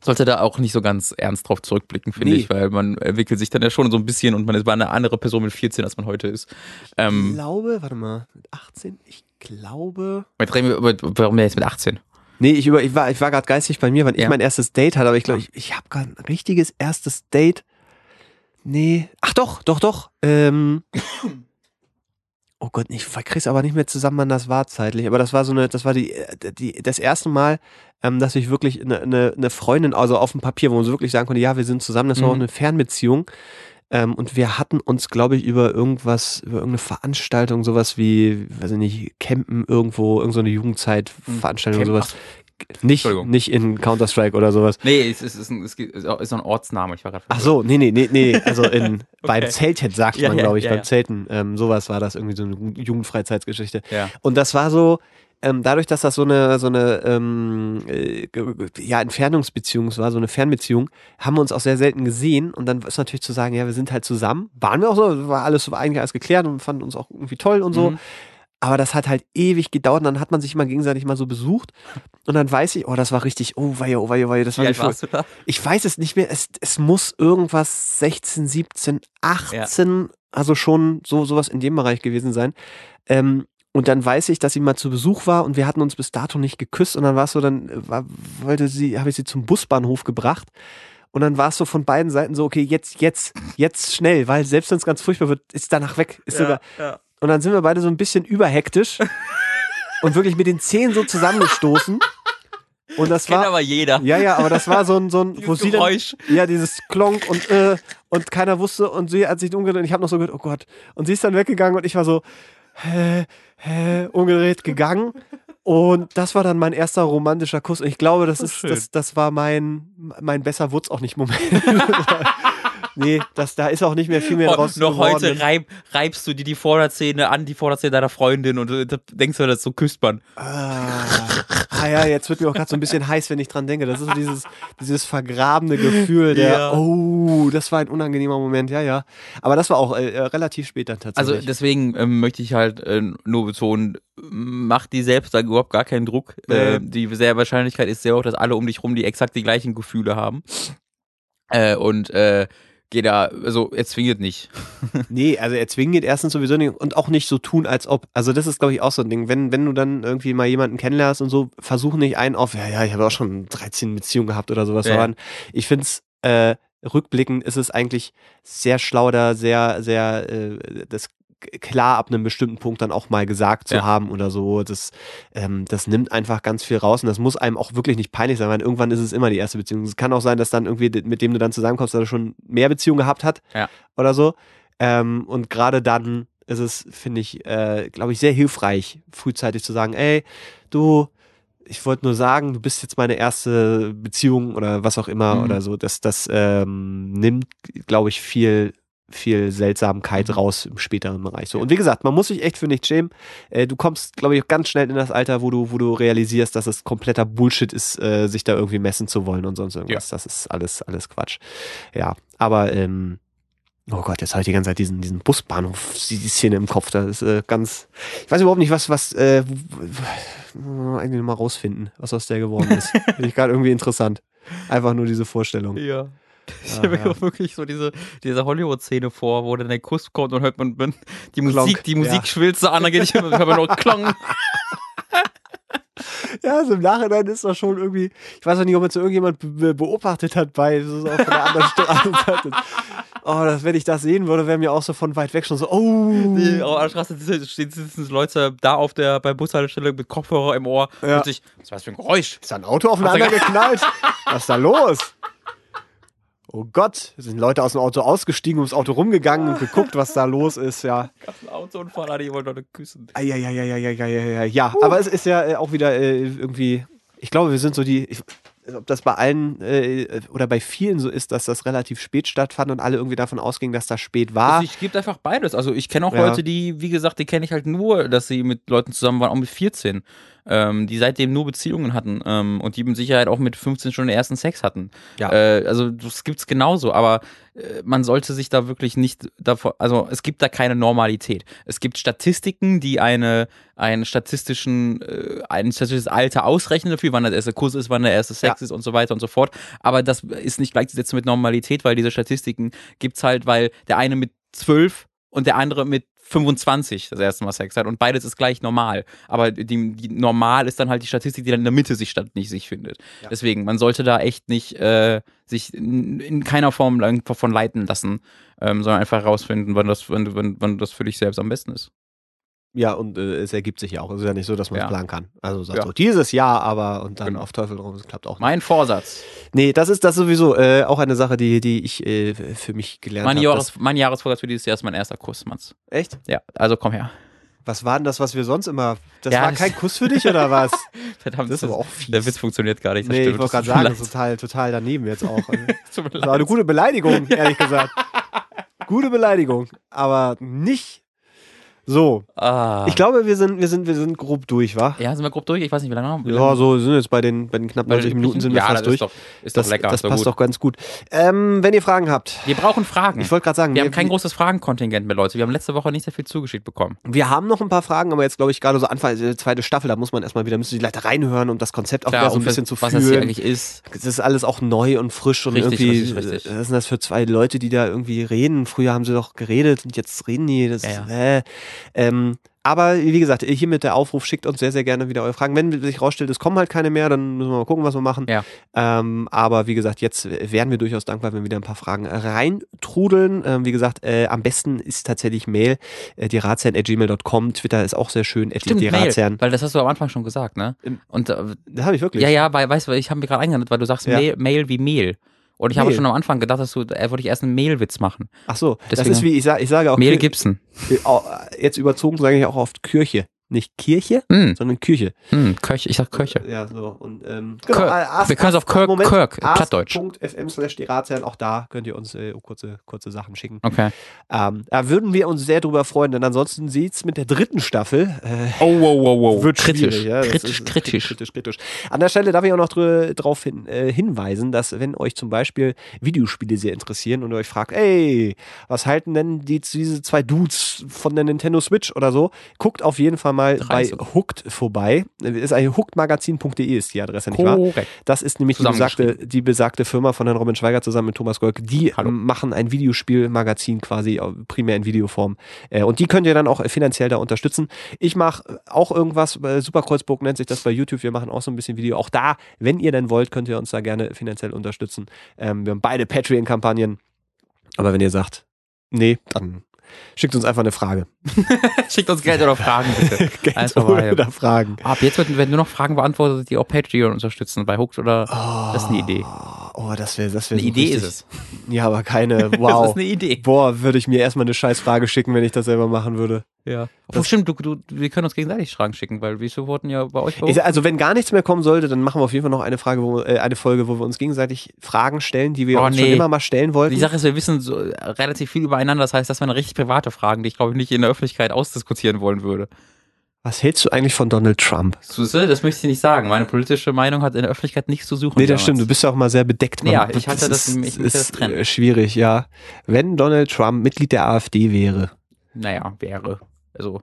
sollte da auch nicht so ganz ernst drauf zurückblicken, finde nee. ich, weil man entwickelt sich dann ja schon so ein bisschen und man ist eine andere Person mit 14, als man heute ist. Ähm, ich glaube, warte mal, mit 18, ich glaube. Warum jetzt mit 18? Nee, ich, über, ich war, ich war gerade geistig bei mir, wann ja. ich mein erstes Date hatte, aber ich glaube, ich, ich habe gerade ein richtiges erstes Date. Nee. Ach doch, doch, doch. Ähm, oh Gott, ich krieg's aber nicht mehr zusammen, wann das war zeitlich. Aber das war so eine, das war die, die das erste Mal, ähm, dass ich wirklich eine, eine, eine Freundin, also auf dem Papier, wo man so wirklich sagen konnte, ja, wir sind zusammen, das war mhm. auch eine Fernbeziehung. Ähm, und wir hatten uns, glaube ich, über irgendwas, über irgendeine Veranstaltung, sowas wie, weiß ich nicht, Campen irgendwo, irgendeine so Jugendzeitveranstaltung, Camp sowas. Nicht, nicht in Counter-Strike oder sowas. Nee, es ist, es ist, ein, es ist ein Ortsname. Ich war gerade Ach so, nee, nee, nee, nee. Also in, okay. beim Zeltchen sagt man, ja, glaube ich, ja, beim ja. Zelten. Ähm, sowas war das irgendwie so eine Jugendfreizeitsgeschichte. Und das war so, ähm, dadurch, dass das so eine, so eine ähm, äh, ja, Entfernungsbeziehung war, so eine Fernbeziehung, haben wir uns auch sehr selten gesehen. Und dann ist natürlich zu sagen, ja, wir sind halt zusammen. Waren wir auch so, war alles war eigentlich alles geklärt und fanden uns auch irgendwie toll und so. Mhm. Aber das hat halt ewig gedauert und dann hat man sich mal gegenseitig mal so besucht. Und dann weiß ich, oh, das war richtig, oh weia, oh weia, oh weia, das war Wie warst du da? Ich weiß es nicht mehr. Es, es muss irgendwas 16, 17, 18, ja. also schon so sowas in dem Bereich gewesen sein. Ähm, und dann weiß ich, dass sie mal zu Besuch war und wir hatten uns bis dato nicht geküsst. Und dann war es so, dann äh, war, wollte sie, habe ich sie zum Busbahnhof gebracht. Und dann war es so von beiden Seiten so, okay, jetzt, jetzt, jetzt schnell, weil selbst wenn es ganz furchtbar wird, ist danach weg. Ist ja, sogar. Ja. Und dann sind wir beide so ein bisschen überhektisch und wirklich mit den Zehen so zusammengestoßen. Und das Kennt war aber jeder. Ja, ja, aber das war so ein so ein wo sie dann, ja, dieses Klonk und äh, und keiner wusste und sie hat sich umgedreht und ich habe noch so gehört, oh Gott. Und sie ist dann weggegangen und ich war so hä, hä, umgedreht gegangen. Und das war dann mein erster romantischer Kuss. Und ich glaube, das, das ist, ist das, das war mein, mein besser Wurz auch nicht Moment. nee, das, da ist auch nicht mehr viel mehr raus. Noch heute reib, reibst du dir die Vorderzähne an die Vorderzähne deiner Freundin und du denkst du, das so küsst man. Ah, ah ja, jetzt wird mir auch gerade so ein bisschen heiß, wenn ich dran denke. Das ist so dieses, dieses vergrabene Gefühl, der, ja. oh, das war ein unangenehmer Moment, ja, ja. Aber das war auch äh, relativ spät dann tatsächlich. Also deswegen ähm, möchte ich halt äh, nur betonen, mach die selbst da überhaupt gar keinen Druck. Nee. Äh, die sehr Wahrscheinlichkeit ist sehr hoch, dass alle um dich rum die exakt die gleichen Gefühle haben. Äh, und äh, geht da, also er zwingt nicht. nee, also er zwingt erstens sowieso nicht und auch nicht so tun, als ob. Also das ist, glaube ich, auch so ein Ding. Wenn, wenn du dann irgendwie mal jemanden kennenlernst und so, versuch nicht einen auf, ja, ja, ich habe auch schon 13 Beziehungen gehabt oder sowas. Ja. ich finde es, äh, rückblickend ist es eigentlich sehr schlau da, sehr, sehr, äh, das klar ab einem bestimmten Punkt dann auch mal gesagt zu Ja. haben oder so. Das, ähm, das nimmt einfach ganz viel raus und das muss einem auch wirklich nicht peinlich sein, weil irgendwann ist es immer die erste Beziehung. Es kann auch sein, dass dann irgendwie, mit dem du dann zusammenkommst, dass er schon mehr Beziehungen gehabt hat Ja. oder so. Ähm, und gerade dann ist es, finde ich, äh, glaube ich, sehr hilfreich, frühzeitig zu sagen, ey, du, ich wollte nur sagen, du bist jetzt meine erste Beziehung oder was auch immer Mhm. oder so. Das, das ähm, nimmt, glaube ich, viel viel Seltsamkeit Mhm. raus im späteren Bereich. So. Und wie gesagt, man muss sich echt für nichts schämen. Äh, du kommst, glaube ich, ganz schnell in das Alter, wo du, wo du realisierst, dass es kompletter Bullshit ist, äh, sich da irgendwie messen zu wollen und sonst irgendwas. Das ist alles, alles Quatsch. Ja, aber ähm, Oh Gott, jetzt habe ich die ganze Zeit diesen, diesen Busbahnhof, die, die Szene im Kopf. Das ist äh, ganz. Ich weiß überhaupt nicht, was, was, äh, eigentlich noch mal rausfinden, was aus der geworden ist. Finde ich gerade irgendwie interessant. Einfach nur diese Vorstellung. Ja. Ich stelle mir auch wirklich so diese, diese Hollywood-Szene vor, wo dann der Kuss kommt und hört man die Musik, Klonk, die Musik ja. schwillt so an, dann geht ich hört man nur Klong. Ja, also im Nachhinein ist das schon irgendwie. Ich weiß auch nicht, ob man so irgendjemand be beobachtet hat bei so von der anderen Straße. Oh, das, wenn ich das sehen würde, wäre mir auch so von weit weg schon so, oh. Die, auf der Straße sitzen, sitzen Leute da auf der, bei Bushaltestelle mit Kopfhörer im Ohr. Ja. Und sich, was war das für ein Geräusch? Ist da ein Auto aufeinander geknallt? Was ist da los? Oh Gott, sind Leute aus dem Auto ausgestiegen, ums Auto rumgegangen und geguckt, was da los ist, ja. Einen Autounfall, die wollen Leute küssen. Eieieiei, ja. Aber es ist ja äh, auch wieder äh, irgendwie, ich glaube, wir sind so die, ich, ob das bei allen äh, oder bei vielen so ist, dass das relativ spät stattfand und alle irgendwie davon ausgingen, dass das spät war. Also ich gibt einfach beides. Also ich kenne auch Ja. Leute, die, wie gesagt, die kenne ich halt nur, dass sie mit Leuten zusammen waren, auch mit 14, ähm, die seitdem nur Beziehungen hatten ähm, und die mit Sicherheit auch mit 15 schon den ersten Sex hatten. Ja. Äh, also das gibt's genauso, aber äh, man sollte sich da wirklich nicht davor, also es gibt da keine Normalität. Es gibt Statistiken, die eine einen statistischen, äh, ein statistisches Alter ausrechnen dafür, wann der erste Kuss ist, wann der erste Sex Ja. ist und so weiter und so fort. Aber das ist nicht gleichzusetzen mit Normalität, weil diese Statistiken gibt's halt, weil der eine mit 12 und der andere mit 25 das erste Mal Sex hat und beides ist gleich normal. Aber die, die normal ist dann halt die Statistik, die dann in der Mitte sich statt nicht sich findet. Ja. Deswegen, man sollte da echt nicht äh, sich in, in keiner Form davon leiten lassen, ähm, sondern einfach herausfinden, wann das, wann, wann, wann das für dich selbst am besten ist. Ja, und äh, es ergibt sich ja auch. Es ist ja nicht so, dass man es Ja. planen kann. Also sagt Ja. so, dieses Jahr aber und dann Genau. auf Teufel drauf, es klappt auch nicht. Mein Vorsatz. Nee, das ist das sowieso äh, auch eine Sache, die, die ich äh, für mich gelernt habe. Jahres, mein Jahresvorsatz für dieses Jahr ist mein erster Kuss, Mats. Echt? Ja, also komm her. Was war denn das, was wir sonst immer. Das Ja, war kein Kuss für dich oder was? Verdammt, Das ist aber auch fies. der Witz funktioniert gar nicht. das nee, ich stimmt. wollte gerade sagen, das ist total, total daneben jetzt auch. Das war eine gute Beleidigung, ehrlich gesagt. Gute Beleidigung, aber nicht so. Ah. Ich glaube, wir sind, wir sind, wir sind grob durch, wa? Ja, sind wir grob durch? Ich weiß nicht, wie lange noch. Ja, so sind jetzt bei den, bei den knapp Bei 90 den Minuten sind wir ja, fast das durch. Ist doch, ist das doch lecker. das passt doch ganz gut. Ähm, wenn ihr Fragen habt, Wir brauchen Fragen. ich wollte gerade sagen, wir wir, haben kein großes Fragenkontingent mehr, Leute. Wir haben letzte Woche nicht sehr viel zugeschickt bekommen. wir haben noch ein paar Fragen, aber jetzt glaube ich gerade so Anfang der zweite Staffel, da muss man erstmal wieder, müssen die Leute reinhören, um das Konzept auch wieder so ein bisschen zu was das hier fühlen. eigentlich ist. Das ist alles auch neu und frisch und Richtig, irgendwie, richtig, richtig. was sind das für zwei Leute, die da irgendwie reden? Früher haben sie doch geredet und jetzt reden die. Das, Ja, Äh, ähm, aber wie gesagt, hier mit der Aufruf schickt uns sehr, sehr gerne wieder eure Fragen. Wenn sich rausstellt, es kommen halt keine mehr, dann müssen wir mal gucken, was wir machen. Ja. Ähm, aber wie gesagt, jetzt wären wir durchaus dankbar, wenn wieder ein paar Fragen reintrudeln. Ähm, wie gesagt, äh, am besten ist tatsächlich Mail, äh, die gmail.com. Twitter ist auch sehr schön, at Stimmt, die Mail, weil das hast du am Anfang schon gesagt, ne? Und äh, Das habe ich wirklich. ja, ja, weil, weißt du, ich habe mich gerade eingehandelt, weil du sagst Ja. Mail, Mail wie Mehl. Und ich habe schon am Anfang gedacht, dass du, er wollte ich erst einen Mehlwitz machen. Ach so, das Deswegen- ist wie, ich, sag, ich sage auch, Mehl Gibson. äh, au- jetzt überzogen sage ich auch oft Kirche. Nicht Kirche, Hm, sondern Kirche. hm, Köche, ich sag Köche. Ja, so. Und, ähm, Kirk. äh, Wir können es auf Kirk- Kirk, Plattdeutsch. Ast.fm slash die Ratsherren, auch da könnt ihr uns äh, kurze, kurze Sachen schicken. Okay. Ähm, da würden wir uns sehr drüber freuen, denn ansonsten sieht's mit der dritten Staffel äh, Oh, wow, wow, wow. wird kritisch. Ja? Kritisch, ist- kritisch. kritisch, kritisch. An der Stelle darf ich auch noch darauf hin, äh, hinweisen, dass wenn euch zum Beispiel Videospiele sehr interessieren und ihr euch fragt, ey, was halten denn die, diese zwei Dudes von der Nintendo Switch oder so, guckt auf jeden Fall mal bei 30. Hooked vorbei. Ist eine hookedmagazin.de ist die Adresse, nicht wahr? Das ist nämlich die besagte, die besagte Firma von Herrn Robin Schweiger zusammen mit Thomas Golk. Die Hallo. machen ein Videospielmagazin quasi äh, primär in Videoform. Äh, und die könnt ihr dann auch finanziell da unterstützen. Ich mache auch irgendwas, äh, Superkreuzburg nennt sich das bei YouTube. Wir machen auch so ein bisschen Video. Auch da, wenn ihr denn wollt, könnt ihr uns da gerne finanziell unterstützen. Ähm, wir haben beide Patreon-Kampagnen. Aber wenn ihr sagt, nee, dann Schickt uns einfach eine Frage. Schickt uns Geld oder Fragen, bitte. Geld Einfach mal. oder Fragen. Ab jetzt werden nur noch Fragen beantwortet, die auch Patreon unterstützen bei Hooked oder. Das ist eine Idee. Oh, das wäre das wär Eine so Idee richtig, ist es. Ja, aber keine. Das Wow. ist eine Idee. Boah, würde ich mir erstmal eine scheiß Frage schicken, wenn ich das selber machen würde. Ja. Oh, stimmt, du, du, wir können uns gegenseitig Fragen schicken, weil wieso wurden ja bei euch bei also wenn gar nichts mehr kommen sollte, dann machen wir auf jeden Fall noch eine Frage, wo, äh, eine Folge, wo wir uns gegenseitig Fragen stellen, die wir Oh, uns schon nee. immer mal stellen wollten. Die Sache ist, wir wissen so äh, relativ viel übereinander. Das heißt, das wären richtig private Fragen, die ich glaube ich nicht in der Öffentlichkeit ausdiskutieren wollen würde. Was hältst du eigentlich von Donald Trump? Suse, das möchte ich nicht sagen. Meine politische Meinung hat in der Öffentlichkeit nichts zu suchen. Nee, das damals. stimmt. Du bist ja auch mal sehr bedeckt. Ja, Mann. ich halte das- ich möchte das ist trennen. äh, schwierig, ja. Wenn Donald Trump Mitglied der AfD wäre, Naja, wäre. Also,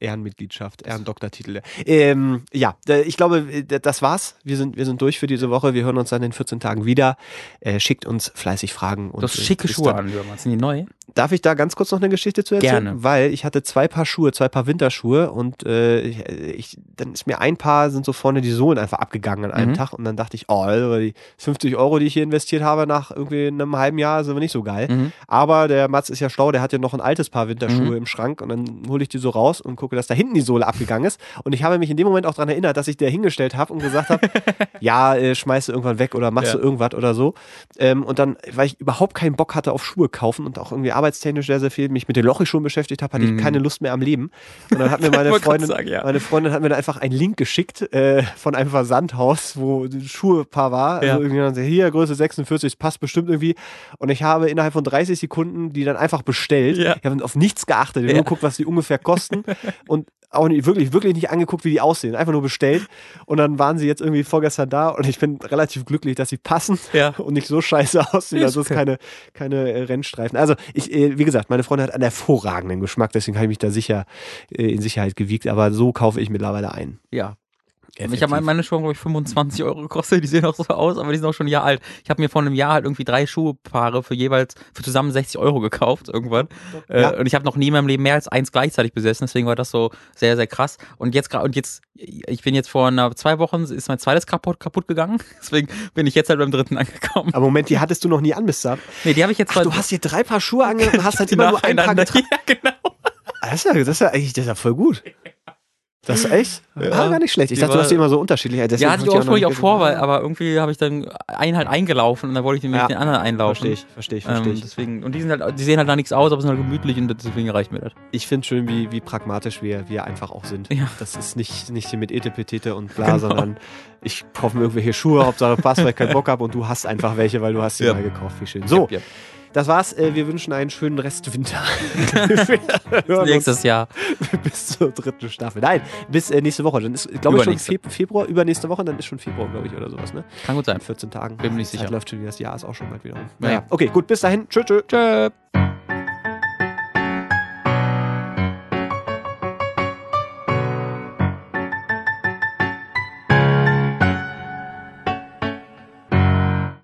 Ehrenmitgliedschaft, Ehrendoktortitel. Ähm, ja, äh, ich glaube, äh, das war's. Wir sind, wir sind durch für diese Woche. Wir hören uns dann in 14 Tagen wieder. Äh, schickt uns fleißig Fragen. du hast äh, schicke Schuhe an. Sind die neu? Darf ich da ganz kurz noch eine Geschichte zu erzählen? Gerne. Weil ich hatte zwei Paar Schuhe, zwei Paar Winterschuhe und äh, ich, ich, dann ist mir ein Paar, sind so vorne die Sohlen einfach abgegangen an einem Mhm. Tag und dann dachte ich, oh, also die 50 Euro, die ich hier investiert habe, nach irgendwie einem halben Jahr, sind aber nicht so geil. Mhm. Aber der Mats ist ja schlau, der hat ja noch ein altes Paar Winterschuhe Mhm. im Schrank und dann hole ich die so raus und gucke, dass da hinten die Sohle abgegangen ist. Und ich habe mich in dem Moment auch daran erinnert, dass ich der hingestellt habe und gesagt habe, ja, äh, schmeißt du irgendwann weg oder machst Ja. du irgendwas oder so. Ähm, und dann, weil ich überhaupt keinen Bock hatte auf Schuhe kaufen und auch irgendwie arbeitstechnisch sehr, sehr viel mich mit den Lochi-Schuhen beschäftigt habe, hatte Mhm. ich keine Lust mehr am Leben. Und dann hat mir meine Freundin, sagen, ja. meine Freundin hat mir dann einfach einen Link geschickt äh, von einem Versandhaus, wo ein Schuhepaar war. Ja. Also irgendwie dann hier, Größe 46, das passt bestimmt irgendwie. Und ich habe innerhalb von 30 Sekunden die dann einfach bestellt. Ja. Ich habe auf nichts geachtet. Ich habe Ja. nur geguckt, was die ungefähr kosten. und auch nicht, wirklich, wirklich nicht angeguckt, wie die aussehen. Einfach nur bestellt. Und dann waren sie jetzt irgendwie vorgestern da und ich bin relativ glücklich, dass sie passen Ja. und nicht so scheiße aussehen. Also es ist keine, keine Rennstreifen. Also ich, äh, wie gesagt, meine Freundin hat einen hervorragenden Geschmack, deswegen habe ich mich da sicher äh, in Sicherheit gewiegt. Aber so kaufe ich mittlerweile ein. Ja. Ich Effektiv. habe meine Schuhe, glaube ich, 25 Euro gekostet. Die sehen auch so aus, aber die sind auch schon ein Jahr alt. Ich habe mir vor einem Jahr halt irgendwie drei Schuhpaare für jeweils, für zusammen 60 Euro gekauft irgendwann. Ja. Äh, und ich habe noch nie in meinem Leben mehr als eins gleichzeitig besessen. Deswegen war das so sehr, sehr krass. Und jetzt gerade, und jetzt, ich bin jetzt vor einer, zwei Wochen, ist mein zweites kaputt, kaputt gegangen. Deswegen bin ich jetzt halt beim dritten angekommen. Aber Moment, die hattest du noch nie an da. Nee, die habe ich jetzt Ach, du hast dir drei Paar Schuhe angehabt und hast halt immer nur ein Paar getragen. Ja, genau. Das ist ja, das ist ja eigentlich das ist ja voll gut. Das ist echt Ja. ah, gar nicht schlecht. Ich Die dachte, du war- hast die immer so unterschiedlich. Deswegen Ja, hatte ich auch nicht vor, weil, aber irgendwie habe ich dann einen halt eingelaufen und dann wollte ich nämlich Ja. den anderen einlaufen. Verstehe ich, verstehe ich, verstehe Ähm, ich. deswegen, und die sind halt, die sehen halt da nichts aus, aber sind halt gemütlich und deswegen reicht mir das. Ich finde schön, wie, wie pragmatisch wir, wir einfach auch sind. Ja. Das ist nicht, nicht hier mit Etepetete und bla, Genau. sondern ich kaufe mir irgendwelche Schuhe, Hauptsache passt, weil ich keinen Bock habe und du hast einfach welche, weil du hast sie Ja. mal gekauft. Wie schön. So, Ja, ja. Das war's. Äh, Wir wünschen einen schönen Restwinter. uns Nächstes Jahr. bis zur dritten Staffel. Nein, bis äh, nächste Woche. Dann ist, glaube ich, schon. Feb Februar, übernächste Woche, dann ist schon Februar, glaube ich, oder sowas, ne? Kann gut sein. In 14 Tagen. Bin mir nicht Zeit sicher. läuft schon wieder, das Jahr ist auch schon bald wieder um. Ja. Naja, okay, gut, bis dahin. Tschö, tschö. Tschö.